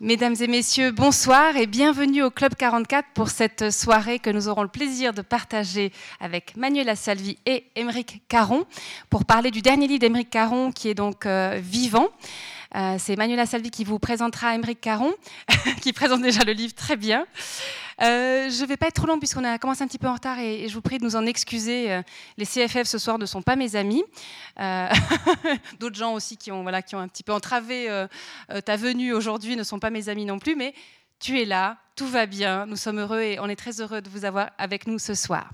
Mesdames et messieurs, bonsoir et bienvenue au Club 44 pour cette soirée que nous aurons le plaisir de partager avec Manuela Salvi et Émeric Caron pour parler du dernier livre d'Émeric Caron qui est donc euh, Vivant. Euh, c'est Manuela Salvi qui vous présentera Émeric Caron, qui présente déjà le livre très bien. Euh, je ne vais pas être trop long puisqu'on a commencé un petit peu en retard et, je vous prie de nous en excuser. Euh, les CFF ce soir ne sont pas mes amis. D'autres gens aussi qui ont, voilà, qui ont un petit peu entravé ta venue aujourd'hui ne sont pas mes amis non plus, mais tu es là, tout va bien, nous sommes heureux et on est très heureux de vous avoir avec nous ce soir.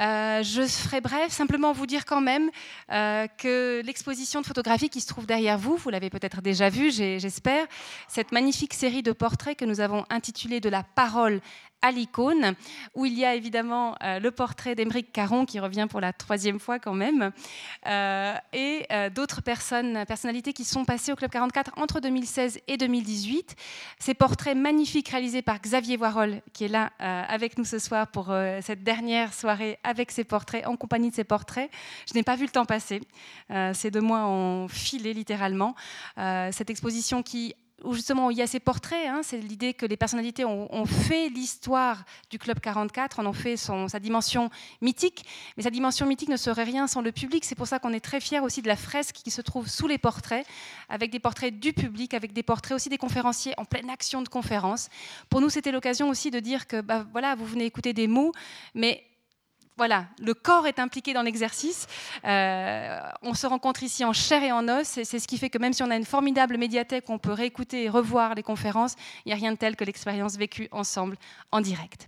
Euh, je ferai bref, simplement vous dire quand même euh, que l'exposition de photographie qui se trouve derrière vous, vous l'avez peut-être déjà vue, j'espère, cette magnifique série de portraits que nous avons intitulée De la parole à l'icône, où il y a évidemment euh, le portrait d'Emeric Caron, qui revient pour la troisième fois quand même, euh, et euh, d'autres personnes, personnalités qui sont passées au Club 44 entre 2016 et 2018. Ces portraits magnifiques réalisés par Xavier Voirol, qui est là avec nous ce soir pour cette dernière soirée avec ses portraits, en compagnie de ses portraits. Je n'ai pas vu le temps passer. ces deux mois ont filé littéralement. cette exposition qui où justement il y a ces portraits, hein, c'est l'idée que les personnalités ont, fait l'histoire du Club 44, en ont fait sa dimension mythique, mais sa dimension mythique ne serait rien sans le public. C'est pour ça qu'on est très fiers aussi de la fresque qui se trouve sous les portraits, avec des portraits du public, avec des portraits aussi des conférenciers en pleine action de conférence. Pour nous, c'était l'occasion aussi de dire que bah, voilà, vous venez écouter des mots, mais voilà, le corps est impliqué dans l'exercice. Euh, on se rencontre ici en chair et en os, et c'est ce qui fait que même si on a une formidable médiathèque on peut réécouter et revoir les conférences, il n'y a rien de tel que l'expérience vécue ensemble en direct.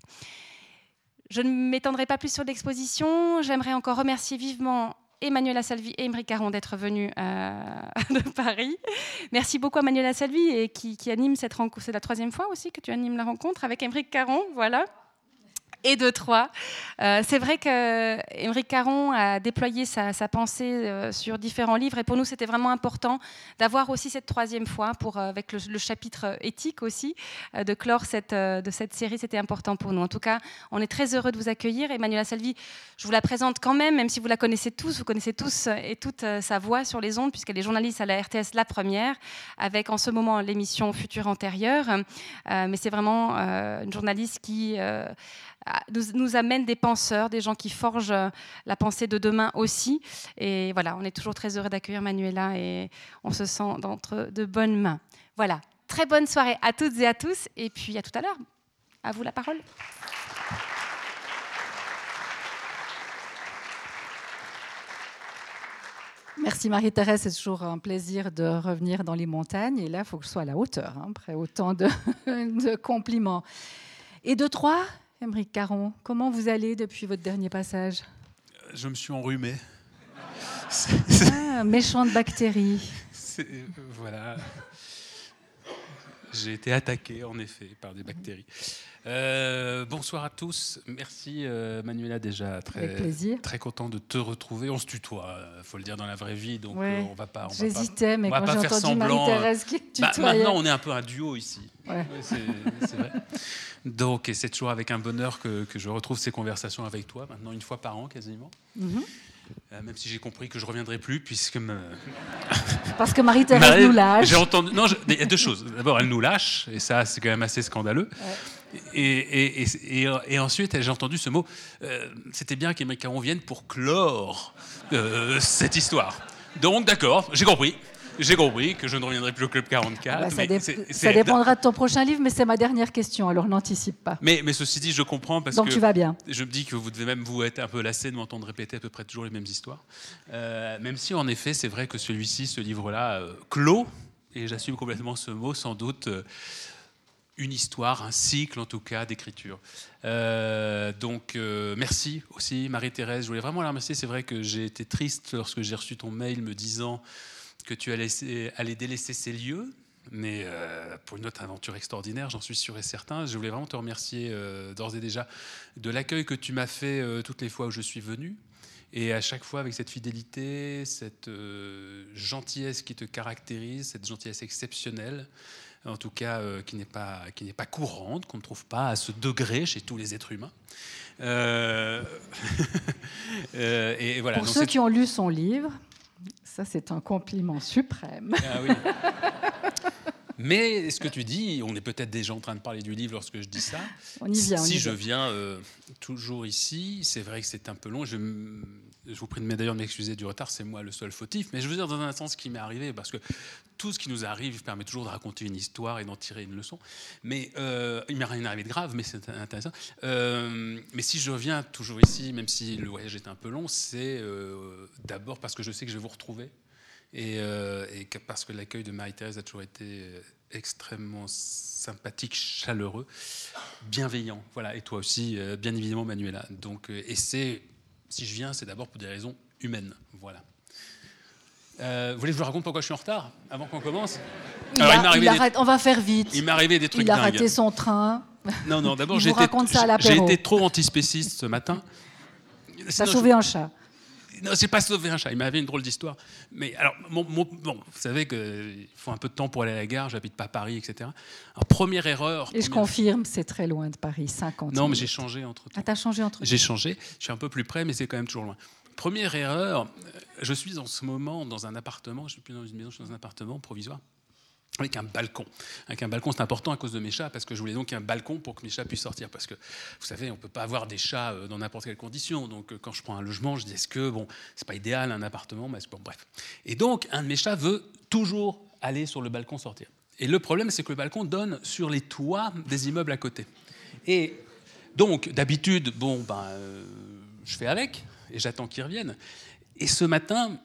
Je ne m'étendrai pas plus sur l'exposition. J'aimerais encore remercier vivement Emmanuel Salvi et Émeric Caron d'être venus euh, de Paris. Merci beaucoup à Manuela Salvi et qui, anime cette rencontre. C'est la troisième fois aussi que tu animes la rencontre avec Émeric Caron. Voilà et de trois. Euh, c'est vrai qu'Émeric Caron a déployé sa, pensée euh, sur différents livres et pour nous c'était vraiment important d'avoir aussi cette troisième fois pour, euh, avec le, chapitre éthique aussi, de clore cette, de cette série, c'était important pour nous. En tout cas, on est très heureux de vous accueillir. Emmanuela Salvi, je vous la présente quand même, même si vous la connaissez tous, vous connaissez tous et toute sa voix sur les ondes puisqu'elle est journaliste à la RTS La Première, avec en ce moment l'émission Futur Antérieur. mais c'est vraiment une journaliste qui nous, amène des penseurs, des gens qui forgent euh, la pensée de demain aussi. Et voilà, on est toujours très heureux d'accueillir Manuela et on se sent d'entre de bonnes mains. Voilà, très bonne soirée à toutes et à tous. Et puis à tout à l'heure. À vous la parole. Merci Marie-Thérèse, c'est toujours un plaisir de revenir dans les montagnes. Et là, il faut que je sois à la hauteur, hein, après autant de, de compliments. Et de trois, Émeric Caron, comment vous allez depuis votre dernier passage? Je me suis enrhumé. Ah, méchante bactérie. Voilà. J'ai été attaqué, en effet, par des bactéries. Euh, bonsoir à tous. Merci euh, Manuela déjà très très content de te retrouver. On se tutoie, il euh, faut le dire dans la vraie vie, donc on va pas. J'hésitais, mais quand j'ai entendu Marie-Thérèse qui bah, maintenant, on est un peu un duo ici. C'est vrai. Donc, et c'est toujours avec un bonheur que, que, je retrouve ces conversations avec toi, maintenant une fois par an quasiment. Mhm. Euh, même si j'ai compris que je reviendrai plus, puisque parce que Marie-Thérèse nous lâche. J'ai entendu. Non, il y a deux choses. D'abord, elle nous lâche, et ça, c'est quand même assez scandaleux. Et, et, et, ensuite, j'ai entendu ce mot. Euh, c'était bien qu'Émeric Caron vienne pour clore euh, cette histoire. Donc, d'accord, j'ai compris. J'ai compris que je ne reviendrai plus au Club 44. Ah bah, ça, dépendra de ton prochain livre, mais c'est ma dernière question, alors n'anticipe pas. Mais, mais, ceci dit, je comprends parce Donc que. tu vas bien. Je me dis que vous devez même vous être un peu lassé de m'entendre répéter à peu près toujours les mêmes histoires. Euh, même si, en effet, c'est vrai que celui-ci, ce livre-là, euh, clôt, et j'assume complètement ce mot, sans doute. Euh, une histoire, un cycle en tout cas d'écriture. donc merci aussi Marie-Thérèse, je voulais vraiment la remercier. C'est vrai que j'ai été triste lorsque j'ai reçu ton mail me disant que tu allais, délaisser ces lieux, mais euh, pour une autre aventure extraordinaire, j'en suis sûr et certain. Je voulais vraiment te remercier euh, d'ores et déjà de l'accueil que tu m'as fait euh, toutes les fois où je suis venu. Et à chaque fois avec cette fidélité, cette gentillesse qui te caractérise, cette gentillesse exceptionnelle, en tout cas qui n'est pas, qui n'est pas courante, qu'on ne trouve pas à ce degré chez tous les êtres humains. et voilà, Pour ceux qui ont lu son livre, ça, c'est un compliment suprême. Ah Mais ce que tu dis, on est peut-être déjà en train de parler du livre lorsque je dis ça. On y vient. on si y je vient. viens euh, toujours ici, c'est vrai que c'est un peu long. Je, je vous prie de d'ailleurs de m'excuser du retard, c'est moi le seul fautif. Mais je veux dire dans un sens ce qui m'est arrivé, parce que tout ce qui nous arrive permet toujours de raconter une histoire et d'en tirer une leçon. Mais euh, il m'est rien arrivé de grave, mais c'est intéressant. Euh, mais si je reviens toujours ici, même si le voyage est un peu long, c'est euh, d'abord parce que je sais que je vais vous retrouver. Et, euh, parce que l'accueil de Marie-Thérèse a toujours été extrêmement sympathique, chaleureux, bienveillant. Voilà, et toi aussi, bien évidemment, Manuela. Donc, et c'est, si je viens, c'est d'abord pour des raisons humaines. Voilà. Euh, vous voulez que je vous raconte pourquoi je suis en retard avant qu'on commence? Il Alors, il a- il des- arrête- on va faire vite. Il m'est arrivé des trucs Il a dingues. raté son train. Non, non, d'abord, Il j'ai été, trop antispéciste ce matin. Ça a sauvé un chat. Non, c'est pas sauver un chat. Il m'avait une drôle d'histoire. Mais alors, mon- mon- bon, vous savez qu'il faut un peu de temps pour aller à la gare. J'habite pas Paris, etc. Alors, première erreur. Et je confirme, c'est très loin de Paris, 50 Non, mais j'ai changé entre temps. Ah, t'as changé entre J'ai changé. Je suis un peu plus près, mais c'est quand même toujours loin. Première erreur. euh, Je suis en ce moment dans un appartement. Je suis plus dans une maison, je suis dans un appartement provisoire. Avec un balcon. Avec un balcon, c'est important à cause de mes chats, parce que je voulais donc un balcon pour que mes chats puissent sortir. Parce que, vous savez, on ne peut pas avoir des chats euh, dans n'importe quelle condition. Donc, euh, quand je prends un logement, je dis est-ce que, bon, c'est pas idéal un appartement, mais bon, bref. Et donc, un de mes chats veut toujours aller sur le balcon sortir. Et le problème, c'est que le balcon donne sur les toits des immeubles à côté. Et donc, d'habitude, bon, ben, euh, je fais avec et j'attends qu'il revienne. Et ce matin,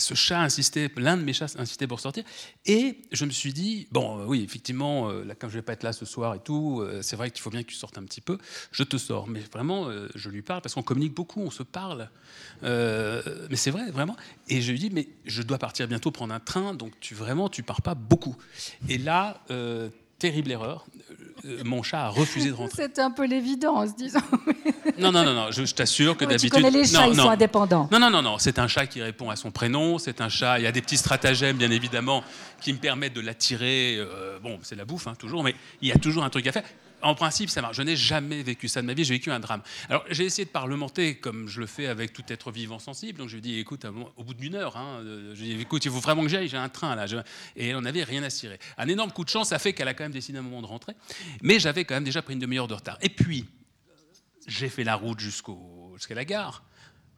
ce chat insistait, l'un de mes chats insistait pour sortir. Et je me suis dit, bon, euh, oui, effectivement, euh, comme je vais pas être là ce soir et tout, euh, c'est vrai qu'il faut bien que tu sortes un petit peu. Je te sors. Mais vraiment, je lui parle parce qu'on communique beaucoup, on se parle. Mais c'est vrai, vraiment. Et je lui dis, mais je dois partir bientôt prendre un train, donc tu vraiment, tu pars pas beaucoup. Et là, euh, terrible erreur. euh, mon chat a refusé de rentrer. C'est un peu l'évidence, disons. Non, non, non, non, je, je t'assure que Ouais, tu d'habitude. connais les chats, non, ils non. sont indépendants. Non, non, non, non, c'est un chat qui répond à son prénom, c'est un chat, il y a des petits stratagèmes, bien évidemment, qui me permettent de l'attirer. euh, bon, c'est la bouffe, hein, toujours, mais il y a toujours un truc à faire. En principe, ça marche. Je n'ai jamais vécu ça de ma vie, j'ai vécu un drame. Alors, j'ai essayé de parlementer comme je le fais avec tout être vivant sensible. Donc, je lui ai dit, écoute, au bout d'une heure, hein, euh, je lui ai dit, écoute, il faut vraiment que j'aille, j'ai un train là. Et elle n'en avait rien à cirer. Un énorme coup de chance a fait qu'elle a quand même décidé à un moment de rentrer. Mais j'avais quand même déjà pris une demi-heure de retard. Et puis, j'ai fait la route jusqu'à la gare.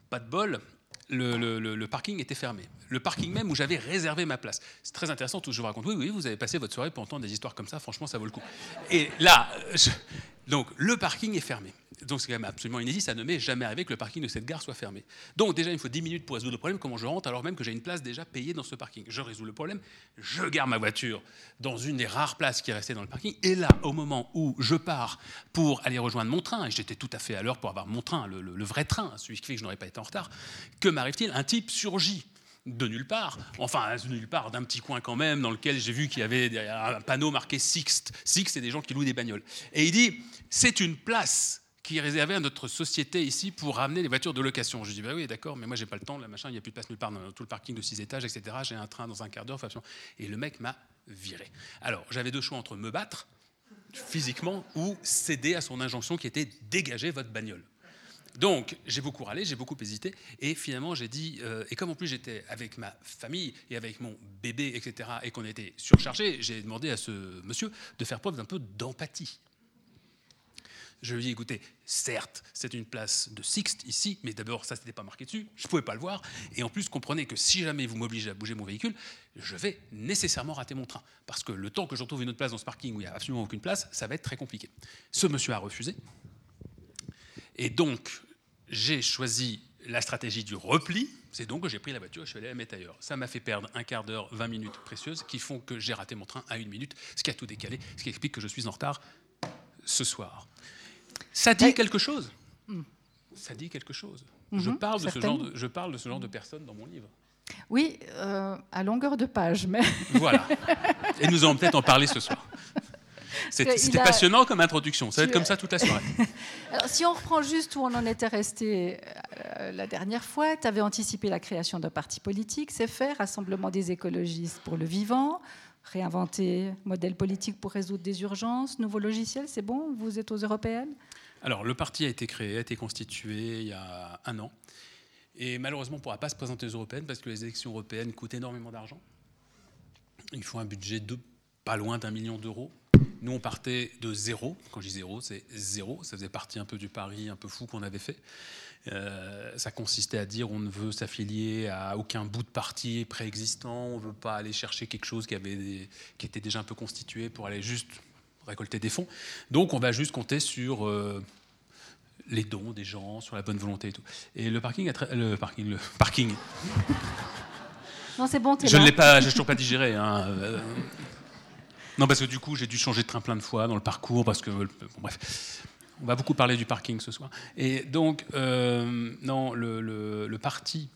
Pas de bol, le parking était fermé. Le parking même où j'avais réservé ma place. C'est très intéressant tout ce que je vous raconte. Oui, oui, vous avez passé votre soirée pour entendre des histoires comme ça. Franchement, ça vaut le coup. Et là, je- donc le parking est fermé. Donc c'est quand même absolument inédit. Ça ne m'est jamais arrivé que le parking de cette gare soit fermé. Donc déjà, il me faut 10 minutes pour résoudre le problème. Comment je rentre alors même que j'ai une place déjà payée dans ce parking? Je résous le problème. Je gare ma voiture dans une des rares places qui restait dans le parking. Et là, au moment où je pars pour aller rejoindre mon train, et j'étais tout à fait à l'heure pour avoir mon train, le, le- le vrai train, celui qui fait que je n'aurais pas été en retard, que m'arrive-t-il? Un type surgit de nulle part, enfin de nulle part, d'un petit coin quand même, dans lequel j'ai vu qu'il y avait un panneau marqué Sixt. Sixt, c'est des gens qui louent des bagnoles. Et il dit, c'est une place qui est réservée à notre société ici pour ramener les voitures de location. Je dis, bah oui, d'accord, mais moi j'ai pas le temps, machin, il n'y a plus de place nulle part dans tout le parking de 6 étages, etc. J'ai un train dans un quart d'heure. Et le mec m'a viré. Alors, j'avais deux choix entre me battre physiquement ou céder à son injonction qui était dégager votre bagnole. Donc, j'ai beaucoup râlé, j'ai beaucoup hésité, et finalement, j'ai dit, euh, et comme en plus j'étais avec ma famille et avec mon bébé, etc., et qu'on était surchargé, j'ai demandé à ce monsieur de faire preuve d'un peu d'empathie. Je lui ai dit, écoutez, certes, c'est une place de Sixte ici, mais d'abord, ça, n'était pas marqué dessus, je pouvais pas le voir, et en plus, comprenez que si jamais vous m'obligez à bouger mon véhicule, je vais nécessairement rater mon train, parce que le temps que je retrouve une autre place dans ce parking où il n'y a absolument aucune place, ça va être très compliqué. Ce monsieur a refusé, et donc, j'ai choisi la stratégie du repli. C'est donc que j'ai pris la voiture et je suis allé la mettre ailleurs. Ça m'a fait perdre un quart d'heure, 20 minutes précieuses qui font que j'ai raté mon train à une minute, ce qui a tout décalé, ce qui explique que je suis en retard ce soir. Ça dit quelque chose? Ça dit quelque chose. je, Mhm, parle de ce genre certainement. de, je parle de ce genre de personnes dans mon livre. Oui, euh, à longueur de page, mais Voilà. Et nous allons peut-être en parler ce soir. C'était a- passionnant comme introduction. Ça va Tu- être comme ça toute la soirée. Alors, si on reprend juste où on en était resté euh, la dernière fois, tu avais anticipé la création d'un parti politique, c'est fait, Rassemblement des écologistes pour le vivant, réinventer modèle politique pour résoudre des urgences, nouveau logiciel, c'est bon Vous êtes aux européennes? Alors, le parti a été créé, a été constitué il y a un an. Et malheureusement, on ne pourra pas se présenter aux européennes parce que les élections européennes coûtent énormément d'argent. Il faut un budget de pas loin d'un million d'euros. Nous, on partait de zéro. Quand je dis zéro, c'est zéro. Ça faisait partie un peu du pari un peu fou qu'on avait fait. Euh, ça consistait à dire on ne veut s'affilier à aucun bout de parti préexistant, on ne veut pas aller chercher quelque chose qui, avait qui était déjà un peu constitué pour aller juste récolter des fonds. Donc on va juste compter sur euh, les dons des gens, sur la bonne volonté et tout. Et le parking, le parking, le parking. Non, c'est bon. Je ne l'ai pas, j'ai toujours pas digéré. Hein. Euh, non, parce que du coup, j'ai dû changer de train plein de fois dans le parcours, parce que, bon, bref. On va beaucoup parler du parking ce soir. Et donc, euh, non, le, parti.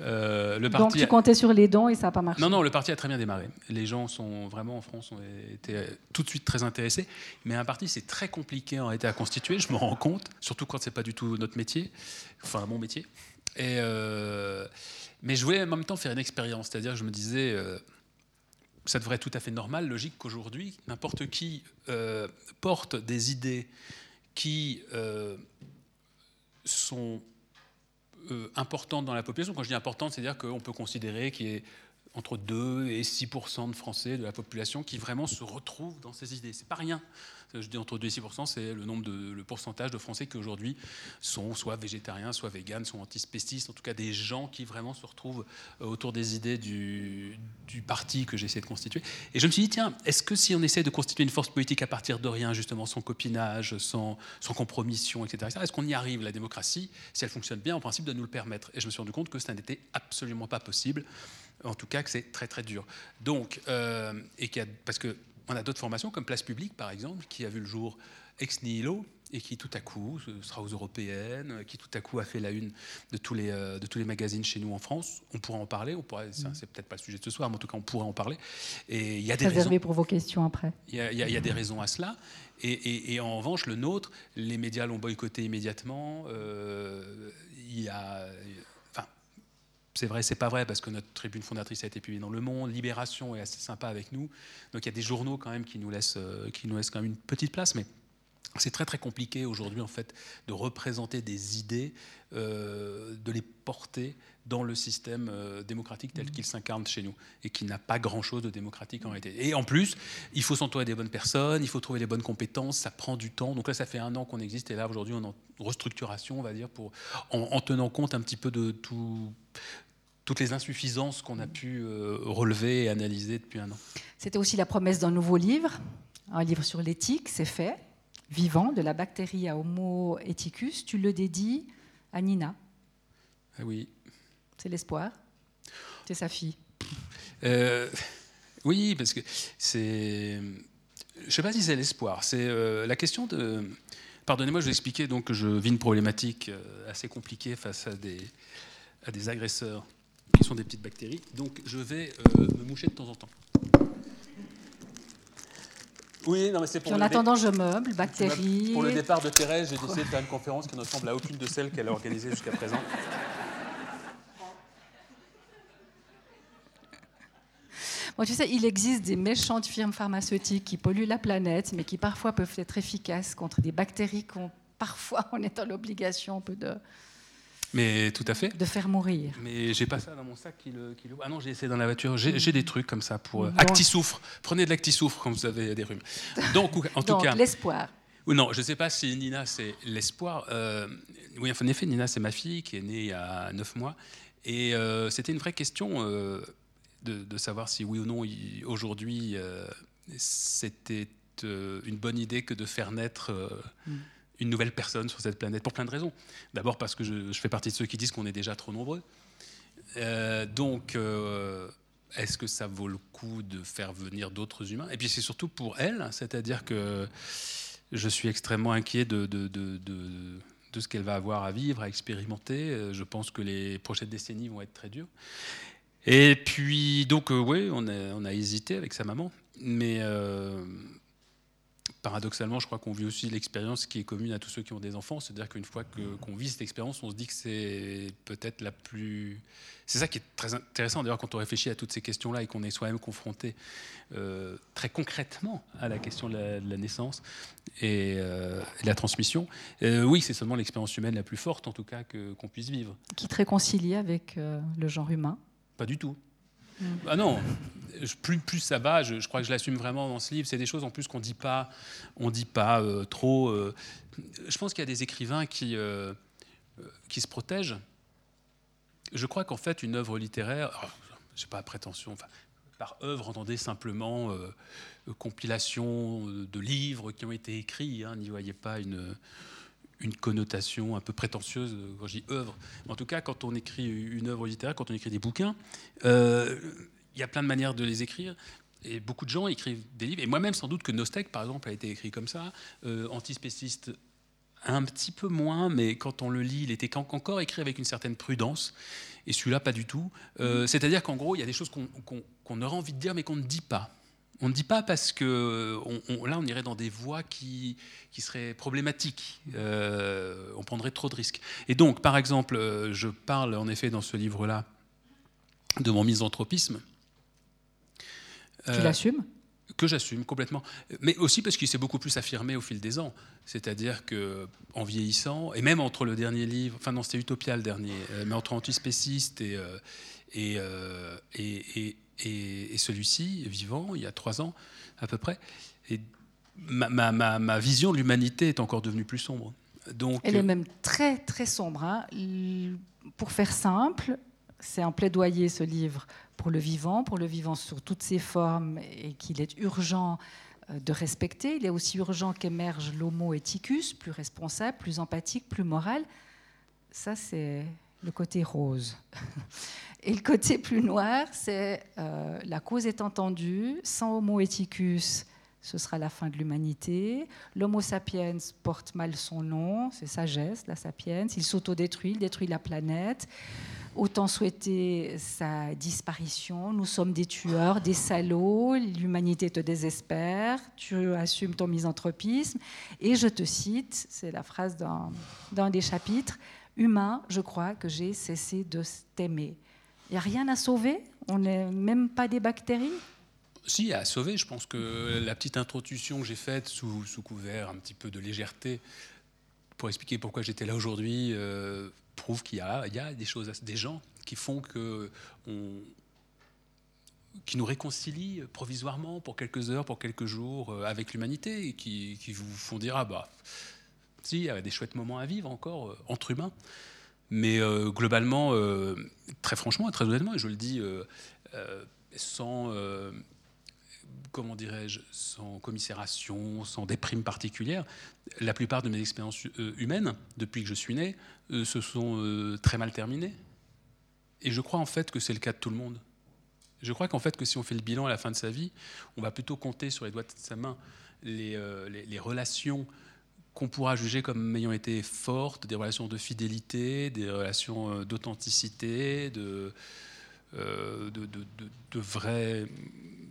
Euh, le parti donc tu comptais sur les dons et ça n'a pas marché Non, non, le parti a très bien démarré. Les gens sont vraiment en France ont été tout de suite très intéressés. Mais un parti, c'est très compliqué en réalité à constituer, je me rends compte, surtout quand c'est pas du tout notre métier, enfin mon métier. Et euh, mais je voulais en même temps faire une expérience, c'est-à-dire je me disais, ça devrait être tout à fait normal, logique qu'aujourd'hui, n'importe qui porte des idées qui euh, sont euh, importantes dans la population. Quand je dis importantes, c'est-à-dire qu'on peut considérer qu'il y ait entre 2 et 6% de Français de la population qui vraiment se retrouvent dans ces idées. C'est pas rien. Je dis entre 2 et 6 c'est le nombre de le pourcentage de Français qui aujourd'hui sont soit végétariens, soit véganes, sont antispécistes, en tout cas des gens qui vraiment se retrouvent euh, autour des idées du, parti que j'essaie de constituer. Et je me suis dit, tiens, est-ce que si on essaie de constituer une force politique à partir de rien, justement, sans copinage, sans, compromission, etc., est-ce qu'on y arrive La démocratie, si elle fonctionne bien, en principe, de nous le permettre? Et je me suis rendu compte que ça n'était absolument pas possible en tout cas que c'est très très dur. Donc, euh, et qu'il parce que on a d'autres formations comme Place Publique par exemple, qui a vu le jour ex nihilo et qui tout à coup sera aux européennes, qui tout à coup a fait la une de tous les, euh, de tous les magazines chez nous en France. On pourra en parler, on pourrait, mmh. c'est peut-être pas le sujet de ce soir, mais en tout cas on pourrait en parler. Et il y a des raisons. pour vos questions après. Il y, a, des raisons à cela. Et, et, en revanche, le nôtre, les médias l'ont boycotté immédiatement. Euh, il y a c'est vrai, c'est pas vrai, parce que notre tribune fondatrice a été publiée dans Le Monde, Libération est assez sympa avec nous. Donc il y a des journaux quand même qui nous laissent, euh, qui nous laissent quand même une petite place, mais c'est très très compliqué aujourd'hui en fait de représenter des idées, euh, de les porter dans le système euh, démocratique tel mmh. qu'il s'incarne chez nous et qui n'a pas grand-chose de démocratique en réalité. Et en plus, il faut s'entourer des bonnes personnes, il faut trouver les bonnes compétences, ça prend du temps. Donc là, ça fait un an qu'on existe et là aujourd'hui, on est en restructuration, on va dire, pour en tenant compte un petit peu de tout toutes les insuffisances qu'on a pu euh, relever et analyser depuis un an. C'était aussi la promesse d'un nouveau livre, un livre sur l'éthique, c'est fait, vivant, de la bactérie à Homo ethicus. Tu le dédies à Nina. Ah oui. C'est l'espoir. C'est sa fille. Euh, oui, parce que c'est. Je ne sais pas si c'est l'espoir. C'est euh, la question de. Pardonnez-moi, je vais expliquer donc que je vis une problématique assez compliquée face à des, à des agresseurs qui sont des petites bactéries. Donc je vais euh, me moucher de temps en temps. Oui, non, mais c'est pour. en attendant, je meuble, bactéries. Pour le départ de Thérèse, j'ai décidé de faire une conférence qui ne ressemble à aucune de celles qu'elle a organisées jusqu'à présent. Bon, tu sais, il existe des méchantes firmes pharmaceutiques qui polluent la planète, mais qui parfois peuvent être efficaces contre des bactéries qu'on parfois on est dans l'obligation un peu de, mais tout à fait. De faire mourir. Mais j'ai pas ça dans mon sac qui le, qui Ah non, j'ai essayé dans la voiture. J'ai des trucs comme ça pour. Euh, Actisoufre. Prenez de l'actisoufre quand vous avez des rhumes. Donc, en tout cas. l'espoir. Ou non, je ne sais pas si Nina, c'est l'espoir. Euh, oui, en effet, Nina, c'est ma fille qui est née il y a 9 mois. Et euh, c'était une vraie question de, de, savoir si oui ou non, aujourd'hui, c'était une bonne idée que de faire naître. Mm une nouvelle personne sur cette planète, pour plein de raisons. D'abord parce que je, fais partie de ceux qui disent qu'on est déjà trop nombreux. Euh, donc, euh, est-ce que ça vaut le coup de faire venir d'autres humains? Et puis c'est surtout pour elle, c'est-à-dire que je suis extrêmement inquiet de, de, de, de ce qu'elle va avoir à vivre, à expérimenter. Je pense que les prochaines décennies vont être très dures. Et puis, donc, euh, oui, on a, hésité avec sa maman, mais paradoxalement, je crois qu'on vit aussi l'expérience qui est commune à tous ceux qui ont des enfants. C'est-à-dire qu'une fois qu'on vit cette expérience, on se dit que c'est peut-être la plus. C'est ça qui est très intéressant, d'ailleurs, quand on réfléchit à toutes ces questions-là et qu'on est soi-même confronté euh, très concrètement à la question de la, naissance et, euh, de la transmission. Euh, oui, c'est seulement l'expérience humaine la plus forte, en tout cas, qu'on puisse vivre. Qui te réconcilie avec le genre humain Pas du tout. Ah non, plus, ça va, je, crois que je l'assume vraiment dans ce livre. C'est des choses en plus qu'on dit pas, on dit pas euh, trop. Euh. je pense qu'il y a des écrivains qui, euh, qui se protègent. Je crois qu'en fait, une œuvre littéraire, je n'ai pas prétention, par œuvre, entendez simplement compilation de livres qui ont été écrits. Hein, N'y voyez pas une, une connotation un peu prétentieuse quand je dis œuvre. En tout cas, quand on écrit une œuvre littéraire, quand on écrit des bouquins, il y a plein de manières de les écrire. Et beaucoup de gens écrivent des livres. Et moi-même, sans doute que Nostek, par exemple, a été écrit comme ça. Euh, antispéciste, un petit peu moins, mais quand on le lit, il était encore écrit avec une certaine prudence. Et celui-là, pas du tout. Euh, c'est-à-dire qu'en gros, il y a des choses qu'on aurait envie de dire, mais qu'on ne dit pas. On ne dit pas parce que là, on irait dans des voies qui, qui seraient problématiques. Euh, on prendrait trop de risques. Et donc, par exemple, je parle en effet dans ce livre-là de mon misanthropisme. Tu euh, l'assumes? que j'assume complètement, mais aussi parce qu'il s'est beaucoup plus affirmé au fil des ans. C'est-à-dire que en vieillissant, et même entre le dernier livre, enfin non, c'était Utopia le dernier, euh, mais entre Antispéciste et, euh, et, et, et, et celui-ci, vivant, il y a trois ans à peu près, et ma, ma, ma, vision de l'humanité est encore devenue plus sombre. Donc, Elle est même très très sombre. Hein. Pour faire simple, c'est un plaidoyer ce livre pour le vivant, pour le vivant sur toutes ses formes et qu'il est urgent euh, de respecter. Il est aussi urgent qu'émerge l'homo ethicus, plus responsable, plus empathique, plus moral. Ça, c'est le côté rose. Et le côté plus noir, c'est euh, la cause est entendue, sans homo ethicus, ce sera la fin de l'humanité. L'homo sapiens porte mal son nom, c'est sagesse, la sapiens. Il s'autodétruit, il détruit la planète. Autant souhaiter sa disparition. Nous sommes des tueurs, des salauds. L'humanité te désespère. Tu assumes ton misanthropisme. Et je te cite, c'est la phrase d'un des chapitres Humain, je crois que j'ai cessé de t'aimer. Il n'y a rien à sauver? On n'est même pas des bactéries? Si, à sauver, je pense que la petite introduction que j'ai faite sous, couvert un petit peu de légèreté pour expliquer pourquoi j'étais là aujourd'hui euh, prouve qu'il y a, des choses, des gens qui font que qui nous réconcilient provisoirement pour quelques heures, pour quelques jours euh, avec l'humanité et qui, vous font dire ah bah il y a des chouettes moments à vivre encore euh, entre humains, mais euh, globalement très franchement et très honnêtement, et je le dis sans comment dirais-je, sans commisération, sans déprime particulière, la plupart de mes expériences euh, humaines, depuis que je suis né, euh, se sont euh, très mal terminées. Et je crois en fait que c'est le cas de tout le monde. Je crois qu'en fait que si on fait le bilan à la fin de sa vie, on va plutôt compter sur les doigts de sa main les, les relations qu'on pourra juger comme ayant été fortes, des relations de fidélité, des relations d'authenticité, de, de, de, de, de vraies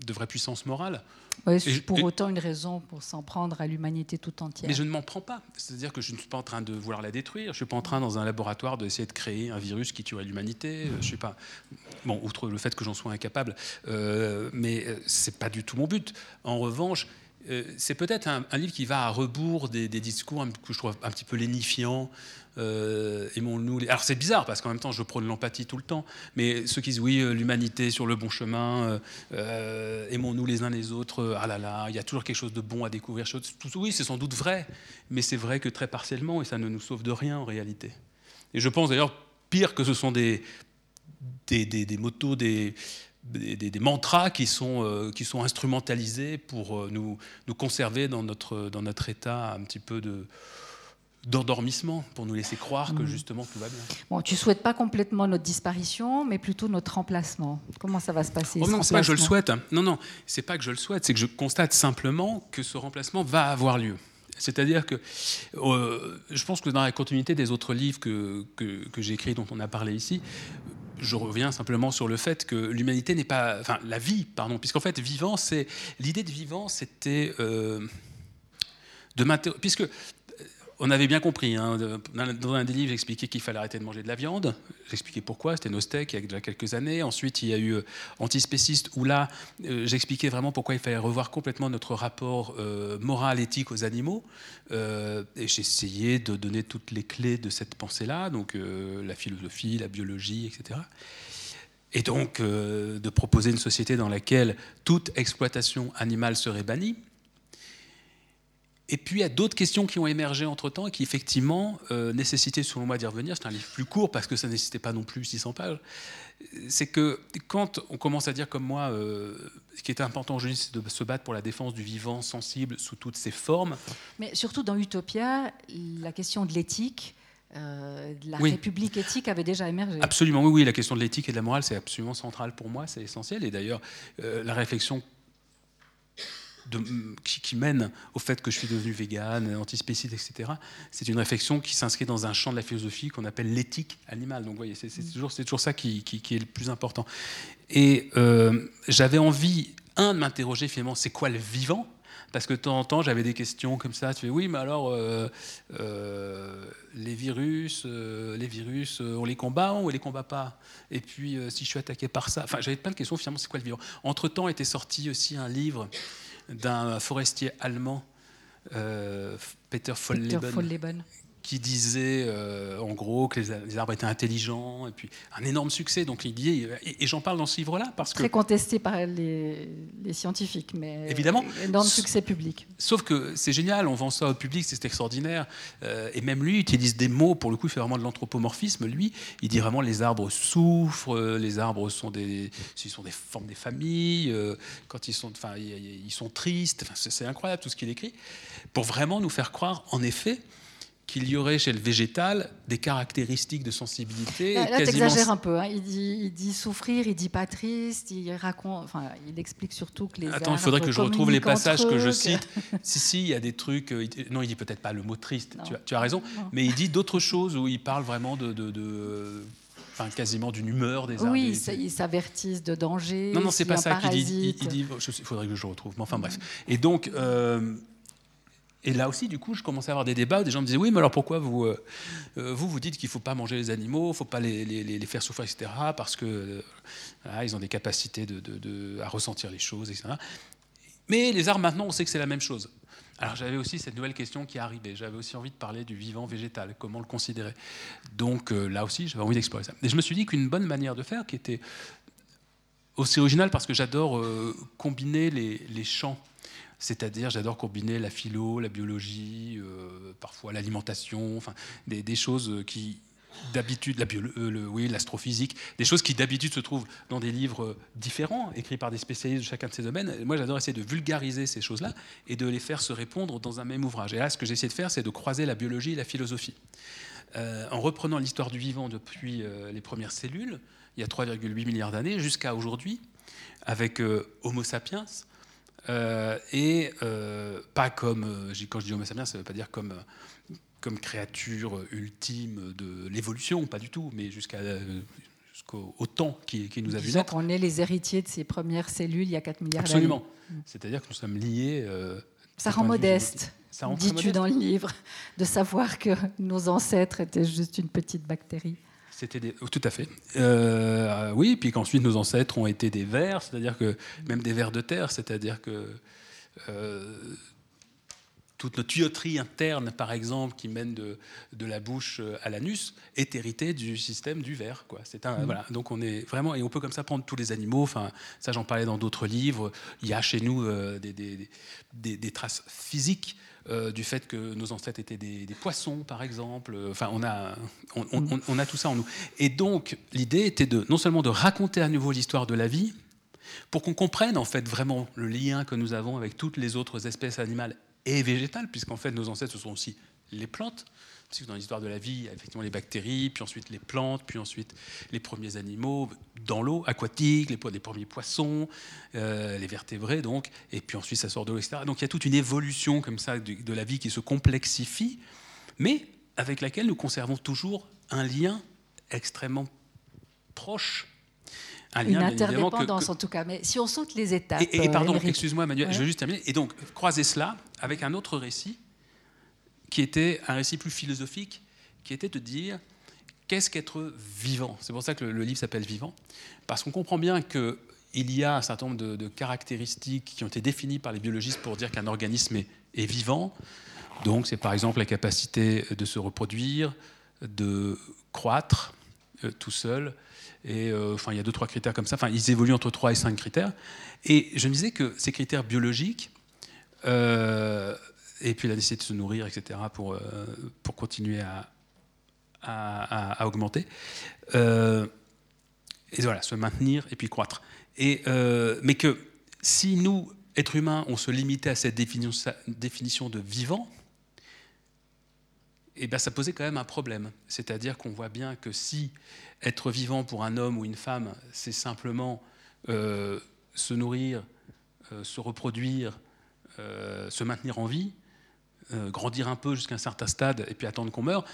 de vraie puissance morale. Pour autant une raison pour s'en prendre à l'humanité tout entière. Mais je ne m'en prends pas. C'est-à-dire que je ne suis pas en train de vouloir la détruire. Je ne suis pas en train, dans un laboratoire, d'essayer de créer un virus qui tuerait l'humanité. Je suis pas. Bon, outre le fait que j'en sois incapable, euh, mais euh, c'est pas du tout mon but. En revanche, euh, c'est peut-être un, livre qui va à rebours des, discours que je trouve un petit peu lénifiants. Euh, aimons-nous. Alors c'est bizarre parce qu'en même temps je prône l'empathie tout le temps, mais ceux qui disent oui, euh, l'humanité sur le bon chemin, aimons-nous les uns les autres, ah là là, il y a toujours quelque chose de bon à découvrir. Oui, c'est sans doute vrai, mais c'est vrai que très partiellement et ça ne nous sauve de rien en réalité. Et je pense d'ailleurs pire que ce sont des, des, des, des motos, des, des, mantras qui sont, euh, qui sont instrumentalisés pour euh, nous, nous conserver dans notre, dans notre état un petit peu de d'endormissement pour nous laisser croire que mmh. justement tout va bien. Bon, tu souhaites pas complètement notre disparition, mais plutôt notre remplacement. Comment ça va se passer oh Non, c'est pas que je le souhaite. Non, non, c'est pas que je le souhaite, c'est que je constate simplement que ce remplacement va avoir lieu. C'est-à-dire que euh, je pense que dans la continuité des autres livres que, que, que j'ai écrits, dont on a parlé ici, je reviens simplement sur le fait que l'humanité n'est pas, enfin la vie, pardon, puisqu'en fait vivant, c'est l'idée de vivant, c'était euh, de puisque on avait bien compris, hein, dans un des livres, j'expliquais qu'il fallait arrêter de manger de la viande. J'expliquais pourquoi, c'était Nostek il y a déjà quelques années. Ensuite, il y a eu euh, Antispéciste, où là, euh, j'expliquais vraiment pourquoi il fallait revoir complètement notre rapport euh, moral, éthique aux animaux. et j'essayais de donner toutes les clés de cette pensée-là, donc la philosophie, la biologie, etc. et donc de proposer une société dans laquelle toute exploitation animale serait bannie. Et puis il y a d'autres questions qui ont émergé entre-temps et qui effectivement euh, nécessitaient selon moi d'y revenir. C'est un livre plus court parce que ça ne nécessitait pas non plus 600 pages. C'est que quand on commence à dire comme moi, euh, ce qui est important aujourd'hui, c'est de se battre pour la défense du vivant sensible sous toutes ses formes. Mais surtout dans Utopia, la question de l'éthique, euh, de la République éthique avait déjà émergé. Absolument, oui, oui. La question de l'éthique et de la morale, c'est absolument central pour moi, c'est essentiel. Et d'ailleurs, la réflexion qui, mène au fait que je suis devenu vegan, antispéciste, etc., c'est une réflexion qui s'inscrit dans un champ de la philosophie qu'on appelle l'éthique animale. Donc, vous voyez, c'est mm. toujours, toujours, ça qui, est le plus important. Et euh, j'avais envie, un, de m'interroger finalement, c'est quoi le vivant? Parce que de temps en temps, j'avais des questions comme ça. Tu fais oui, mais alors euh, euh, les virus, les virus, on les combat ou on les combat pas? Et puis si je suis attaqué par ça, enfin, j'avais plein de questions. Finalement, c'est quoi le vivant? Entre temps, était sorti aussi un livre d'un forestier allemand, euh, Peter Volleben, qui disait euh, en gros que les, arbres étaient intelligents, et puis un énorme succès. Donc il dit, et, j'en parle dans ce livre-là parce que très contesté par les, scientifiques, mais évidemment énorme succès public. Sauf que c'est génial, on vend ça au public, c'est extraordinaire. Euh, et même lui utilise des mots pour le coup, il fait vraiment de l'anthropomorphisme. Lui, il dit vraiment les arbres souffrent, les arbres sont des, ils sont des formes des familles. Euh, quand ils sont, enfin, ils sont tristes. Enfin, c'est incroyable tout ce qu'il écrit pour vraiment nous faire croire, en effet qu'il y aurait chez le végétal des caractéristiques de sensibilité. Là, là un peu. Hein. Il, dit, il, dit, souffrir, il dit pas triste, il raconte, enfin, il explique surtout que les. Attends, il faudrait que je retrouve les passages que je cite. si, si, il y a des trucs. Euh, non, il dit peut-être pas le mot triste. Tu as, tu as, raison, mais il dit d'autres choses où il parle vraiment de, de, Enfin, quasiment d'une humeur des arbres. Oui, ils s'avertissent de danger. Non, non, c'est pas ça qu'il dit. Il, dit. Il faudrait que je retrouve. Mais enfin, bref. Et donc, euh, et là aussi, du coup, je commençais à avoir des débats. Des gens me disaient Oui, mais alors pourquoi vous, euh, euh, vous, dites qu'il ne faut pas manger les animaux, il ne faut pas les, les, faire souffrir, etc., parce que euh, ont des capacités de, de, à ressentir les choses, etc. Mais les arbres, maintenant, on sait que c'est la même chose. Alors j'avais aussi cette nouvelle question qui arrivait. J'avais aussi envie de parler du vivant végétal, comment le considérer. Donc là aussi, j'avais envie d'explorer ça. Et je me suis dit qu'une bonne manière de faire, qui était aussi originale parce que j'adore combiner les, les champs c'est-à-dire, j'adore combiner la philo, la biologie, euh, parfois l'alimentation, enfin, des, choses qui d'habitude, la euh, oui, l'astrophysique, des choses qui d'habitude se trouvent dans des livres différents, écrits par des spécialistes de chacun de ces domaines. Moi, j'adore essayer de vulgariser ces choses-là et de les faire se répondre dans un même ouvrage. Et là, ce que j'essaie de faire, c'est de croiser la biologie et la philosophie. Euh, en reprenant l'histoire du vivant depuis les premières cellules, il y a 3,8 milliards d'années, jusqu'à aujourd'hui, avec Homo sapiens, euh, et euh, pas comme, euh, quand je dis Homo sapiens, ça ne veut pas dire comme, comme créature ultime de l'évolution, pas du tout, mais jusqu'à jusqu'au temps qui, qui, nous a vu naître. On est les héritiers de ces premières cellules il y a 4 milliards d'années. Absolument. C'est-à-dire que nous sommes liés. ça rend modeste, dis-tu dans le livre, de savoir que nos ancêtres étaient juste une petite bactérie. C'était tout à fait. Euh, oui, puis qu'ensuite nos ancêtres ont été des vers, c'est-à-dire que même des vers de terre, c'est-à-dire que euh, toute notre tuyauterie interne, par exemple, qui mène de, de la bouche à l'anus, est héritée du système du verre. Quoi. C'est un, mmh. voilà. Donc on est vraiment et on peut comme ça prendre tous les animaux. Enfin, ça j'en parlais dans d'autres livres. Il y a chez nous euh, des, des, des, des, traces physiques euh, du fait que nos ancêtres étaient des, poissons, par exemple. Enfin, on a, on, a tout ça en nous. Et donc, l'idée était de non seulement de raconter à nouveau l'histoire de la vie, pour qu'on comprenne en fait vraiment le lien que nous avons avec toutes les autres espèces animales et végétales, puisqu'en fait nos ancêtres ce sont aussi les plantes, dans l'histoire de la vie, il y a effectivement les bactéries, puis ensuite les plantes, puis ensuite les premiers animaux dans l'eau, aquatiques, les, premiers poissons, euh, les vertébrés, donc, et puis ensuite ça sort de l'eau, etc. Donc il y a toute une évolution comme ça de, la vie qui se complexifie, mais avec laquelle nous conservons toujours un lien extrêmement proche un une interdépendance en tout cas. Mais si on saute les étapes. Et, et pardon, excuse-moi Manuel, je veux juste terminer. Et donc, croiser cela avec un autre récit qui était un récit plus philosophique, qui était de dire qu'est-ce qu'être vivant? C'est pour ça que le, livre s'appelle Vivant, parce qu'on comprend bien qu'il y a un certain nombre de, caractéristiques qui ont été définies par les biologistes pour dire qu'un organisme est, vivant. Donc c'est par exemple la capacité de se reproduire, de croître euh, tout seul, Et enfin, il y a deux, trois critères comme ça. Enfin, ils évoluent entre 3 et 5 critères. Et je me disais que ces critères biologiques, et puis la nécessité de se nourrir, etc., pour, pour continuer à, à, augmenter. et voilà, se maintenir et puis croître. Et, mais que si nous, êtres humains, on se limitait à cette définition de vivant, eh bien, ça posait quand même un problème. C'est-à-dire qu'on voit bien que si être vivant pour un homme ou une femme, c'est simplement euh, se nourrir, euh, se reproduire, euh, se maintenir en vie, grandir un peu jusqu'à un certain stade et puis attendre qu'on meure,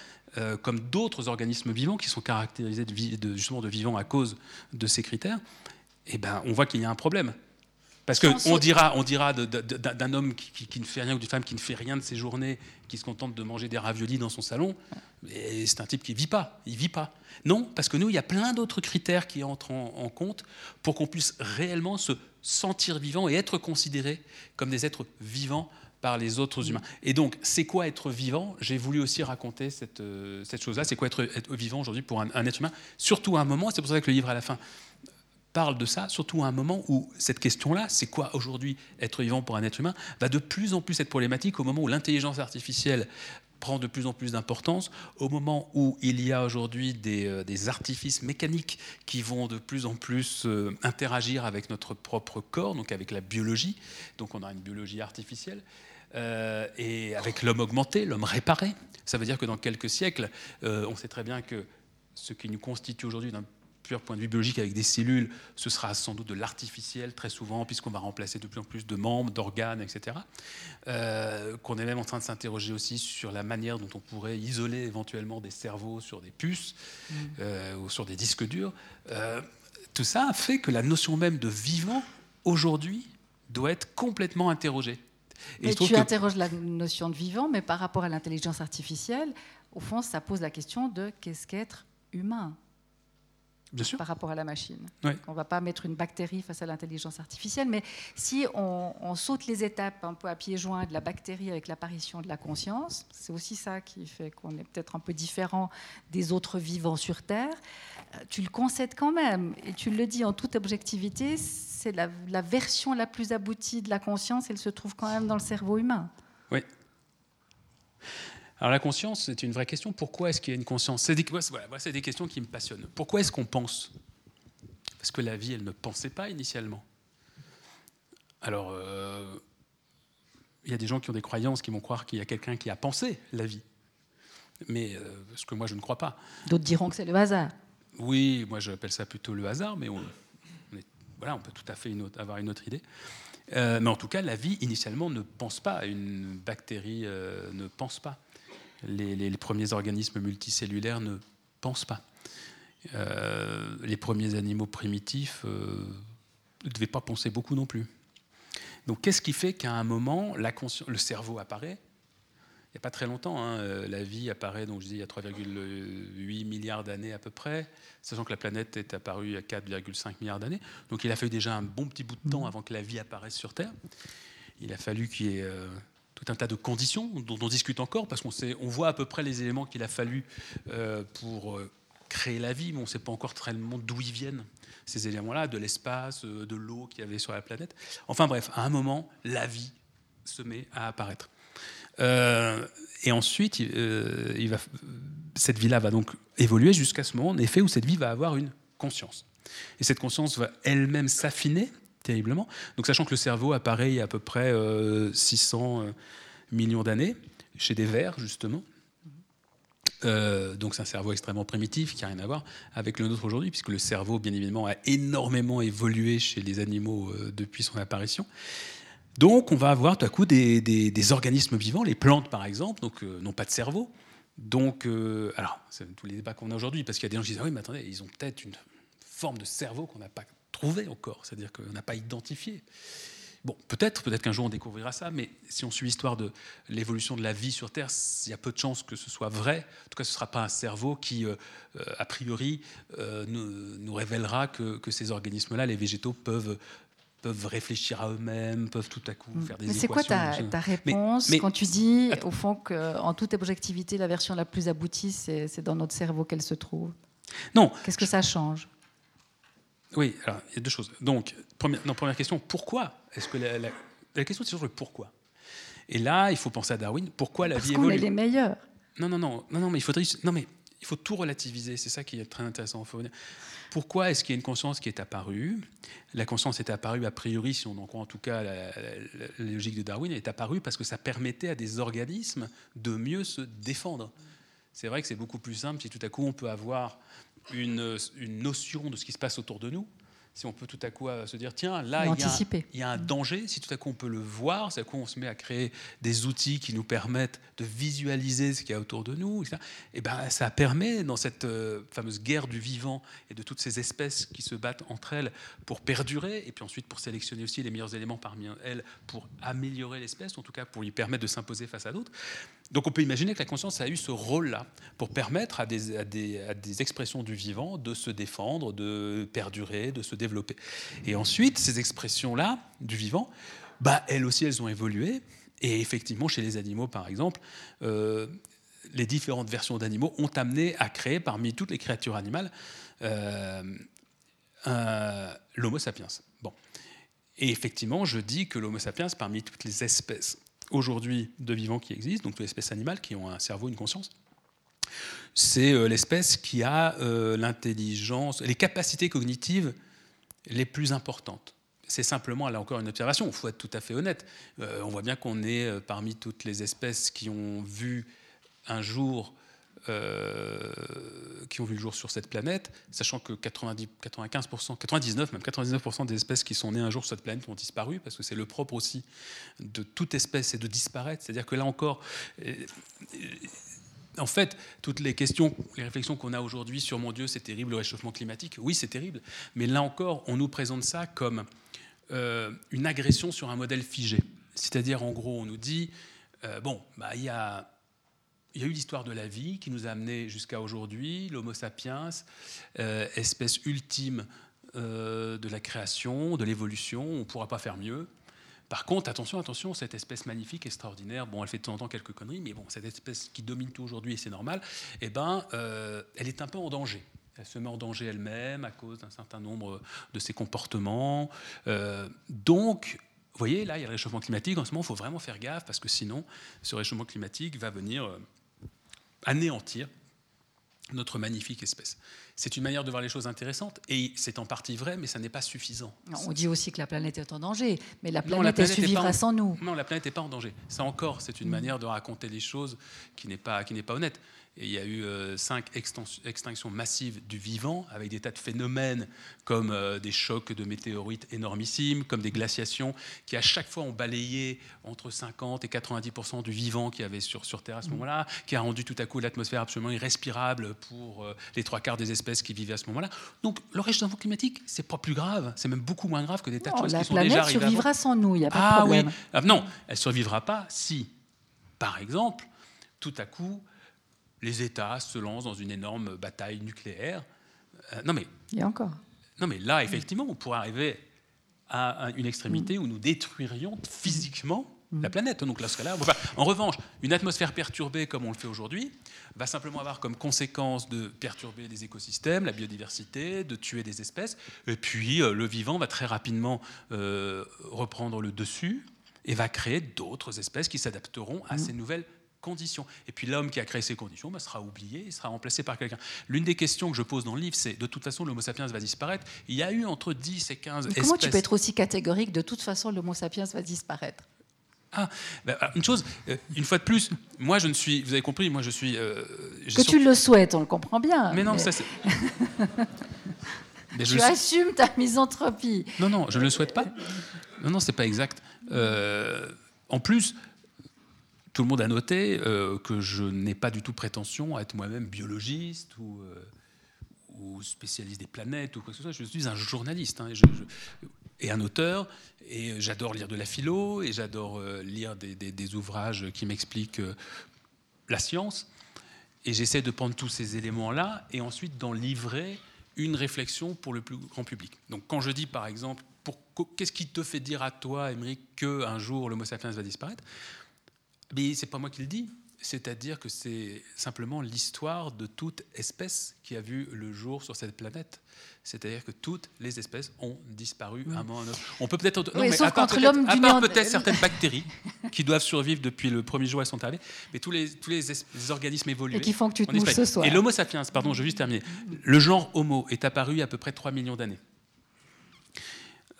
comme d'autres organismes vivants qui sont caractérisés de, justement de vivants à cause de ces critères, eh ben, on voit qu'il y a un problème. Parce qu'on dira, on dira d'un homme qui, ne fait rien ou d'une femme qui ne fait rien de ses journées, qui se contente de manger des raviolis dans son salon, c'est un type qui ne vit pas. Il vit pas. Non, parce que nous, il y a plein d'autres critères qui entrent en, compte pour qu'on puisse réellement se sentir vivant et être considéré comme des êtres vivants les autres humains. Et donc, c'est quoi être vivant? J'ai voulu aussi raconter cette, euh, chose-là. C'est quoi être, vivant aujourd'hui pour un, un, être humain? Surtout à un moment, c'est pour ça que le livre à la fin parle de ça, surtout à un moment où cette question-là, c'est quoi aujourd'hui être vivant pour un être humain, va de plus en plus être problématique au moment où l'intelligence artificielle prend de plus en plus d'importance, au moment où il y a aujourd'hui des, euh, artifices mécaniques qui vont de plus en plus euh, interagir avec notre propre corps, donc avec la biologie, donc on a une biologie artificielle, euh, et avec l'homme augmenté, l'homme réparé. Ça veut dire que dans quelques siècles, on sait très bien que ce qui nous constitue aujourd'hui d'un point de vue biologique avec des cellules, ce sera sans doute de l'artificiel très souvent, puisqu'on va remplacer de plus en plus de membres, d'organes, etc. Euh, qu'on est même en train de s'interroger aussi sur la manière dont on pourrait isoler éventuellement des cerveaux sur des puces mm. euh, ou sur des disques durs. Euh, tout ça fait que la notion même de vivant, aujourd'hui, doit être complètement interrogée. Et tu interroges la notion de vivant, mais par rapport à l'intelligence artificielle, au fond, ça pose la question de qu'est-ce qu'être humain par rapport à la machine. On ne va pas mettre une bactérie face à l'intelligence artificielle, mais si on, saute les étapes un peu à pieds joints de la bactérie avec l'apparition de la conscience, c'est aussi ça qui fait qu'on est peut-être un peu différent des autres vivants sur Terre, tu le concèdes quand même, et tu le dis en toute objectivité, c'est la, la version la plus aboutie de la conscience, elle se trouve quand même dans le cerveau humain. Oui. Alors la conscience, c'est une vraie question. Pourquoi est-ce qu'il y a une conscience? C'est des, voilà, des questions qui me passionnent. Pourquoi est-ce qu'on pense? Parce que la vie, elle ne pensait pas initialement. Alors, euh, il y a des gens qui ont des croyances qui vont croire qu'il y a quelqu'un qui a pensé la vie. Mais euh, ce que moi, je ne crois pas. D'autres diront que c'est le hasard. Oui, moi, j'appelle ça plutôt le hasard, mais on, voilà, on peut tout à fait avoir une autre idée. Euh, mais en tout cas, la vie, initialement, ne pense pas. Une bactérie ne pense pas les, premiers organismes multicellulaires ne pensent pas. Euh, les premiers animaux primitifs euh, ne devaient pas penser beaucoup non plus. Donc qu'est-ce qui fait qu'à un moment, le cerveau apparaît n'y a pas très longtemps, hein, euh, la vie apparaît, donc je dis il y a 3,8 milliards d'années à peu près, sachant que la planète est apparue il y a 4,5 milliards d'années. Donc il a fallu déjà un bon petit bout de temps mmh. avant que la vie apparaisse sur Terre. Il a fallu qu'il y ait tout un tas de conditions dont on discute encore, parce qu'on on voit à peu près les éléments qu'il a fallu euh, pour euh, créer la vie, mais on ne sait pas encore très bien d'où ils viennent, ces éléments-là, de l'espace, euh, de l'eau qu'il y avait sur la planète. Enfin bref, à un moment, la vie se met à apparaître. Et ensuite, va, cette vie-là va donc évoluer jusqu'à ce moment, en effet, où cette vie va avoir une conscience. Et cette conscience va elle-même s'affiner terriblement. Donc sachant que le cerveau apparaît il y a à peu près 600 euh, euh, millions d'années, chez des vers justement. Euh, donc c'est un cerveau extrêmement primitif qui n'a rien à voir avec le nôtre aujourd'hui, puisque le cerveau, bien évidemment, a énormément évolué chez les animaux depuis son apparition. Donc on va avoir tout à coup des, organismes vivants, les plantes par exemple, donc n'ont pas de cerveau. Donc, alors, c'est tous les débats qu'on a aujourd'hui, parce qu'il y a des gens qui disent ah oui, mais attendez, ils ont peut-être une forme de cerveau qu'on n'a pas trouvé encore, c'est-à-dire qu'on n'a pas identifié. Bon, peut-être, peut-être qu'un jour on découvrira ça, mais si on suit l'histoire de l'évolution de la vie sur Terre, il y a peu de chances que ce soit vrai. En tout cas, ce ne sera pas un cerveau qui, euh, euh, a priori, euh, nous, révélera que, ces organismes-là, les végétaux, peuvent peuvent réfléchir à eux-mêmes, peuvent tout à coup mm. faire des mais c'est quoi ta, ta réponse quand tu dis, au fond, qu'en toute objectivité, la version la plus aboutie, c'est dans notre cerveau qu'elle se trouve? Non. Qu'est-ce que ça change? Oui, alors il y a deux choses. Donc, première, première question, pourquoi Est-ce que la, la, question c'est toujours le pourquoi? Et là, il faut penser à Darwin. Pourquoi la Parce vie qu'on évolue est les meilleurs. Non, non, non, non, non, mais il faudrait, non, mais il faut tout relativiser. C'est ça qui est très intéressant. Pourquoi est-ce qu'il y a une conscience qui est apparue? La conscience est apparue a priori, si on en croit en tout cas la, logique de Darwin, elle est apparue parce que ça permettait à des organismes de mieux se défendre. C'est vrai que c'est beaucoup plus simple si tout à coup on peut avoir une, une notion de ce qui se passe autour de nous si on peut tout à coup euh, se dire, tiens, là, il y, a, un danger, si tout à coup on peut le voir, c'est à coup on se met à créer des outils qui nous permettent de visualiser ce qu'il y a autour de nous, et eh ben, ça permet, dans cette euh, fameuse guerre du vivant et de toutes ces espèces qui se battent entre elles pour perdurer, et puis ensuite pour sélectionner aussi les meilleurs éléments parmi elles pour améliorer l'espèce, en tout cas pour lui permettre de s'imposer face à d'autres, donc on peut imaginer que la conscience a eu ce rôle-là pour permettre à des, expressions du vivant de se défendre, de perdurer, de se développer. Et ensuite, ces expressions-là du vivant, bah, elles aussi, elles ont évolué. Et effectivement, chez les animaux, par exemple, euh, les différentes versions d'animaux ont amené à créer, parmi toutes les créatures animales, euh, l'Homo sapiens. Bon. Et effectivement, je dis que l'Homo sapiens, parmi toutes les espèces aujourd'hui de vivants qui existent, donc toutes les espèces animales qui ont un cerveau, une conscience, c'est euh, l'espèce qui a euh, l'intelligence, les capacités cognitives les plus importantes. C'est simplement, là encore, une observation, il faut être tout à fait honnête. Euh, on voit bien qu'on est parmi toutes les espèces qui ont vu un jour euh, qui ont vu le jour sur cette planète, sachant que 90, 95%, 99, même 99% des espèces qui sont nées un jour sur cette planète ont disparu, parce que c'est le propre aussi de toute espèce, c'est de disparaître. C'est-à-dire que là encore, euh, en fait, toutes les questions, les réflexions qu'on a aujourd'hui sur mon Dieu, c'est terrible le réchauffement climatique, oui, c'est terrible, mais là encore, on nous présente ça comme euh, une agression sur un modèle figé. C'est-à-dire, en gros, on nous dit, bon, bah, il y a il y a eu l'histoire de la vie qui nous a amené jusqu'à aujourd'hui, l'Homo sapiens, euh, espèce ultime euh, de la création, de l'évolution, on ne pourra pas faire mieux. Par contre, attention, attention, cette espèce magnifique, extraordinaire, bon, elle fait de temps en temps quelques conneries, mais bon, cette espèce qui domine tout aujourd'hui, et c'est normal, eh ben, euh, elle est un peu en danger. Elle se met en danger elle-même à cause d'un certain nombre de ses comportements. donc, vous voyez, là, il y a le réchauffement climatique. En ce moment, il faut vraiment faire gaffe parce que sinon, ce réchauffement climatique va venir anéantir notre magnifique espèce. C'est une manière de voir les choses intéressantes, et c'est en partie vrai, mais ça n'est pas suffisant. on dit aussi que la planète est en danger, mais la planète, est survivra sans nous. Non, la planète n'est pas en danger. Ça encore, c'est une mm. manière de raconter les choses qui n'est pas, qui n'est pas honnête. Et il y a eu euh, cinq extinctions massives du vivant, avec des tas de phénomènes comme euh, des chocs de météorites énormissimes, comme des glaciations, qui à chaque fois ont balayé entre 50 et 90 du vivant qu'il y avait sur, sur Terre à ce mm. moment-là, qui a rendu tout à coup l'atmosphère absolument irrespirable pour euh, les trois quarts des espèces qui vivaient à ce moment-là. Donc le réchauffement climatique, c'est pas plus grave, c'est même beaucoup moins grave que des tas de choses qui sont déjà arrivées. La planète survivra sans nous, il n'y a pas de problème. Oui. Ah, non, elle survivra pas si, par exemple, tout à coup, les États se lancent dans une énorme bataille nucléaire. Euh, non mais il y a encore. Non mais là effectivement on pourrait arriver à une extrémité mm. où nous détruirions physiquement mm. la planète. Donc là, ce là en revanche, une atmosphère perturbée comme on le fait aujourd'hui va simplement avoir comme conséquence de perturber les écosystèmes, la biodiversité, de tuer des espèces, et puis euh, le vivant va très rapidement euh, reprendre le dessus et va créer d'autres espèces qui s'adapteront à mm. ces nouvelles conditions. Et puis l'homme qui a créé ces conditions bah, sera oublié, il sera remplacé par quelqu'un. L'une des questions que je pose dans le livre, c'est de toute façon, l'Homo sapiens va disparaître. Il y a eu entre 10 et 15 espèces. Comment tu peux être aussi catégorique de toute façon, l'Homo sapiens va disparaître? Ah, bah, une chose, euh, une fois de plus, moi je ne suis, vous avez compris, moi je suis. Euh, que tu le souhaites, on le comprend bien. Mais non, ça c'est. tu assumes ta misanthropie. Non, non, je ne le souhaite pas. Non, non, c'est pas exact. Euh, en plus, tout le monde a noté euh, que je n'ai pas du tout prétention à être moi-même biologiste ou, euh, ou, spécialiste des planètes ou quoi que ce soit. Je suis un journaliste hein, et, un auteur, et j'adore lire de la philo, et j'adore euh, lire des, ouvrages qui m'expliquent la science. Et j'essaie de prendre tous ces éléments-là et ensuite d'en livrer une réflexion pour le plus grand public. Donc quand je dis par exemple, qu'est-ce qui te fait dire à toi, Émeric, qu'un jour l'Homo sapiens va disparaître mais c'est pas moi qui le dis. c'est-à-dire que c'est simplement l'histoire de toute espèce qui a vu le jour sur cette planète. C'est-à-dire que toutes les espèces ont disparu à un moment ou à un autre. On peut peut-être. Oui, mais sauf à part contre peut-être certaines bactéries qui doivent survivre depuis le premier jour où elles sont arrivées, mais tous les, tous les, es- les organismes évolués. Et qui font que tu te mouches ce soir. Et l'Homo sapiens, pardon, je vais juste terminer. Le genre Homo est apparu il y a à peu près 3 millions d'années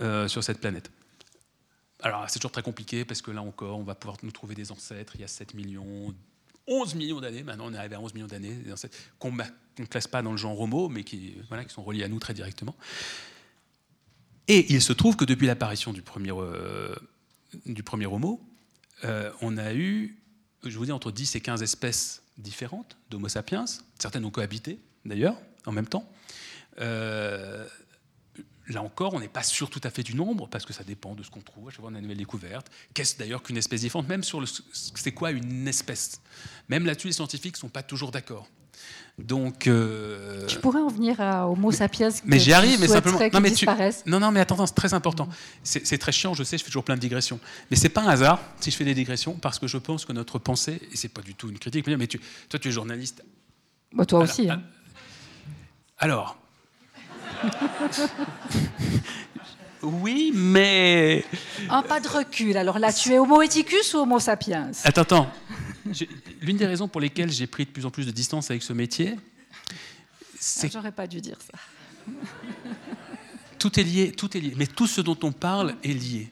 euh, sur cette planète. Alors, c'est toujours très compliqué parce que là encore, on va pouvoir nous trouver des ancêtres il y a 7 millions, 11 millions d'années. Maintenant, on est arrivé à 11 millions d'années, qu'on ne classe pas dans le genre Homo, mais qui sont reliés à nous très directement. Et il se trouve que depuis l'apparition du premier, euh, du premier Homo, euh, on a eu, je vous dis, entre 10 et 15 espèces différentes d'Homo sapiens. Certaines ont cohabité, d'ailleurs, en même temps. Euh, Là encore, on n'est pas sûr tout à fait du nombre, parce que ça dépend de ce qu'on trouve. À chaque fois, on a une nouvelle découverte. Qu'est-ce d'ailleurs qu'une espèce différente Même sur le, c'est quoi une espèce? Même là-dessus, les scientifiques ne sont pas toujours d'accord. Donc, euh, Tu pourrais en venir à Homo sapiens que mais j'y arrive, mais simplement. Non, mais tu- non, non, mais attends, c'est très important. C'est c'est très chiant, je sais, je fais toujours plein de digressions. Mais c'est pas un hasard si je fais des digressions, parce que je pense que notre pensée, et c'est pas du tout une critique, mais tu, toi, tu es journaliste. Bah, toi Alors, aussi. hein. Alors. oui, mais. Un pas de recul. Alors là, tu es Homo eticus ou Homo sapiens? Attends, attends. L'une des raisons pour lesquelles j'ai pris de plus en plus de distance avec ce métier, c'est Ah, J'aurais pas dû dire ça. tout est lié, tout est lié. Mais tout ce dont on parle est lié.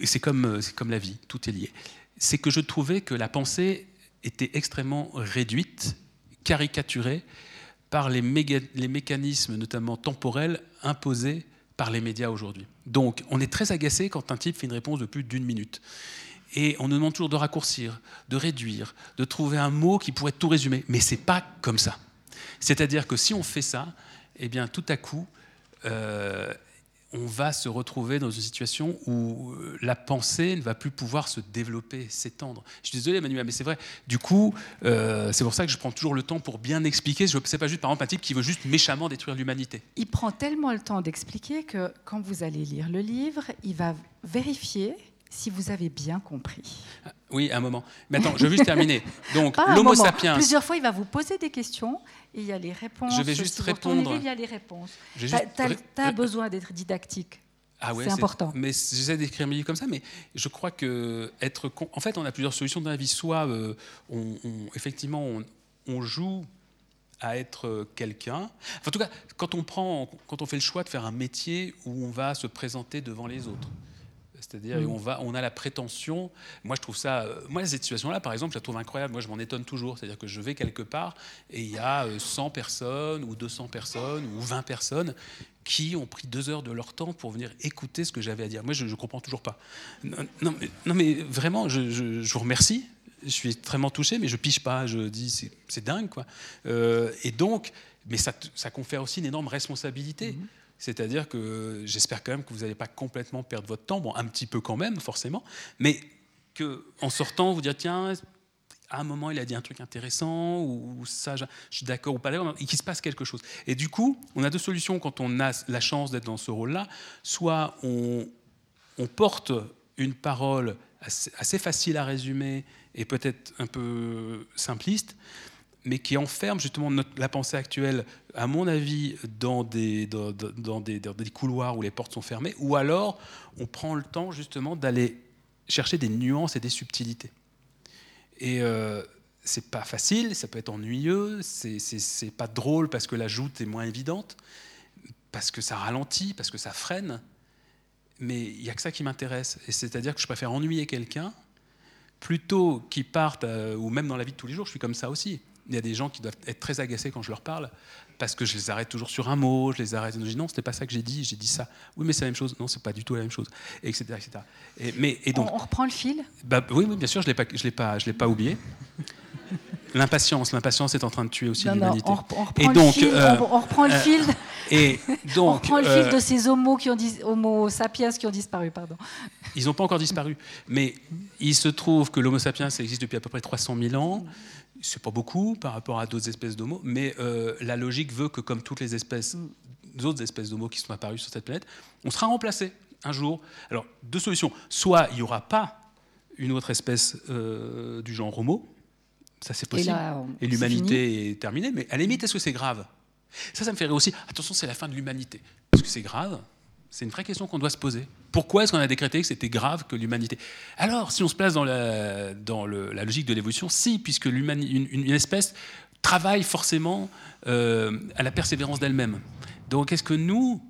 Et C'est comme, euh, c'est comme la vie, tout est lié. C'est que je trouvais que la pensée était extrêmement réduite, caricaturée par les, mécanismes, notamment temporels, imposés par les médias aujourd'hui. Donc, on est très agacé quand un type fait une réponse de plus d'une minute. Et on nous demande toujours de raccourcir, de réduire, de trouver un mot qui pourrait tout résumer. Mais c'est pas comme ça. C'est-à-dire que si on fait ça, eh bien, tout à coup, euh, on va se retrouver dans une situation où euh, la pensée ne va plus pouvoir se développer, s'étendre. Je suis désolé, Manuel, mais c'est vrai. Du coup, euh, c'est pour ça que je prends toujours le temps pour bien expliquer. Je n'est pas juste, par exemple, un type qui veut juste méchamment détruire l'humanité. Il prend tellement le temps d'expliquer que quand vous allez lire le livre, il va vérifier si vous avez bien compris. Oui, un moment. Mais attends, je vais juste terminer. Donc, un l'Homo sapiens. Plusieurs fois, il va vous poser des questions et il y a les réponses. Je vais juste Si répondre. Il y a les réponses. Tu as, besoin d'être didactique. Ah ouais, C'est important. Mais j'essaie d'écrire mes livres comme ça, mais je crois que être. con- En fait, on a plusieurs solutions dans la vie. Soit, euh, on, on- effectivement, on, on joue à être euh, quelqu'un. Enfin, en tout cas, quand on prend, quand on fait le choix de faire un métier où on va se présenter devant les autres. C'est-à-dire, Mm. on, va, on a la prétention. Moi, je trouve ça. euh, Moi, cette situation-là, par exemple, je la trouve incroyable. Moi, je m'en étonne toujours. C'est-à-dire que je vais quelque part et il y a euh, 100 personnes, ou 200 personnes, ou 20 personnes qui ont pris deux heures de leur temps pour venir écouter ce que j'avais à dire. Moi, je ne comprends toujours pas. Non, non, mais, non, mais vraiment, je, je- je vous remercie. Je suis extrêmement touché, mais je piche pas. Je dis, c'est- dingue, quoi. Euh, et donc, mais ça, ça confère aussi une énorme responsabilité. C'est-à-dire que j'espère quand même que vous n'allez pas complètement perdre votre temps, bon, un petit peu quand même, forcément, mais que en sortant, vous dire tiens, à un moment, il a dit un truc intéressant, ou, ça, je, suis d'accord ou pas d'accord, et qu'il se passe quelque chose. Et du coup, on a deux solutions quand on a la chance d'être dans ce rôle-là. Soit on, porte une parole assez facile à résumer et peut-être un peu simpliste, mais qui enferme justement la pensée actuelle, à mon avis, dans des, couloirs où les portes sont fermées, ou alors on prend le temps justement d'aller chercher des nuances et des subtilités. Et euh, c'est pas facile, ça peut être ennuyeux, c'est pas drôle parce que la joute est moins évidente, parce que ça ralentit, parce que ça freine, mais il n'y a que ça qui m'intéresse. C'est-à-dire que je préfère ennuyer quelqu'un plutôt qu'il parte, euh, ou même dans la vie de tous les jours, je suis comme ça aussi. Il y a des gens qui doivent être très agacés quand je leur parle, parce que je les arrête toujours sur un mot, je les arrête, je dis non, c'était pas ça que j'ai dit, j'ai dit ça. Oui, mais c'est la même chose. Non, c'est pas du tout la même chose, etc. etc. Et, mais, et donc, on, on reprend le fil? Bah, oui, oui, bien sûr, je ne l'ai pas, je l'ai pas, oublié. L'impatience, l'impatience est en train de tuer aussi Non, non, l'humanité. on, rep- on reprend Et le donc, fil, euh, on, on reprend le euh, fil, Et on donc, reprend le euh, fil de ces homos qui ont dis- homo sapiens qui ont disparu, pardon. ils n'ont pas encore disparu. Mais il se trouve que l'Homo sapiens existe depuis à peu près 300 000 ans. C'est pas beaucoup par rapport à d'autres espèces d'Homo, mais euh, la logique veut que, comme toutes les espèces, d'autres espèces d'Homo qui sont apparues sur cette planète, on sera remplacé un jour. Alors, deux solutions. Soit il n'y aura pas une autre espèce euh, du genre Homo, Ça, c'est possible. Et, l'humanité est terminée. Mais à la limite, est-ce que c'est grave? Ça, ça me ferait aussi. Attention, c'est la fin de l'humanité. Est-ce que c'est grave? C'est une vraie question qu'on doit se poser. Pourquoi est-ce qu'on a décrété que c'était grave que l'humanité? Alors, si on se place dans la, logique de l'évolution, si, puisque une, une, espèce travaille forcément euh, à la persévérance d'elle-même. Donc, est-ce que nous,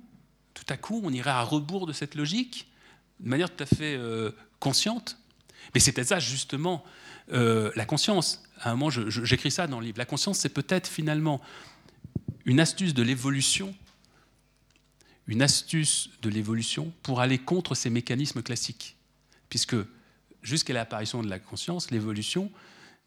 tout à coup, on irait à rebours de cette logique, de manière tout à fait euh, consciente Mais c'est peut-être ça, justement, euh, la conscience. À un moment, j'écris ça dans le livre. La conscience, c'est peut-être finalement une astuce de l'évolution une astuce de l'évolution pour aller contre ces mécanismes classiques. Puisque jusqu'à l'apparition de la conscience, l'évolution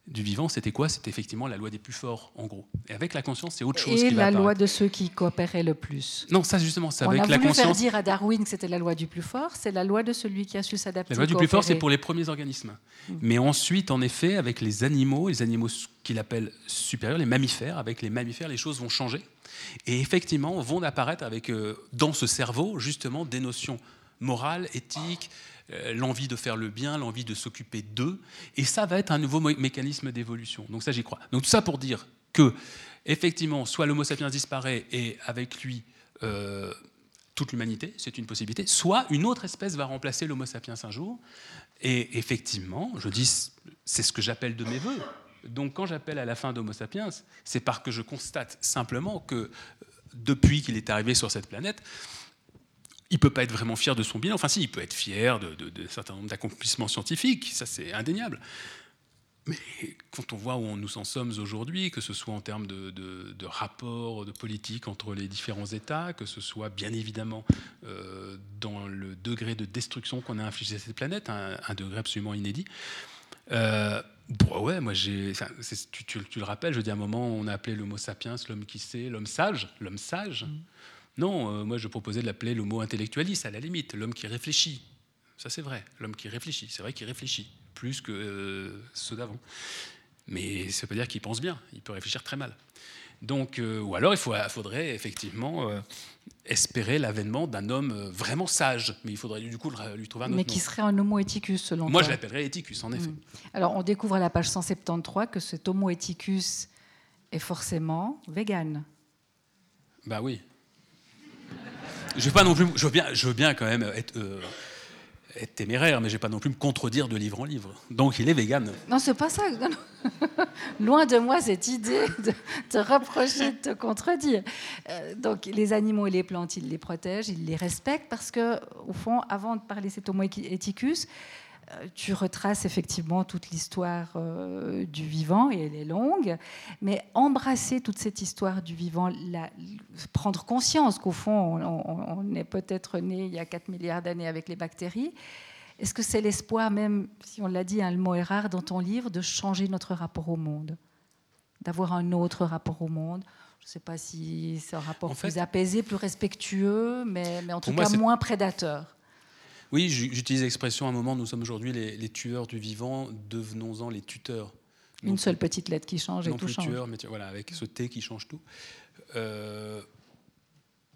du vivant, c'était quoi? C'était effectivement la loi des plus forts, en gros. Et avec la conscience, c'est autre chose. Et la loi de ceux qui coopéraient le plus. Non, ça justement, c'est avec la conscience. faire dire à Darwin que c'était la loi du plus fort. C'est la loi de celui qui a su s'adapter. La loi du plus fort, c'est pour les premiers organismes. Mm. Mais ensuite, en effet, avec les animaux, les animaux qu'il appelle supérieurs, les mammifères, avec les mammifères, les choses vont changer. Et effectivement, vont apparaître avec, euh, dans ce cerveau, justement, des notions morales, éthiques, l'envie de faire le bien, l'envie de s'occuper d'eux. Et ça va être un nouveau mécanisme d'évolution. Donc ça, j'y crois. Donc tout ça pour dire que, effectivement, soit l'Homo sapiens disparaît et avec lui euh, toute l'humanité, c'est une possibilité, soit une autre espèce va remplacer l'Homo sapiens un jour. Et effectivement, je dis, c'est ce que j'appelle de mes voeux. Donc quand j'appelle à la fin d'Homo sapiens, c'est parce que je constate simplement que depuis qu'il est arrivé sur cette planète, il ne peut pas être vraiment fier de son bilan. Enfin, si, il peut être fier de, de, certain nombre d'accomplissements scientifiques, ça c'est indéniable. Mais quand on voit où nous en sommes aujourd'hui, que ce soit en termes de, de, rapports, de politique entre les différents États, que ce soit bien évidemment euh, dans le degré de destruction qu'on a infligé à cette planète, un, degré absolument inédit, euh, ouais, moi j'ai. Tu, le rappelles, je dis à un moment, on a appelé l'homo sapiens l'homme qui sait, l'homme sage, l'homme sage. Mm. Non, euh, moi je proposais de l'appeler l'homo intellectualis, à la limite, l'homme qui réfléchit. Ça c'est vrai, l'homme qui réfléchit, c'est vrai qu'il réfléchit, plus que euh, ceux d'avant. Mais ça veut pas dire qu'il pense bien, il peut réfléchir très mal. Donc, euh, ou alors il faudrait effectivement espérer l'avènement d'un homme vraiment sage, mais il faudrait du coup lui trouver un autre Mais qui serait un homo ethicus selon Moi je l'appellerais ethicus en effet. Mm. Alors on découvre à la page 173 que cet homo ethicus est forcément vegan. Bah oui. Je veux pas non plus, je veux bien, quand même être, euh, être téméraire, mais je vais pas non plus me contredire de livre en livre. Donc il est vegan. Non, c'est pas ça. Loin de moi cette idée de te reprocher de te contredire. Euh, donc les animaux et les plantes, il les protège, il les respecte parce que au fond, avant de parler cet Homo eticus, euh, tu retraces effectivement toute l'histoire euh, du vivant et elle est longue, mais embrasser toute cette histoire du vivant, prendre conscience qu'au fond, on, est peut-être né il y a 4 milliards d'années avec les bactéries. Est-ce que c'est l'espoir, même si on l'a dit, hein, le mot est rare dans ton livre, de changer notre rapport au monde, d'avoir un autre rapport au monde? Je ne sais pas si c'est un rapport plus apaisé, plus respectueux, mais, mais en tout cas moins prédateur. Oui, j'utilise l'expression à un moment, nous sommes aujourd'hui les, tueurs du vivant, devenons-en les tuteurs. Une seule petite lettre qui change et tout change. Tueur, mais voilà, avec ce T qui change tout. Euh,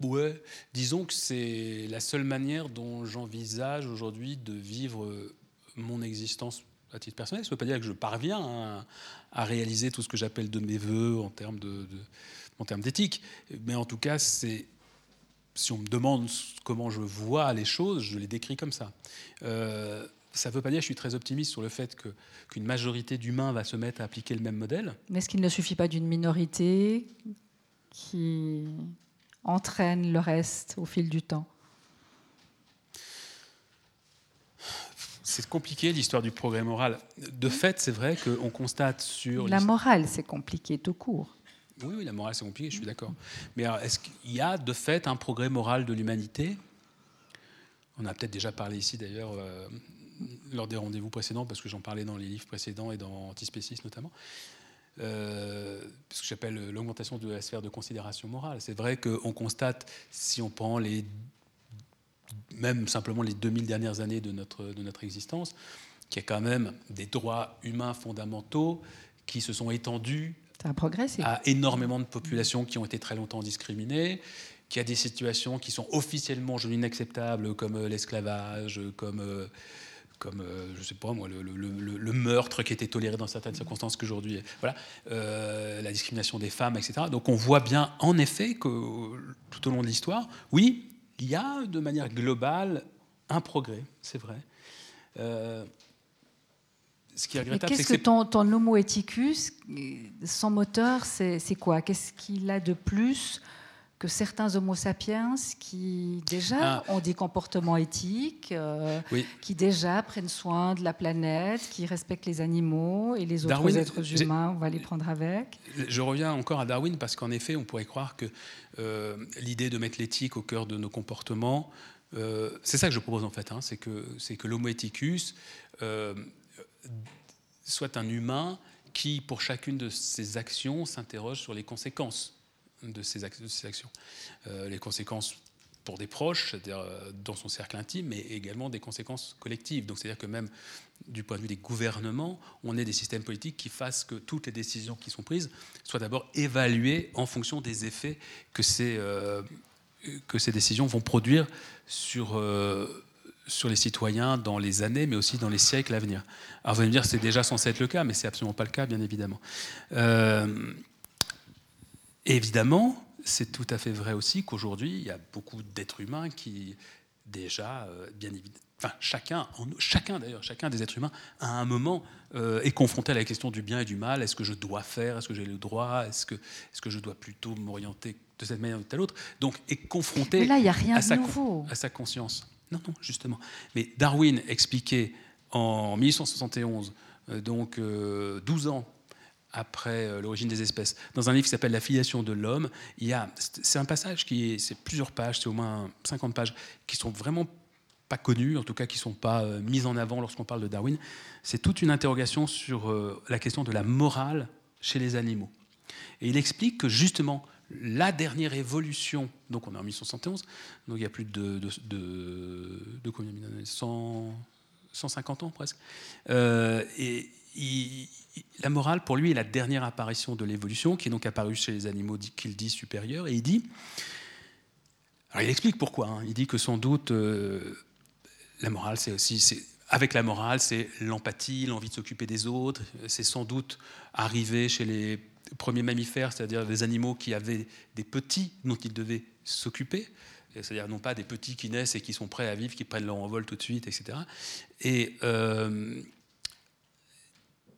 ouais, disons que c'est la seule manière dont j'envisage aujourd'hui de vivre mon existence à titre personnel. Ça ne veut pas dire que je parviens à, réaliser tout ce que j'appelle de mes voeux en termes de, de en termes d'éthique, mais en tout cas, c'est si on me demande comment je vois les choses, je les décris comme ça. Euh, ça ne veut pas dire que je suis très optimiste sur le fait qu'une majorité d'humains va se mettre à appliquer le même modèle. Mais est-ce qu'il ne suffit pas d'une minorité qui entraîne le reste au fil du temps? C'est compliqué l'histoire du progrès moral. De fait, c'est vrai qu'on constate sur... La morale, c'est compliqué tout court. Oui, la morale, c'est compliqué, je suis d'accord. Mais est-ce qu'il y a de fait un progrès moral de l'humanité? On a peut-être déjà parlé ici d'ailleurs euh, lors des rendez-vous précédents, parce que j'en parlais dans les livres précédents et dans Antispécisme notamment. Euh, ce que j'appelle l'augmentation de la sphère de considération morale. C'est vrai qu'on constate, si on prend les, même simplement les 2000 dernières années de notre, de notre existence, qu'il y a quand même des droits humains fondamentaux qui se sont étendus un à énormément de populations qui ont été très longtemps discriminées, qu'il y a des situations qui sont officiellement inacceptables, comme euh, l'esclavage, comme, euh, comme je sais pas moi, le, meurtre qui était toléré dans certaines circonstances qu'aujourd'hui, voilà, la discrimination des femmes, etc. Donc on voit bien en effet que tout au long de l'histoire, oui, il y a de manière globale un progrès, c'est vrai. Ce qui est regrettable, Qu'est-ce que, que ton, ton, Homo eticus, sans moteur, c'est quoi? Qu'est-ce qu'il a de plus que certains Homo sapiens qui déjà ah. ont des comportements éthiques, euh, qui déjà prennent soin de la planète, qui respectent les animaux et les autres êtres humains, on va les prendre avec. Je reviens encore à Darwin parce qu'en effet, on pourrait croire que euh, l'idée de mettre l'éthique au cœur de nos comportements, euh, c'est ça que je propose en fait, hein, c'est que, que l'Homo eticus soit un humain qui, pour chacune de ses actions, s'interroge sur les conséquences de ces, actions. Euh, les conséquences pour des proches, c'est-à-dire euh, dans son cercle intime, mais également des conséquences collectives. Donc c'est-à-dire que même du point de vue des gouvernements, on ait des systèmes politiques qui fassent que toutes les décisions qui sont prises soient d'abord évaluées en fonction des effets que ces, euh, que ces décisions vont produire sur, sur les citoyens dans les années, mais aussi dans les siècles à venir. Alors vous allez me dire c'est déjà censé être le cas, mais c'est absolument pas le cas, bien évidemment évidemment, c'est tout à fait vrai aussi qu'aujourd'hui, il y a beaucoup d'êtres humains qui, déjà, euh, bien évidemment, enfin, chacun, chacun d'ailleurs, chacun des êtres humains, à un moment, euh, est confronté à la question du bien et du mal. Est-ce que je dois faire? Est-ce que j'ai le droit? Est-ce que, est que je dois plutôt m'orienter de cette manière ou de telle autre? Donc, est confronté Mais là, y a rien à, sa, nouveau. à sa conscience. Non, non, justement. Mais Darwin expliquait en 1871, euh, donc 12 ans après euh, l'origine des espèces. Dans un livre qui s'appelle La filiation de l'homme, il y a, c'est un passage qui est, c'est plusieurs pages, c'est au moins 50 pages, qui sont vraiment pas connues, en tout cas qui ne sont pas euh, mises en avant lorsqu'on parle de Darwin. C'est toute une interrogation sur euh, la question de la morale chez les animaux. Et il explique que justement, la dernière évolution, donc on est en 1871, donc il y a plus de, combien 100, 150 ans presque. et la morale, pour lui, est la dernière apparition de l'évolution, qui est donc apparue chez les animaux qu'il dit supérieurs. Et il dit, alors il explique pourquoi. Hein. il dit que sans doute euh, la morale, c'est aussi, avec la morale, c'est l'empathie, l'envie de s'occuper des autres. C'est sans doute arrivé chez les premiers mammifères, c'est-à-dire des animaux qui avaient des petits dont ils devaient s'occuper. C'est-à-dire non pas des petits qui naissent et qui sont prêts à vivre, qui prennent leur envol tout de suite, etc. Et euh,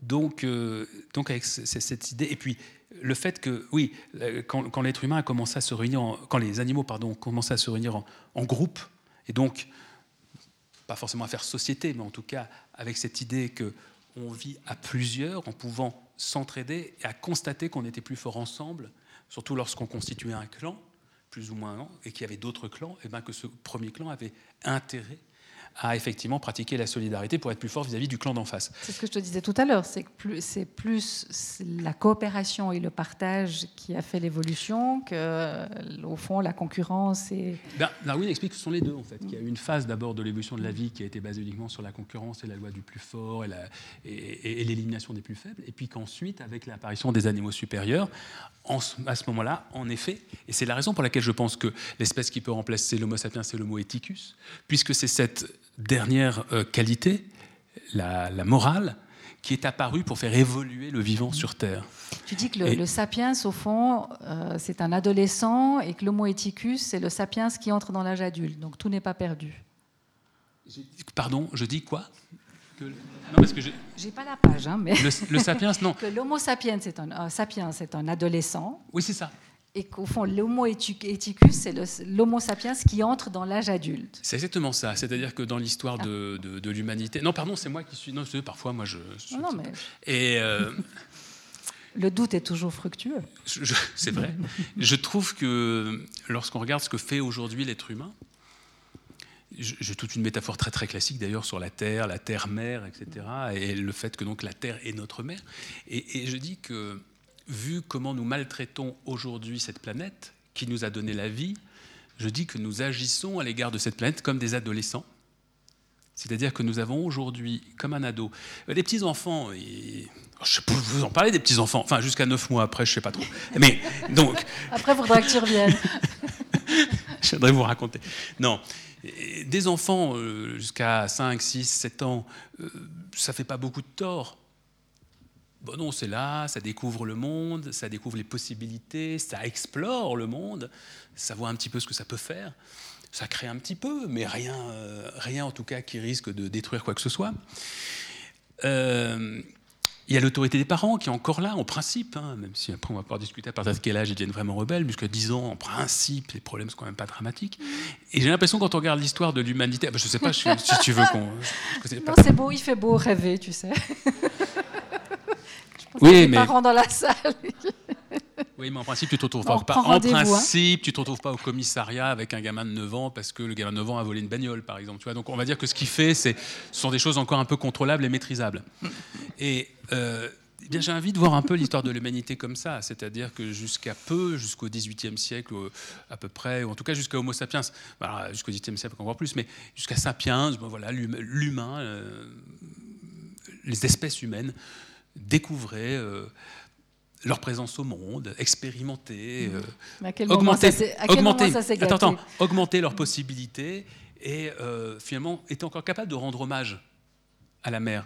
donc, euh, donc avec cette idée, et puis le fait que, oui, euh, quand, l'être humain a commencé à se réunir, quand les animaux, pardon, ont commencé à se réunir en, groupe, et donc, pas forcément à faire société, mais en tout cas avec cette idée que on vit à plusieurs, en pouvant s'entraider et à constater qu'on était plus fort ensemble, surtout lorsqu'on constituait un clan, plus ou moins, et qu'il y avait d'autres clans, et bien que ce premier clan avait intérêt à effectivement pratiquer la solidarité pour être plus fort vis-à-vis du clan d'en face. C'est ce que je te disais tout à l'heure, c'est plus, c'est plus la coopération et le partage qui a fait l'évolution que, au fond, la concurrence et... Ben, Darwin explique que ce sont les deux, en fait. Il y a eu une phase d'abord de l'évolution de la vie qui a été basée uniquement sur la concurrence et la loi du plus fort et, et, l'élimination des plus faibles, et puis qu'ensuite, avec l'apparition des animaux supérieurs, à ce moment-là, en effet, et c'est la raison pour laquelle je pense que l'espèce qui peut remplacer l'Homo sapiens, c'est l'Homo eticus, puisque c'est cette dernière euh, qualité, la, morale, qui est apparue pour faire évoluer le vivant sur Terre. Tu dis que le, sapiens, au fond, euh, c'est un adolescent et que l'homo eticus, c'est le sapiens qui entre dans l'âge adulte. Donc tout n'est pas perdu. Pardon, je dis quoi? Que... Non, parce que j'ai pas la page, hein, mais le, sapiens, non. que l'homo sapiens, c'est un, euh, sapiens, c'est un adolescent. Oui, c'est ça et qu'au fond, l'homo eticus, c'est l'homo sapiens qui entre dans l'âge adulte. C'est exactement ça. C'est-à-dire que dans l'histoire de, de, l'humanité. Non, pardon, c'est moi qui suis. Non, parfois, moi, je. non, mais... Et. Euh, Le doute est toujours fructueux. C'est vrai. je trouve que lorsqu'on regarde ce que fait aujourd'hui l'être humain, j'ai toute une métaphore très très classique d'ailleurs sur la terre, la terre-mère, etc. Et le fait que donc la terre est notre mère. Et, et je dis que vu comment nous maltraitons aujourd'hui cette planète qui nous a donné la vie, je dis que nous agissons à l'égard de cette planète comme des adolescents. C'est-à-dire que nous avons aujourd'hui, comme un ado, euh, des petits-enfants, et... je peux vous en parler des petits-enfants, enfin jusqu'à 9 mois après, je ne sais pas trop. Mais donc... Après, il faudra que tu reviennes. je voudrais vous raconter. Non, des enfants euh, jusqu'à 5, 6, 7 ans, euh, ça fait pas beaucoup de tort. Bon non, c'est là, ça découvre le monde, ça découvre les possibilités, ça explore le monde, ça voit un petit peu ce que ça peut faire, ça crée un petit peu, mais rien, euh, rien en tout cas qui risque de détruire quoi que ce soit. Euh, il y a l'autorité des parents qui est encore là, en principe, hein, même si après on va pouvoir discuter à partir de quel âge ils deviennent vraiment rebelles, jusqu'à 10 ans, en principe, les problèmes sont quand même pas dramatiques. Et j'ai l'impression, quand on regarde l'histoire de l'humanité, bah, je sais pas si, tu veux qu'on. Non, c'est beau, il fait beau rêver, tu sais. oui, mais. parents dans la salle. Oui, mais en principe, tu te retrouves pas. En hein. principe, tu te retrouves pas au commissariat avec un gamin de 9 ans parce que le gamin de 9 ans a volé une bagnole, par exemple. Tu vois Donc, on va dire que ce qu'il fait, c'est, ce sont des choses encore un peu contrôlables et maîtrisables. Et euh, eh bien, j'ai envie de voir un peu l'histoire de l'humanité comme ça, c'est-à-dire que jusqu'à peu, jusqu'au XVIIIe siècle à peu près, ou en tout cas jusqu'à Homo sapiens, jusqu'au XVIIIe siècle encore plus, mais jusqu'à Sapiens, voilà, l'humain, euh, les espèces humaines découvraient euh, leur présence au monde, expérimenter, augmenter, augmenter leurs possibilités et euh, finalement étaient encore capables de rendre hommage à la mer,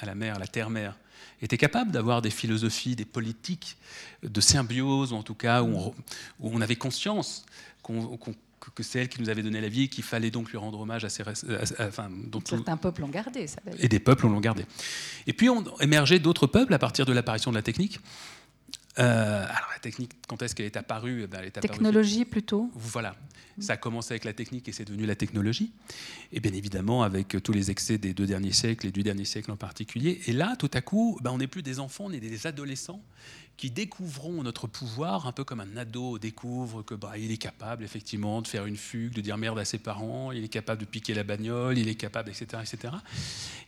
à la mer, à la terre-mère. Étaient capables d'avoir des philosophies, des politiques de symbiose, ou en tout cas où on, avait conscience qu'on que c'est elle qui nous avait donné la vie et qu'il fallait donc lui rendre hommage à ses. enfin, Certains peuples l'ont gardé, ça Et des peuples l'ont gardé. Et puis ont émergé d'autres peuples à partir de l'apparition de la technique. Euh, alors la technique, quand est-ce qu'elle est apparue? Eh elle est Technologie plutôt Voilà. Ça a commencé avec la technique et c'est devenu la technologie. Et bien évidemment avec tous les excès des deux derniers siècles et du dernier siècle en particulier. Et là, tout à coup, ben, on n'est plus des enfants, on est des adolescents qui découvrons notre pouvoir un peu comme un ado découvre que bah, il est capable effectivement de faire une fugue, de dire merde à ses parents, il est capable de piquer la bagnole, il est capable, etc., etc.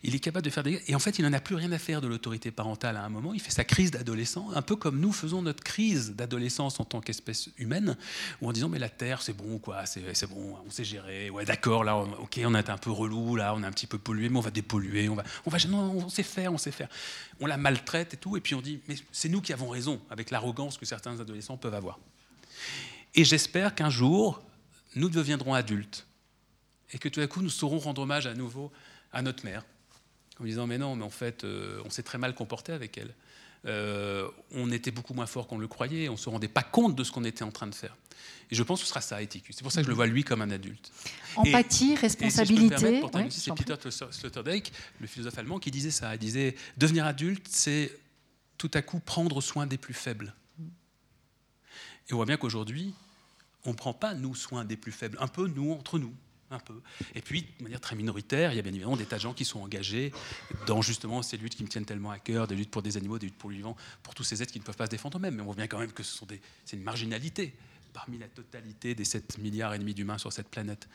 Il est capable de faire des et en fait il n'en a plus rien à faire de l'autorité parentale à un moment. Il fait sa crise d'adolescent, un peu comme nous faisons notre crise d'adolescence en tant qu'espèce humaine, où en disant mais la terre c'est bon quoi, c'est bon, on sait gérer, ouais d'accord là, ok on est un peu relou là, on est un petit peu pollué, mais on va dépolluer, on va, on va, non, on sait faire, on sait faire. On la maltraite et tout, et puis on dit mais c'est nous qui avons raison, avec l'arrogance que certains adolescents peuvent avoir. Et j'espère qu'un jour, nous deviendrons adultes et que tout à coup, nous saurons rendre hommage à nouveau à notre mère, en disant mais non, mais en fait, euh, on s'est très mal comporté avec elle. Euh, on était beaucoup moins fort qu'on le croyait, on ne se rendait pas compte de ce qu'on était en train de faire. Et je pense que ce sera ça, Ethicus. C'est pour ça que je le vois lui comme un adulte. Empathie, responsabilité. c'est Peter Sloterdijk, le philosophe allemand, qui disait ça. Il disait devenir adulte, c'est tout à coup prendre soin des plus faibles. Et on voit bien qu'aujourd'hui, on ne prend pas, nous, soin des plus faibles, un peu, nous, entre nous. Un peu. Et puis, de manière très minoritaire, il y a bien évidemment des tas de gens qui sont engagés dans justement ces luttes qui me tiennent tellement à cœur, des luttes pour des animaux, des luttes pour le vivant, pour tous ces êtres qui ne peuvent pas se défendre eux-mêmes. Mais on voit bien quand même que ce sont des, c'est une marginalité parmi la totalité des 7 milliards et demi d'humains sur cette planète.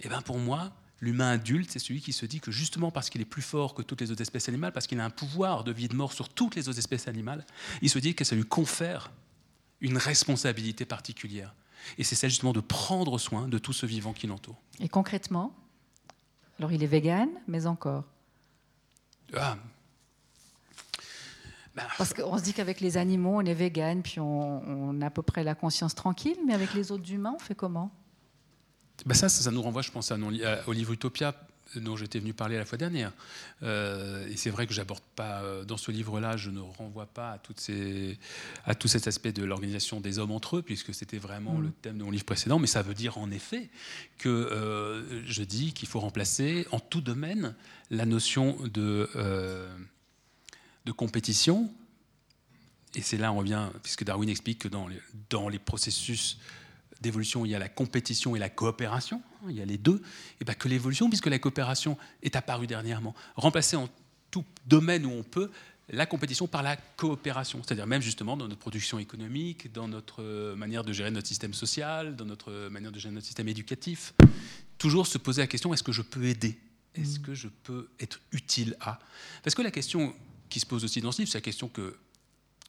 Et bien pour moi, L'humain adulte, c'est celui qui se dit que justement parce qu'il est plus fort que toutes les autres espèces animales, parce qu'il a un pouvoir de vie et de mort sur toutes les autres espèces animales, il se dit que ça lui confère une responsabilité particulière. Et c'est celle justement de prendre soin de tout ce vivant qui l'entoure. Et concrètement Alors il est vegan, mais encore ah. Ben, parce qu'on se dit qu'avec les animaux, on est vegan, puis on, on, a à peu près la conscience tranquille, mais avec les autres humains, on fait comment? Bah ça, ça, nous renvoie, je pense, à, au livre Utopia dont j'étais venu parler la fois dernière. Euh, et c'est vrai que j'aborde pas euh, dans ce livre-là, je ne renvoie pas à, toutes ces, à tout cet aspect de l'organisation des hommes entre eux, puisque c'était vraiment mm. le thème de mon livre précédent. Mais ça veut dire en effet que euh, je dis qu'il faut remplacer en tout domaine la notion de, de compétition. Et c'est là on revient, puisque Darwin explique que dans les, dans les processus d'évolution, il y a la compétition et la coopération, hein, il y a les deux, et bien que l'évolution, puisque la coopération est apparue dernièrement, remplacer en tout domaine où on peut la compétition par la coopération, c'est-à-dire même justement dans notre production économique, dans notre euh, manière de gérer notre système social, dans notre manière de gérer notre système éducatif, toujours se poser la question est-ce que je peux aider? Est-ce que je peux être utile à? Parce que la question qui se pose aussi dans ce livre, c'est la question que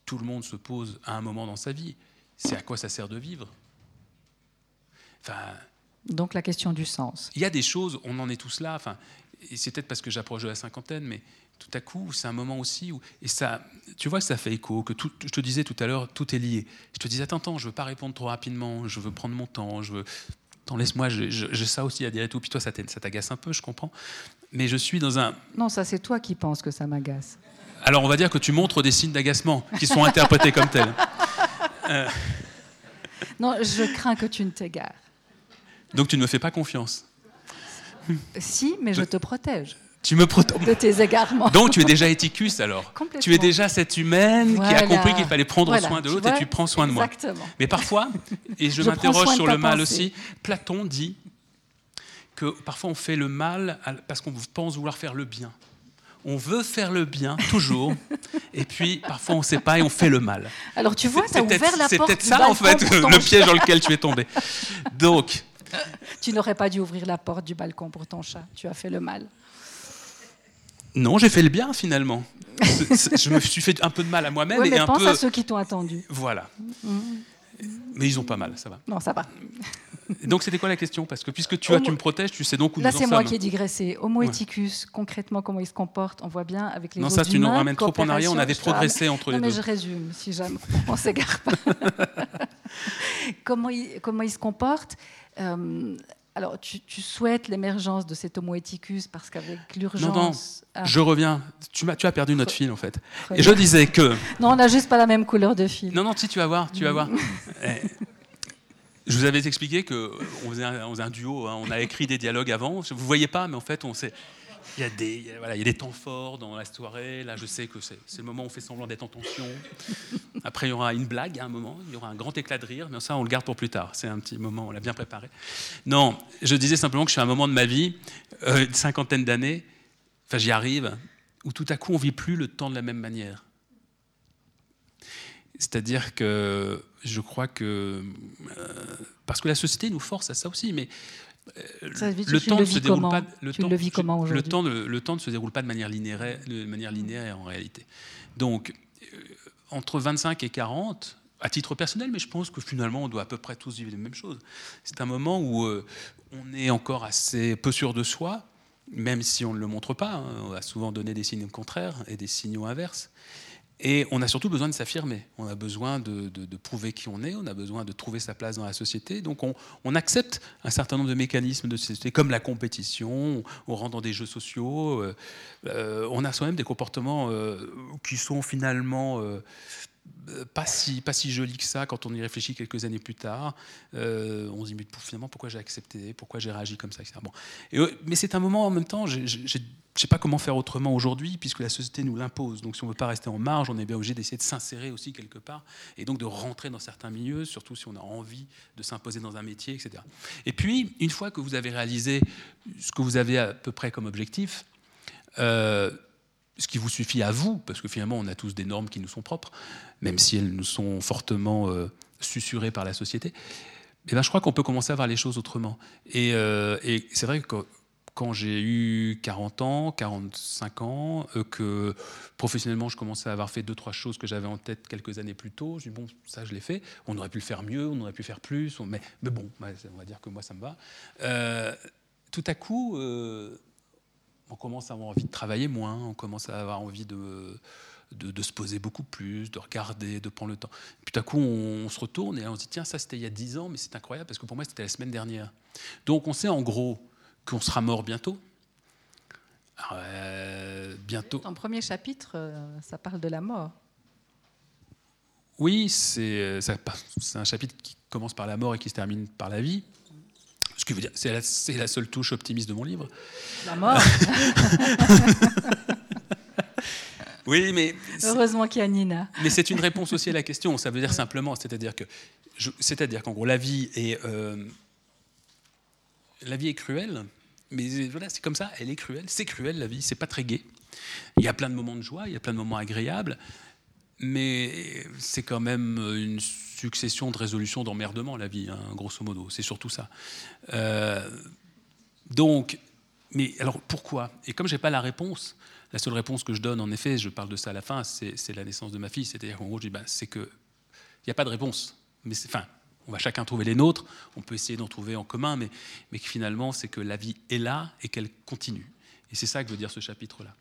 tout le monde se pose à un moment dans sa vie. C'est à quoi ça sert de vivre? Donc la question du sens. Il y a des choses, on en est tous là. Enfin, et c'est peut-être parce que j'approche de la cinquantaine, mais tout à coup, c'est un moment aussi où et ça, tu vois, ça fait écho. Que tout, je te disais tout à l'heure, tout est lié. Je te disais, attends, attends, je veux pas répondre trop rapidement. Je veux prendre mon temps. Je veux Attends, laisse-moi, j'ai ça aussi à dire et tout. Puis toi, ça t'agace un peu, je comprends. Mais je suis dans un. Non, ça, c'est toi qui penses que ça m'agace. Alors, on va dire que tu montres des signes d'agacement qui sont interprétés comme tels. Euh. Non, je crains que tu ne t'égares. Donc, tu ne me fais pas confiance Si, mais je te protège. Tu me protèges. De tes égarements. Donc tu es déjà éthicus alors. Tu es déjà cette humaine qui a compris qu'il fallait prendre soin de l'autre et tu prends soin de moi. Exactement. Mais parfois, et je, m'interroge sur le mal aussi, Platon dit que parfois on fait le mal parce qu'on pense vouloir faire le bien. On veut faire le bien, toujours, et puis parfois on ne sait pas et on fait le mal. Alors tu vois, as ouvert la porte. C'est peut-être ça en fait, le piège dans lequel tu es tombé. Donc. Tu n'aurais pas dû ouvrir la porte du balcon pour ton chat, tu as fait le mal. Non, j'ai fait le bien finalement. je me suis fait un peu de mal à moi-même. mais un pense peu... à ceux qui t'ont attendu. Voilà. Mm. Mais ils ont pas mal, ça va. Non, ça va. donc c'était quoi la question? Parce que puisque tu, tu me protèges, tu sais donc où Là, nous en sommes. Là, c'est moi qui ai digressé. Homo eticus, concrètement, comment il se comporte On voit bien avec les Non, ça, tu nous ramènes trop en arrière. On avait progressé entre les deux. Non, mais je résume, si jamais on s'égare pas. comment, il, comment il se comporte? Euh, alors, tu, souhaites l'émergence de cet homo eticus parce qu'avec l'urgence. Non, non, ah. je reviens. Tu, as, tu as perdu notre fil, en fait. Et je disais que. Non, on n'a juste pas la même couleur de fil. Non, non, si, tu vas voir, tu vas voir. Eh, je vous avais expliqué qu'on faisait, un, faisait un duo, hein. on a écrit des dialogues avant. Vous ne voyez pas, mais en fait, on s'est il y, a des, temps forts dans la soirée. Là, je sais que c'est le moment où on fait semblant d'être en tension. Après, il y aura une blague à un moment, il y aura un grand éclat de rire, mais ça, on le garde pour plus tard. C'est un petit moment, on l'a bien préparé. Non, je disais simplement que je suis à un moment de ma vie, euh, une cinquantaine d'années, enfin, j'y arrive, où tout à coup, on vit plus le temps de la même manière. C'est-à-dire que je crois que. Euh, parce que la société nous force à ça aussi, mais le temps ne se déroule pas. Le temps, le vis comment le temps, le, temps ne se déroule pas de manière linéaire, de manière linéaire en réalité. Donc, euh, entre 25 et 40, à titre personnel, mais je pense que finalement, on doit à peu près tous vivre les mêmes choses. C'est un moment où euh, on est encore assez peu sûr de soi, même si on ne le montre pas. Hein. on va souvent donner des signes contraires et des signaux inverses. Et on a surtout besoin de s'affirmer, on a besoin de, prouver qui on est, on a besoin de trouver sa place dans la société. Donc on, accepte un certain nombre de mécanismes de société, comme la compétition, on rentre dans des jeux sociaux, euh, euh, on a soi-même des comportements euh, qui sont finalement pas si, pas si joli que ça quand on y réfléchit quelques années plus tard. on se dit, mais finalement, pourquoi j'ai accepté? Pourquoi j'ai réagi comme ça etc. Bon. mais c'est un moment en même temps, je ne sais pas comment faire autrement aujourd'hui, puisque la société nous l'impose. Donc si on ne veut pas rester en marge, on est bien obligé d'essayer de s'insérer aussi quelque part, et donc de rentrer dans certains milieux, surtout si on a envie de s'imposer dans un métier, etc. Et puis, une fois que vous avez réalisé ce que vous avez à peu près comme objectif, euh, ce qui vous suffit à vous, parce que finalement on a tous des normes qui nous sont propres, même si elles nous sont fortement euh, susurrées par la société, eh ben, je crois qu'on peut commencer à voir les choses autrement. Et, euh, c'est vrai que quand j'ai eu 40 ans, 45 ans, euh, que professionnellement je commençais à avoir fait deux, trois choses que j'avais en tête quelques années plus tôt, je dis bon, ça je l'ai fait, on aurait pu le faire mieux, on aurait pu faire plus, mais, mais, bon, on va dire que moi ça me va. Euh, tout à coup, on commence à avoir envie de travailler moins, on commence à avoir envie de, de, se poser beaucoup plus, de regarder, de prendre le temps. Puis tout à coup, on, se retourne et on se dit tiens, ça c'était il y a 10 ans, mais c'est incroyable parce que pour moi c'était la semaine dernière. Donc on sait en gros qu'on sera mort bientôt. Euh, bientôt. Ton premier chapitre, euh, ça parle de la mort. Oui, c'est un chapitre qui commence par la mort et qui se termine par la vie. Ce qui veut dire, c'est la, la, seule touche optimiste de mon livre. La mort. oui, mais heureusement qu'il y a Nina. Mais c'est une réponse aussi à la question. Ça veut dire simplement, c'est-à-dire que, c'est-à-dire qu'en gros, la vie est euh, la vie est cruelle, mais voilà, c'est comme ça, elle est cruelle, c'est cruel la vie, c'est pas très gai. Il y a plein de moments de joie, il y a plein de moments agréables, mais c'est quand même une succession de résolutions d'emmerdement la vie, hein, grosso modo, c'est surtout ça. Euh, donc, mais alors pourquoi? Et comme j'ai pas la réponse, la seule réponse que je donne, en effet, je parle de ça à la fin, c'est la naissance de ma fille, c'est-à-dire qu'en gros, je dis, ben, c'est que il n'y a pas de réponse. Mais enfin, on va chacun trouver les nôtres, on peut essayer d'en trouver en commun, mais, mais finalement, c'est que la vie est là et qu'elle continue. Et c'est ça que veut dire ce chapitre-là.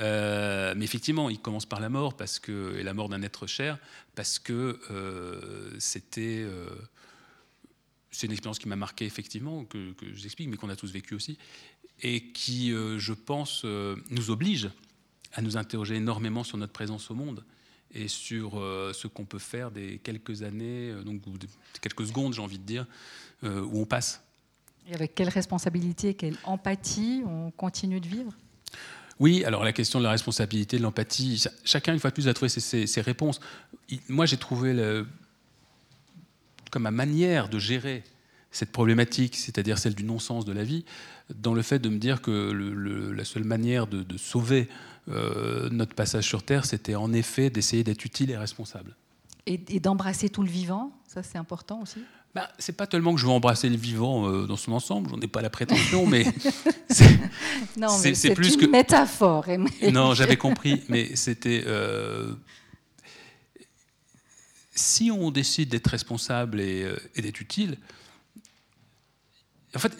Euh, mais effectivement, il commence par la mort, parce que, et la mort d'un être cher, parce que euh, c'était. Euh, c'est une expérience qui m'a marqué effectivement, que, que j'explique, mais qu'on a tous vécu aussi, et qui, je pense, nous oblige à nous interroger énormément sur notre présence au monde et sur ce qu'on peut faire des quelques années, donc des quelques secondes, j'ai envie de dire, où on passe. Et avec quelle responsabilité, quelle empathie on continue de vivre? Oui, alors la question de la responsabilité, de l'empathie, chacun, une fois de plus, a trouvé ses, ses réponses. Moi, j'ai trouvé comme ma manière de gérer cette problématique, c'est-à-dire celle du non-sens de la vie, dans le fait de me dire que la seule manière de, sauver euh, notre passage sur Terre, c'était en effet d'essayer d'être utile et responsable. Et, d'embrasser tout le vivant, ça c'est important aussi? Ben, c'est pas tellement que je veux embrasser le vivant euh, dans son ensemble, j'en ai pas la prétention, mais c'est plus une que métaphore. non, j'avais compris, mais c'était euh, si on décide d'être responsable et, et d'être utile, en fait,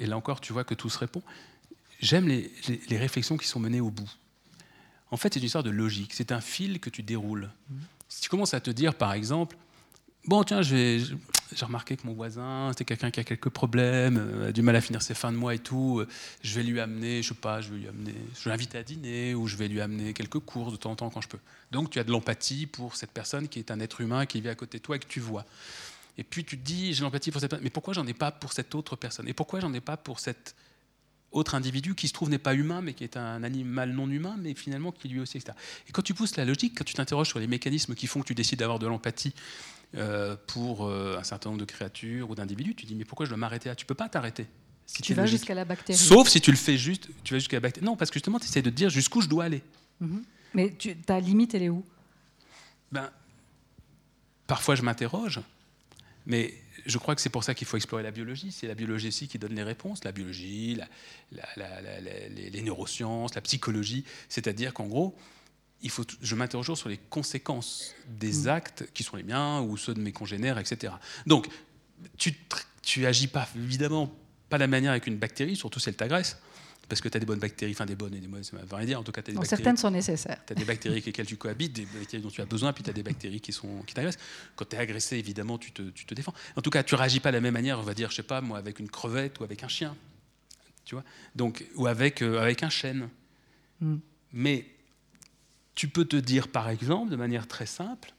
et là encore, tu vois que tout se répond. J'aime les, réflexions qui sont menées au bout. En fait, c'est une histoire de logique. C'est un fil que tu déroules. Si tu commences à te dire, par exemple, bon, tiens, j'ai remarqué que mon voisin, c'est quelqu'un qui a quelques problèmes, euh, a du mal à finir ses fins de mois et tout. Euh, je vais lui amener, je sais pas, je vais lui amener, je vais l'inviter à dîner ou je vais lui amener quelques courses de temps en temps quand je peux. Donc, tu as de l'empathie pour cette personne qui est un être humain qui vit à côté de toi et que tu vois. Et puis tu te dis, j'ai l'empathie pour cette personne, mais pourquoi j'en ai pas pour cette autre personne? Et pourquoi j'en ai pas pour cet autre individu qui se trouve n'est pas humain, mais qui est un animal non humain, mais finalement qui lui aussi, etc. Et quand tu pousses la logique, quand tu t'interroges sur les mécanismes qui font que tu décides d'avoir de l'empathie euh, pour euh, un certain nombre de créatures ou d'individus, tu dis, mais pourquoi je dois m'arrêter là? Tu peux pas t'arrêter. Si tu vas jusqu'à la bactérie. Sauf si tu le fais juste, tu vas jusqu'à la bactérie. Non, parce que justement, tu essaies de te dire jusqu'où je dois aller. Mhm. Mais tu, ta limite, elle est où? Ben, Parfois, je m'interroge. Mais je crois que c'est pour ça qu'il faut explorer la biologie. C'est la biologie aussi qui donne les réponses. La biologie, les, neurosciences, la psychologie. C'est-à-dire qu'en gros, il faut, je m'interroge toujours sur les conséquences des mm. actes qui sont les miens ou ceux de mes congénères, etc. Donc, tu, tu agis pas, évidemment, pas de la manière avec une bactérie, surtout si elle t'agresse parce que tu as des bonnes bactéries, enfin des bonnes et des mauvaises, ça ne veut rien dire. En tout cas, as des bactéries, certaines sont nécessaires. Tu as des bactéries avec lesquelles tu cohabites, des bactéries dont tu as besoin, puis tu as des bactéries qui, sont, qui t'agressent. Quand tu es agressé, évidemment, tu te, tu te, défends. En tout cas, tu réagis pas de la même manière, on va dire, je sais pas, moi, avec une crevette ou avec un chien. Tu vois Donc, ou avec, euh, avec un chêne. Hmm. Mais tu peux te dire, par exemple, de manière très simple,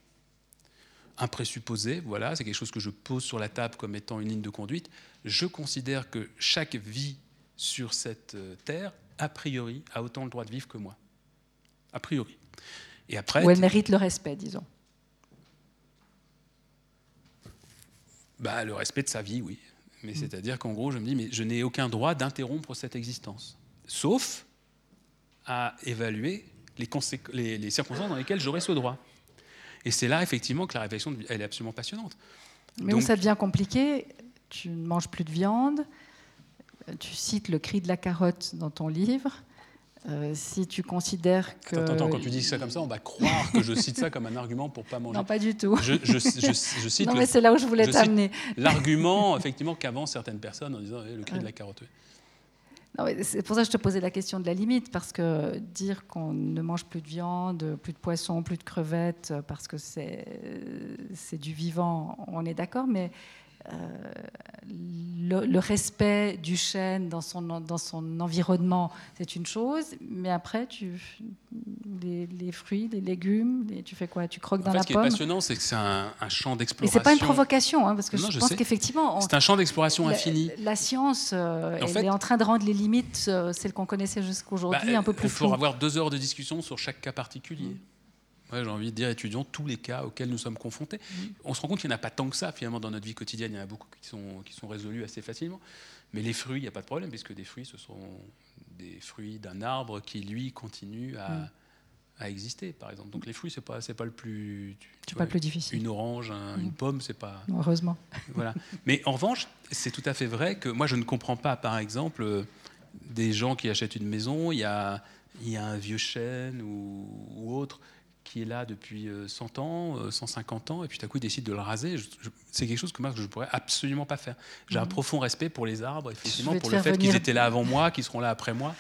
un présupposé, voilà, c'est quelque chose que je pose sur la table comme étant une ligne de conduite. Je considère que chaque vie sur cette euh, terre, a priori, a autant le droit de vivre que moi. A priori. Et après, Ou elle mérite le respect, disons. Bah, le respect de sa vie, oui. Mais mm. c'est-à-dire qu'en gros, je me dis, mais je n'ai aucun droit d'interrompre cette existence. Sauf à évaluer les, les, circonstances dans lesquelles j'aurai ce droit. Et c'est là, effectivement, que la réflexion, elle est absolument passionnante. Mais où ça devient compliqué, tu ne manges plus de viande, tu cites le cri de la carotte dans ton livre. Euh, si tu considères que. Attends, attends, quand tu dis ça comme ça, on va croire que je cite ça comme un argument pour pas manger. Non, pas du tout. Je, je, cite. non, mais c'est là où je voulais t'amener. L'argument, effectivement, qu'avancent certaines personnes en disant eh, le cri de la carotte. C'est pour ça que je te posais la question de la limite, parce que dire qu'on ne mange plus de viande, plus de poisson, plus de crevettes, parce que c'est du vivant, on est d'accord, mais euh, le, respect du chêne dans son, dans son environnement, c'est une chose, mais après, tu, les, fruits, les légumes, tu fais quoi? Tu croques dans la pomme Ce qui est passionnant, c'est que c'est un, champ d'exploration. Et c'est pas une provocation, hein, parce que je, pense qu'effectivement... C'est un champ d'exploration infini. La, science, euh, elle est en train de rendre les limites, euh, celles qu'on connaissait jusqu'aujourd'hui, bah, un peu plus. Il faut avoir deux heures de discussion sur chaque cas particulier. Ouais, j'ai envie de dire, étudions tous les cas auxquels nous sommes confrontés. Mmh. On se rend compte qu'il n'y en a pas tant que ça, finalement, dans notre vie quotidienne. Il y en a beaucoup qui sont, qui sont résolus assez facilement. Mais les fruits, il n'y a pas de problème, puisque des fruits, ce sont des fruits d'un arbre qui, lui, continue à, mmh. à, exister, par exemple. Donc les fruits, ce n'est pas, pas le plus... C'est pas le plus difficile. Une orange, une mmh. pomme, c'est pas... Heureusement. Voilà. Mais en revanche, c'est tout à fait vrai que moi, je ne comprends pas, par exemple, des gens qui achètent une maison, il y a, il y a un vieux chêne ou, ou autre qui est là depuis 100 euh, ans, 150 euh, ans, et puis tout à coup il décide de le raser, c'est quelque chose que moi je ne pourrais absolument pas faire. J'ai un mhm. profond respect pour les arbres, effectivement, pour le fait qu'ils étaient là avant moi, qu'ils seront là après moi.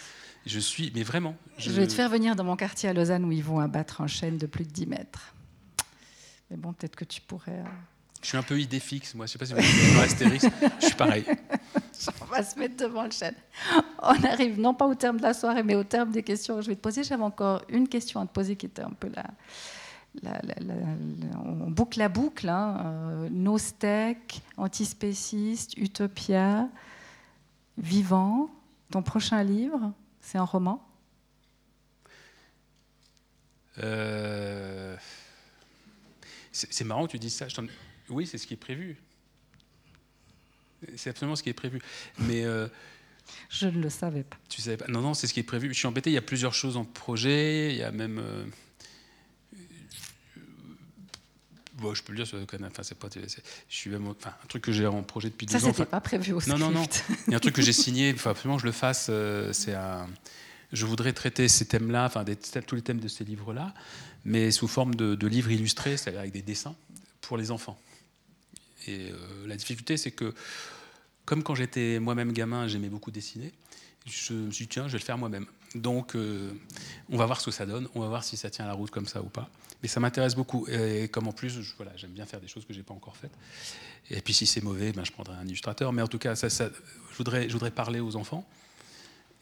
Je suis, mais vraiment. Je... vais te faire venir dans mon quartier à Lausanne où ils vont abattre un chêne de plus de 10 mètres. Mais bon, peut-être que tu pourrais. Euh, Je suis un peu idée fixe, moi. Je sais pas si vous dans Astérix. Je suis pareil. On va se mettre devant le chêne. On arrive non pas au terme de la soirée, mais au terme des questions que je vais te poser. J'avais encore une question à te poser qui était un peu la, on boucle la boucle. Hein. Euh, Nostec, antispéciste, Utopia, Vivant. Ton prochain livre, c'est un roman? Euh, C'est marrant que tu dises ça. Oui, c'est ce qui est prévu. C'est absolument ce qui est prévu. Mais. Euh, je ne le savais pas. Tu savais pas Non, non, c'est ce qui est prévu. Je suis embêté, il y a plusieurs choses en projet. Il y a même. Euh, bon, je peux le dire sur Enfin, c'est pas. Je suis même, enfin, un truc que j'ai en projet depuis deux ans. Ça, c'était pas prévu au Non, non, non. Il y a un truc que j'ai signé. Il faut absolument que je le fasse. Euh, c'est un. Je voudrais traiter ces thèmes-là, enfin des, tous les thèmes de ces livres-là, mais sous forme de, de livres illustrés, c'est-à-dire avec des dessins pour les enfants. Et euh, la difficulté, c'est que, comme quand j'étais moi-même gamin, j'aimais beaucoup dessiner, je me suis dit, tiens, je vais le faire moi-même. Donc, euh, on va voir ce que ça donne, on va voir si ça tient la route comme ça ou pas. Mais ça m'intéresse beaucoup. Et comme en plus, voilà, j'aime bien faire des choses que je n'ai pas encore faites. Et puis, si c'est mauvais, ben, je prendrai un illustrateur. Mais en tout cas, je, voudrais, je voudrais parler aux enfants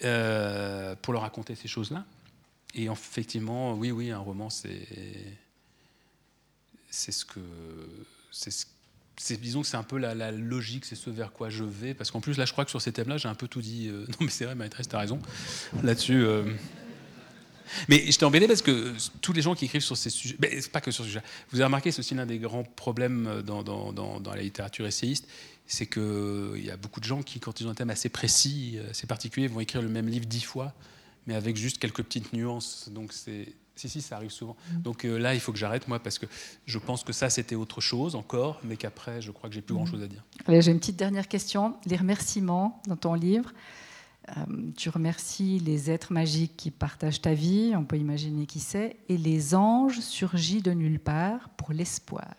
euh, pour leur raconter ces choses-là. Et effectivement, oui, oui, un roman, c'est c'est ce que c'est ce disons que c'est un peu la, logique, c'est ce vers quoi je vais. Parce qu'en plus, là, je crois que sur ces thèmes-là, j'ai un peu tout dit. Euh, non, mais c'est vrai, maîtresse, t'as raison là-dessus. Euh. Mais j'étais embêté parce que tous les gens qui écrivent sur ces sujets, mais pas que sur ce sujet. Vous avez remarqué, c'est aussi l'un des grands problèmes dans, dans, dans, la littérature essayiste, c'est qu'il y a beaucoup de gens qui, quand ils ont un thème assez précis, assez particulier, vont écrire le même livre dix fois, mais avec juste quelques petites nuances. Donc c'est si, si, ça arrive souvent. Mm. Donc euh, là, il faut que j'arrête, moi, parce que je pense que ça, c'était autre chose encore, mais qu'après, je crois que j'ai plus mm. grand-chose à dire. J'ai une petite dernière question. Les remerciements dans ton livre. Euh, tu remercies les êtres magiques qui partagent ta vie, on peut imaginer qui c'est, et les anges surgis de nulle part pour l'espoir.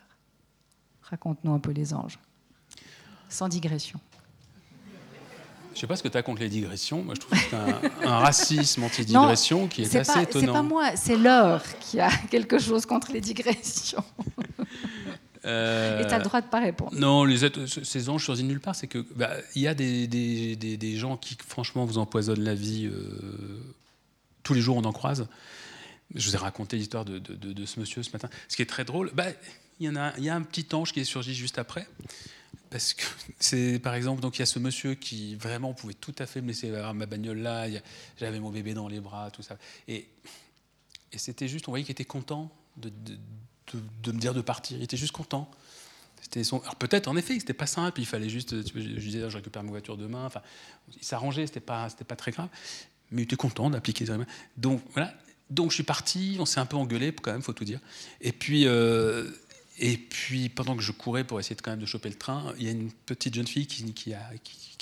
Raconte-nous un peu les anges, sans digression. Je sais pas ce que tu as contre les digressions. Moi, je trouve que c'est un, racisme anti-digression qui est, assez étonnant. C'est pas moi, c'est l'heure qui a quelque chose contre les digressions. Euh, Et tu as le droit de pas répondre. Non, les ces anges choisis nulle part, c'est que bah, il y a des, des, des, gens qui, franchement, vous empoisonnent la vie. Euh, tous les jours, on en croise. Je vous ai raconté l'histoire de, de, de, ce monsieur ce matin. Ce qui est très drôle, bah, il y, en a, il y a un petit ange qui est surgi juste après. Parce que c'est, par exemple, donc il y a ce monsieur qui vraiment pouvait tout à fait me laisser avoir ma bagnole là. J'avais mon bébé dans les bras, tout ça. Et, c'était juste, on voyait qu'il était content de, me dire de partir. Il était juste content. C'était son... Alors peut-être, en effet, c'était pas simple. Il fallait juste, je disais, je récupère ma voiture demain. Enfin, il s'arrangeait, c'était pas, pas très grave. Mais il était content d'appliquer. Donc voilà. Donc je suis parti. On s'est un peu engueulé, quand même, faut tout dire. Et puis. Euh, et puis, pendant que je courais pour essayer de, quand même de choper le train, il y a une petite jeune fille qui,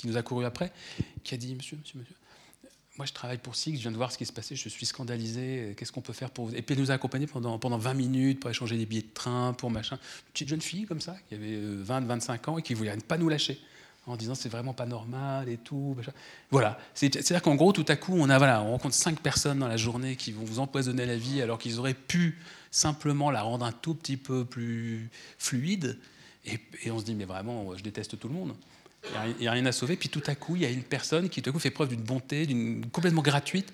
nous a couru après, qui a dit Monsieur, monsieur, monsieur, moi je travaille pour SIG, je viens de voir ce qui se passait, je suis scandalisé, qu'est-ce qu'on peut faire pour vous? Et puis elle nous a accompagnés pendant, pendant 20 minutes pour échanger des billets de train, pour machin. Une petite jeune fille comme ça, qui avait 20, euh, 25 ans et qui voulait pas nous lâcher en disant c'est vraiment pas normal et tout. Voilà. C'est-à-dire qu'en gros, tout à coup, on, a, voilà, on rencontre cinq personnes dans la journée qui vont vous empoisonner la vie alors qu'ils auraient pu simplement la rendre un tout petit peu plus fluide. Et, on se dit, mais vraiment, je déteste tout le monde. Il n'y a, rien à sauver. Puis tout à coup, il y a une personne qui tout à coup fait preuve d'une bonté, d'une complètement gratuite.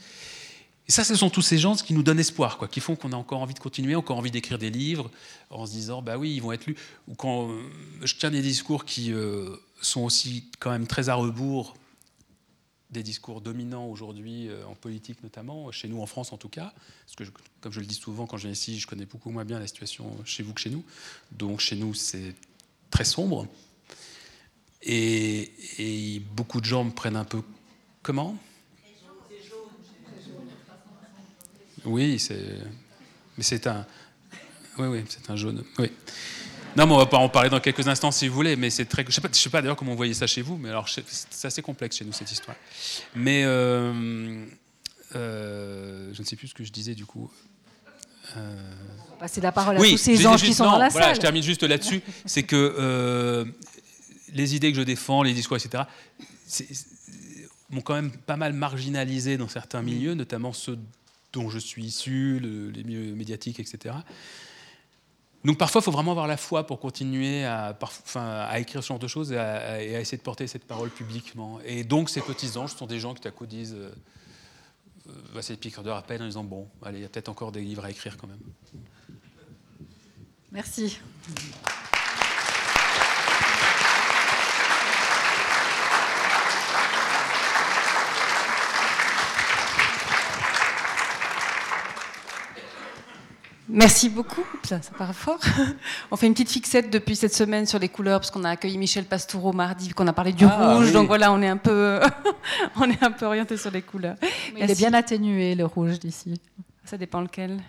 Et ça, ce sont tous ces gens qui nous donnent espoir, quoi, qui font qu'on a encore envie de continuer, encore envie d'écrire des livres, en se disant, bah oui, ils vont être lus. Ou quand euh, je tiens des discours qui euh, sont aussi quand même très à rebours des discours dominants aujourd'hui euh, en politique notamment, chez nous en France en tout cas, parce que comme je le dis souvent quand je viens ici, je connais beaucoup moins bien la situation chez vous que chez nous. Donc chez nous c'est très sombre. Et, beaucoup de gens me prennent un peu comment Oui, c'est mais c'est un oui oui, c'est un jaune. Oui. Non, mais on va pas en parler dans quelques instants si vous voulez, mais c'est très. Je sais pas, sais pas d'ailleurs comment vous voyez ça chez vous, mais alors c'est assez complexe chez nous cette histoire. Mais euh, euh, je ne sais plus ce que je disais du coup. Euh... Passer la parole à tous ces anges qui sont dans la voilà, salle. Je termine juste là-dessus, c'est que euh, les idées que je défends, les discours, etc., m'ont quand même pas mal marginalisé dans certains milieux, notamment ceux dont je suis issu, les milieux médiatiques, etc. donc parfois, il faut vraiment avoir la foi pour continuer à, écrire ce genre de choses et à, essayer de porter cette parole publiquement. Et donc ces petits anges sont des gens qui tout à coup disent, euh, euh bah, c'est piqueurs de rappel en disant, bon, allez, il y a peut-être encore des livres à écrire quand même. Merci. Merci beaucoup. Ça, part fort. On fait une petite fixette depuis cette semaine sur les couleurs parce qu'on a accueilli Michel Pastoureau mardi, qu'on a parlé du ah, rouge. Donc voilà, on est un peu, on est un peu orienté sur les couleurs. il est bien atténué le rouge d'ici. Ça dépend lequel.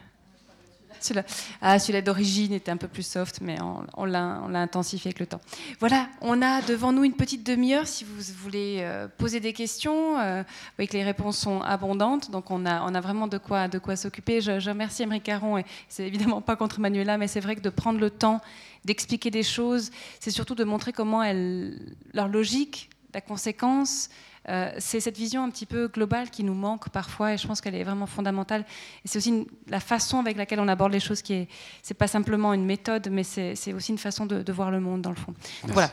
Celui-là ah, celui d'origine était un peu plus soft, mais on, l'a intensifié avec le temps. Voilà, on a devant nous une petite demi-heure si vous voulez euh, poser des questions. Euh, vous voyez que les réponses sont abondantes, donc on a, vraiment de quoi, de quoi s'occuper. Je, remercie Emery Caron, et c'est évidemment pas contre Manuela, mais c'est vrai que de prendre le temps d'expliquer des choses, c'est surtout de montrer comment elles, leur logique, la conséquence, euh, c'est cette vision un petit peu globale qui nous manque parfois et je pense qu'elle est vraiment fondamentale. Et c'est aussi la façon avec laquelle on aborde les choses qui est, c'est pas simplement une méthode, mais c'est aussi une façon de, voir le monde dans le fond. voilà.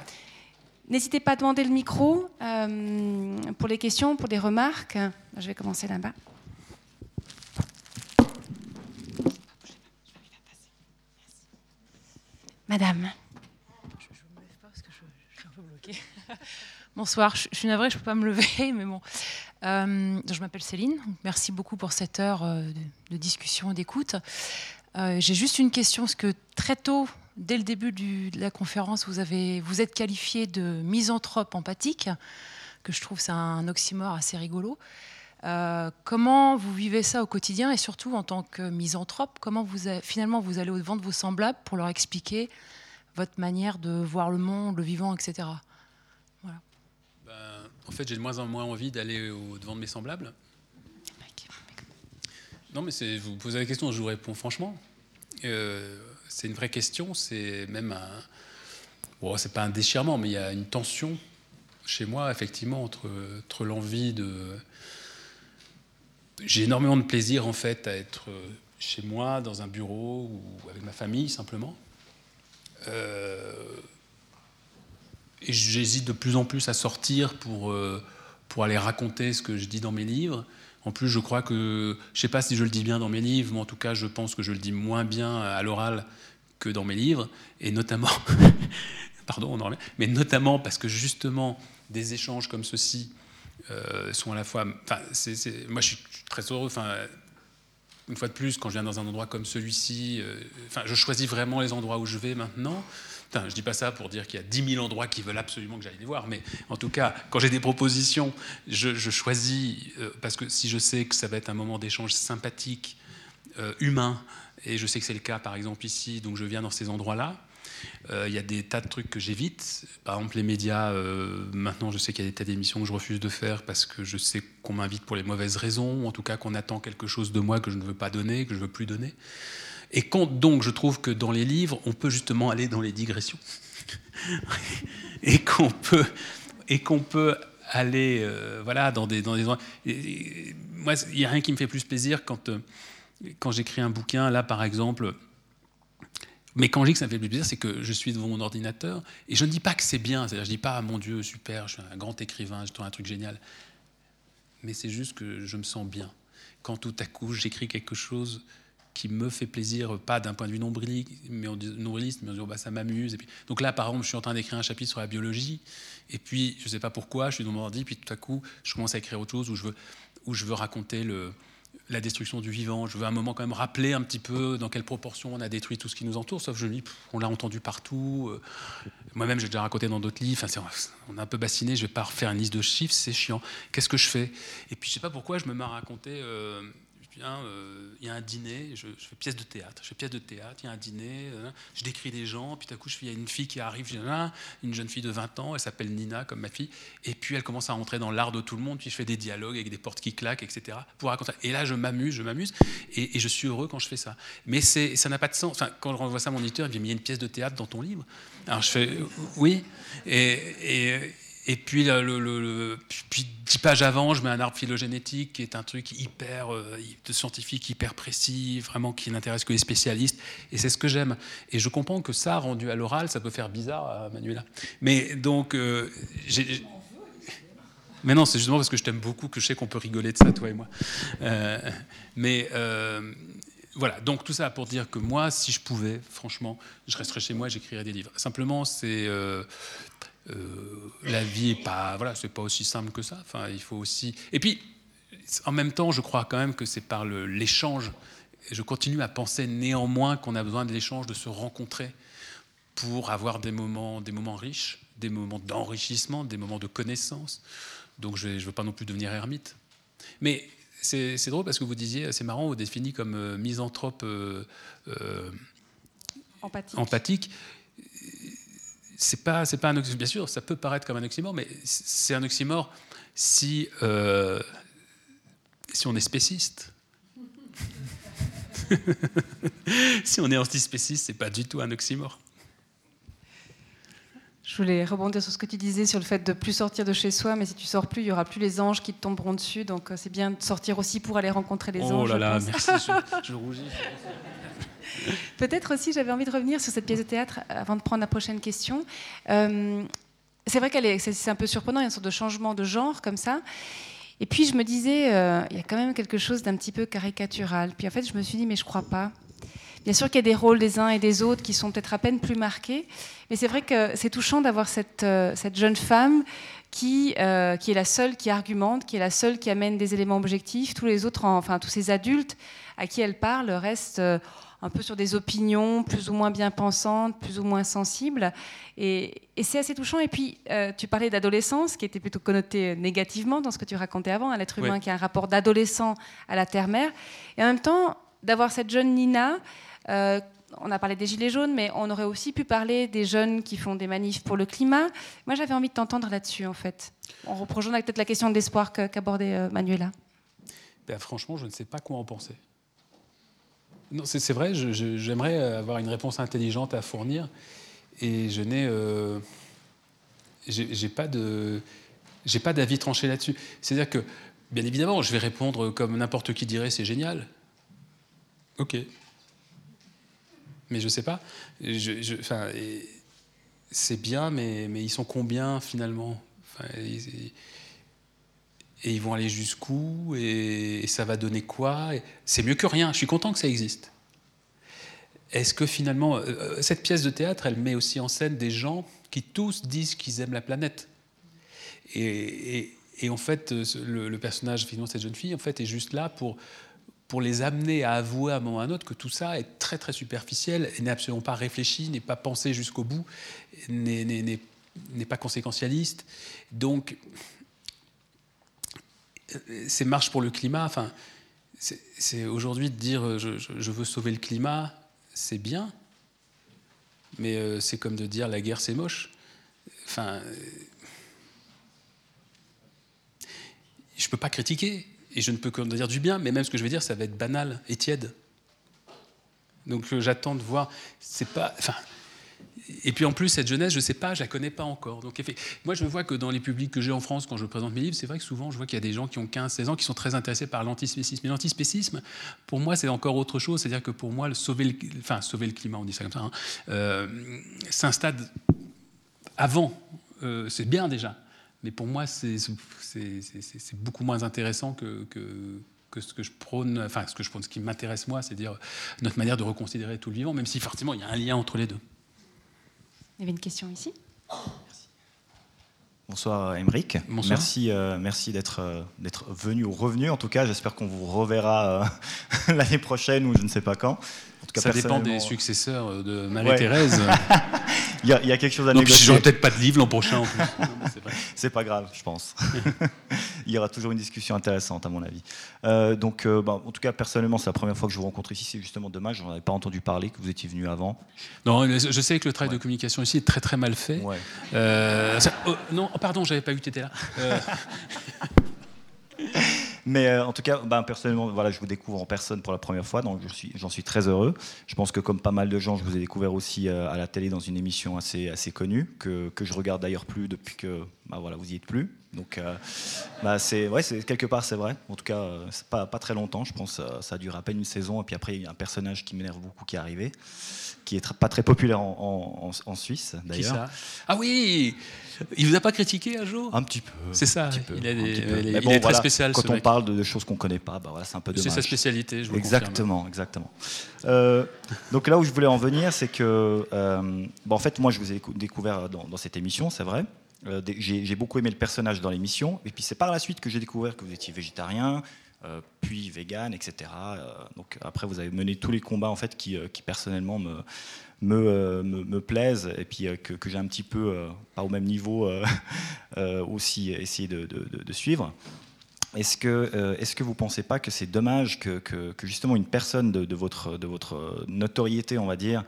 N'hésitez pas à demander le micro euh, pour les questions, pour des remarques. Je vais commencer là-bas. Madame. Je ne me lève pas parce que je, suis un peu bloquée. Bonsoir, je, suis navrée, je ne peux pas me lever, mais bon. Euh, je m'appelle Céline, merci beaucoup pour cette heure euh, de, discussion et d'écoute. Euh, j'ai juste une question, parce que très tôt, dès le début de la conférence, vous, avez, vous êtes qualifié de misanthrope empathique, que je trouve c'est un oxymore assez rigolo. comment vous vivez ça au quotidien et surtout en tant que misanthrope, comment vous finalement vous allez au devant de vos semblables pour leur expliquer votre manière de voir le monde, le vivant, etc. En fait, j'ai de moins en moins envie d'aller au devant de mes semblables. Non, mais vous posez la question, je vous réponds franchement. Euh, c'est une vraie question, c'est même un. Bon, c'est pas un déchirement, mais il y a une tension chez moi, effectivement, entre, entre l'envie de. J'ai énormément de plaisir, en fait, à être chez moi, dans un bureau ou avec ma famille, simplement. Euh, et j'hésite de plus en plus à sortir pour, euh, pour aller raconter ce que je dis dans mes livres. En plus, je crois que, je ne sais pas si je le dis bien dans mes livres, mais en tout cas, je pense que je le dis moins bien à l'oral que dans mes livres, et notamment, pardon, on en mais notamment parce que justement, des échanges comme ceci euh, sont à la fois, enfin, moi, je suis très heureux, enfin, une fois de plus, quand je viens dans un endroit comme celui-ci, euh, enfin, je choisis vraiment les endroits où je vais maintenant. Je je dis pas ça pour dire qu'il y a 10 000 endroits qui veulent absolument que j'aille les voir, mais en tout cas, quand j'ai des propositions, je, choisis, euh, parce que si je sais que ça va être un moment d'échange sympathique, euh, humain, et je sais que c'est le cas par exemple ici, donc je viens dans ces endroits-là, euh, il y a des tas de trucs que j'évite. Par exemple, les médias, maintenant je sais qu'il y a des tas d'émissions que je refuse de faire parce que je sais qu'on m'invite pour les mauvaises raisons, ou en tout cas qu'on attend quelque chose de moi que je ne veux pas donner, que je ne veux plus donner. Et quand donc je trouve que dans les livres, on peut justement aller dans les digressions, et qu'on peut, et peut aller euh, voilà, dans des... Dans moi, il n'y a rien qui me fait plus plaisir quand, euh, quand j'écris un bouquin, là par exemple... Mais quand je dis que ça me fait plus plaisir, c'est que je suis devant mon ordinateur et je ne dis pas que c'est bien. C'est-à-dire, je ne dis pas, mon Dieu, super, je suis un grand écrivain, je trouve un truc génial. Mais c'est juste que je me sens bien. Quand tout à coup, j'écris quelque chose qui me fait plaisir, pas d'un point de vue nombriliste, mais dit, nombriliste, mais dit, oh, bah, ça m'amuse. Donc là, par exemple, je suis en train d'écrire un chapitre sur la biologie, et puis je ne sais pas pourquoi, je suis dans mon ordi, puis tout à coup, je commence à écrire autre chose où je veux, où je veux raconter le, la destruction du vivant. Je veux à un moment quand même rappeler un petit peu dans quelle proportion on a détruit tout ce qui nous entoure, sauf je me dis, on l'a entendu partout. Euh, moi-même, j'ai déjà raconté dans d'autres livres. On est un peu bassiné, je vais pas refaire une liste de chiffres, c'est chiant. Qu'est-ce que je fais? Et puis, je sais pas pourquoi, je me mets à raconter. Euh, euh, il y a un dîner, je, fais pièce de théâtre, je fais pièce de théâtre, il y a un dîner, euh, je décris des gens, puis à coup, il y a une fille qui arrive, une jeune fille de 20 ans, elle s'appelle Nina, comme ma fille, et puis elle commence à rentrer dans l'art de tout le monde, puis je fais des dialogues avec des portes qui claquent, etc. Pour raconter. Et là, je m'amuse, je m'amuse, et, je suis heureux quand je fais ça. Mais ça n'a pas de sens. Quand je renvoie ça à mon éditeur, il me dit, il y a une pièce de théâtre dans ton livre. Alors je fais, oui, et puis, le, puis, dix pages avant, je mets un arbre phylogénétique qui est un truc hyper euh, scientifique, hyper précis, vraiment qui n'intéresse que les spécialistes. Et c'est ce que j'aime. Et je comprends que ça, rendu à l'oral, ça peut faire bizarre à Manuela. Mais donc, euh, mais non, c'est justement parce que je t'aime beaucoup que je sais qu'on peut rigoler de ça, toi et moi. Euh, mais voilà, donc tout ça pour dire que moi, si je pouvais, franchement, je resterais chez moi et j'écrirais des livres. Simplement, c'est euh, la vie est pas, voilà, c'est pas aussi simple que ça. Enfin, il faut aussi. Et puis, en même temps, je crois quand même que c'est par l'échange. Je continue à penser néanmoins qu'on a besoin de l'échange, de se rencontrer pour avoir des moments, des moments riches, des moments d'enrichissement, des moments de connaissance. Donc, je ne veux pas non plus devenir ermite. Mais c'est drôle parce que vous disiez, c'est marrant, vous définit comme euh, misanthrope euh, empathique. empathique c'est pas, c'est pas un oxymore. Bien sûr, ça peut paraître comme un oxymore, mais c'est un oxymore si, euh, si on est spéciste. si on est antispéciste, c'est pas du tout un oxymore. Je voulais rebondir sur ce que tu disais sur le fait de plus sortir de chez soi, mais si tu sors plus, il y aura plus les anges qui te tomberont dessus. Donc euh, c'est bien de sortir aussi pour aller rencontrer les anges. Oh là là, merci, je, je rougis. Peut-être aussi, j'avais envie de revenir sur cette pièce de théâtre avant de prendre la prochaine question. Euh, c'est vrai qu'elle est, c'est un peu surprenant, il y a une sorte de changement de genre comme ça. Et puis je me disais, euh, il y a quand même quelque chose d'un petit peu caricatural. Puis en fait, je me suis dit, mais je crois pas. Bien sûr qu'il y a des rôles des uns et des autres qui sont peut-être à peine plus marqués, mais c'est vrai que c'est touchant d'avoir cette, euh, cette jeune femme qui, qui est la seule qui argumente, qui est la seule qui amène des éléments objectifs. Tous les autres, enfin tous ces adultes à qui elle parle restent un peu sur des opinions plus ou moins bien pensantes, plus ou moins sensibles. Et, c'est assez touchant. Et puis, euh, tu parlais d'adolescence, qui était plutôt connotée négativement dans ce que tu racontais avant, un être humain qui a un rapport d'adolescent à la terre-mère. Et en même temps, d'avoir cette jeune Nina. Euh, on a parlé des Gilets jaunes, mais on aurait aussi pu parler des jeunes qui font des manifs pour le climat. Moi, j'avais envie de t'entendre là-dessus, en fait. En reprochant peut-être la question de l'espoir qu'abordait euh, Manuela. Ben, franchement, je ne sais pas quoi en penser. Non, c'est vrai, j'aimerais avoir une réponse intelligente à fournir et je n'ai euh, j'ai pas de j'ai pas d'avis tranché là-dessus. C'est-à-dire que bien évidemment, je vais répondre comme n'importe qui dirait c'est génial. Ok. Mais je sais pas. C'est bien, mais, mais ils sont combien finalement? Et ils vont aller jusqu'où et, ça va donner quoi C'est mieux que rien. Je suis content que ça existe. Est-ce que finalement, euh, euh, cette pièce de théâtre, elle met aussi en scène des gens qui tous disent qu'ils aiment la planète et, en fait, euh, le, personnage, finalement, cette jeune fille, en fait, est juste là pour, pour les amener à avouer à un moment ou à un autre que tout ça est très très superficiel et n'est absolument pas réfléchi, n'est pas pensé jusqu'au bout, n'est pas conséquentialiste. Donc, ces marches pour le climat, enfin, c'est aujourd'hui de dire euh, je, veux sauver le climat, c'est bien, mais euh, c'est comme de dire la guerre c'est moche. Enfin, euh, je peux pas critiquer et je ne peux que dire du bien, mais même ce que je vais dire, ça va être banal et tiède. Donc j'attends de voir. C'est pas, et puis en plus, cette jeunesse, je ne sais pas, je ne la connais pas encore. Donc, moi, je vois que dans les publics que j'ai en France, quand je présente mes livres, c'est vrai que souvent, je vois qu'il y a des gens qui ont 15-16 ans qui sont très intéressés par l'antispécisme. Mais l'antispécisme, pour moi, c'est encore autre chose. C'est-à-dire que pour moi, sauver, le, climat, on dit ça comme ça, hein, euh, stade avant. Euh, c'est bien déjà. Mais pour moi, c'est beaucoup moins intéressant que, ce que je prône, enfin ce que je prône, ce qui m'intéresse moi, c'est dire notre manière de reconsidérer tout le vivant, même si forcément il y a un lien entre les deux. Il y avait une question ici. Bonsoir Émeric. Merci, euh, merci d'être euh, d'être venu ou revenu. En tout cas, j'espère qu'on vous reverra euh, l'année prochaine ou je ne sais pas quand. En tout cas, ça dépend des successeurs de Marie-Thérèse. il, y a, quelque chose à Donc, négocier. j'aurai peut-être pas de livre l'an prochain. En plus. c'est pas grave, je pense. il y aura toujours une discussion intéressante, à mon avis. Euh, donc, euh, bah, en tout cas, personnellement, c'est la première fois que je vous rencontre ici. C'est justement dommage, j'en avais pas entendu parler, que vous étiez venu avant. Non, je sais que le travail de communication ici est très très mal fait. Euh, oh, non, pardon, j'avais pas vu que tu étais là. Mais euh, en tout cas, ben, personnellement, voilà, je vous découvre en personne pour la première fois, donc j'en suis, suis, très heureux. Je pense que comme pas mal de gens, je vous ai découvert aussi euh, à la télé dans une émission assez, assez connue, que, que je regarde d'ailleurs plus depuis que bah, voilà, vous y êtes plus. Donc, euh, bah, c'est, ouais, quelque part, c'est vrai. En tout cas, c'est pas, pas très longtemps, je pense. ça a duré à peine une saison, et puis après, il y a un personnage qui m'énerve beaucoup qui est arrivé, qui est pas très populaire en, en, en Suisse, d'ailleurs. Ça? Ah oui il vous a pas critiqué un jour? Un petit peu. C'est ça. il, est, très spécial. Quand on parle de choses qu'on connaît pas, bah voilà, c'est un peu dommage. C'est sa spécialité, je vous Exactement, exactement. Euh, donc là où je voulais en venir, c'est que, euh, en fait, moi, je vous ai découvert dans, cette émission, c'est vrai. Euh, j'ai beaucoup aimé le personnage dans l'émission, et puis c'est par la suite que j'ai découvert que vous étiez végétarien, puis vegan, etc. donc après, vous avez mené tous les combats en fait qui, qui personnellement me, me, me, plaisent et puis que, que j'ai un petit peu, pas au même niveau, aussi essayé de, de, de suivre. Est-ce que, est que vous ne pensez pas que c'est dommage que, que, justement une personne de, votre, de votre notoriété, on va dire,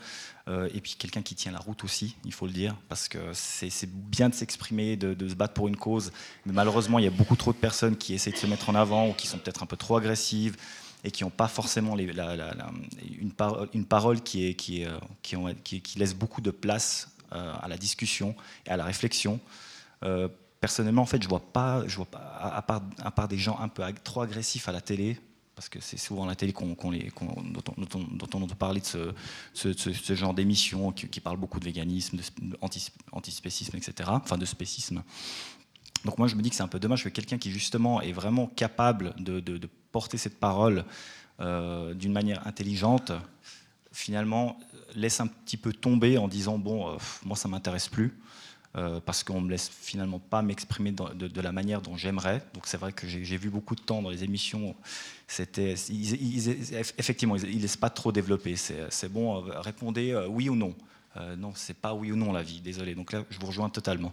et puis quelqu'un qui tient la route aussi, il faut le dire, parce que c'est bien de s'exprimer, de, se battre pour une cause, mais malheureusement, il y a beaucoup trop de personnes qui essaient de se mettre en avant ou qui sont peut-être un peu trop agressives, et qui n'ont pas forcément une, une, parole qui, est, qui, laisse beaucoup de place euh, à la discussion et à la réflexion. Euh, personnellement, en fait, je vois pas, je vois pas à, part, à part des gens un peu trop agressifs à la télé, parce que c'est souvent la télé qu'on, dont, on, entend parler de ce, ce, genre d'émission qui, qui, parle beaucoup de véganisme, d'antispécisme, etc., enfin de spécisme. Donc moi, je me dis que c'est un peu dommage que quelqu'un qui justement est vraiment capable de, de porter cette parole euh, d'une manière intelligente, finalement, laisse un petit peu tomber en disant bon, euh, moi ça m'intéresse plus. Euh, parce qu'on me laisse finalement pas m'exprimer de, la manière dont j'aimerais. Donc c'est vrai que j'ai vu beaucoup de temps dans les émissions. C'était, effectivement, ils, ne laissent pas trop développer. C'est bon, répondez oui ou non. Euh, non, c'est pas oui ou non la vie, désolé. Donc là, je vous rejoins totalement.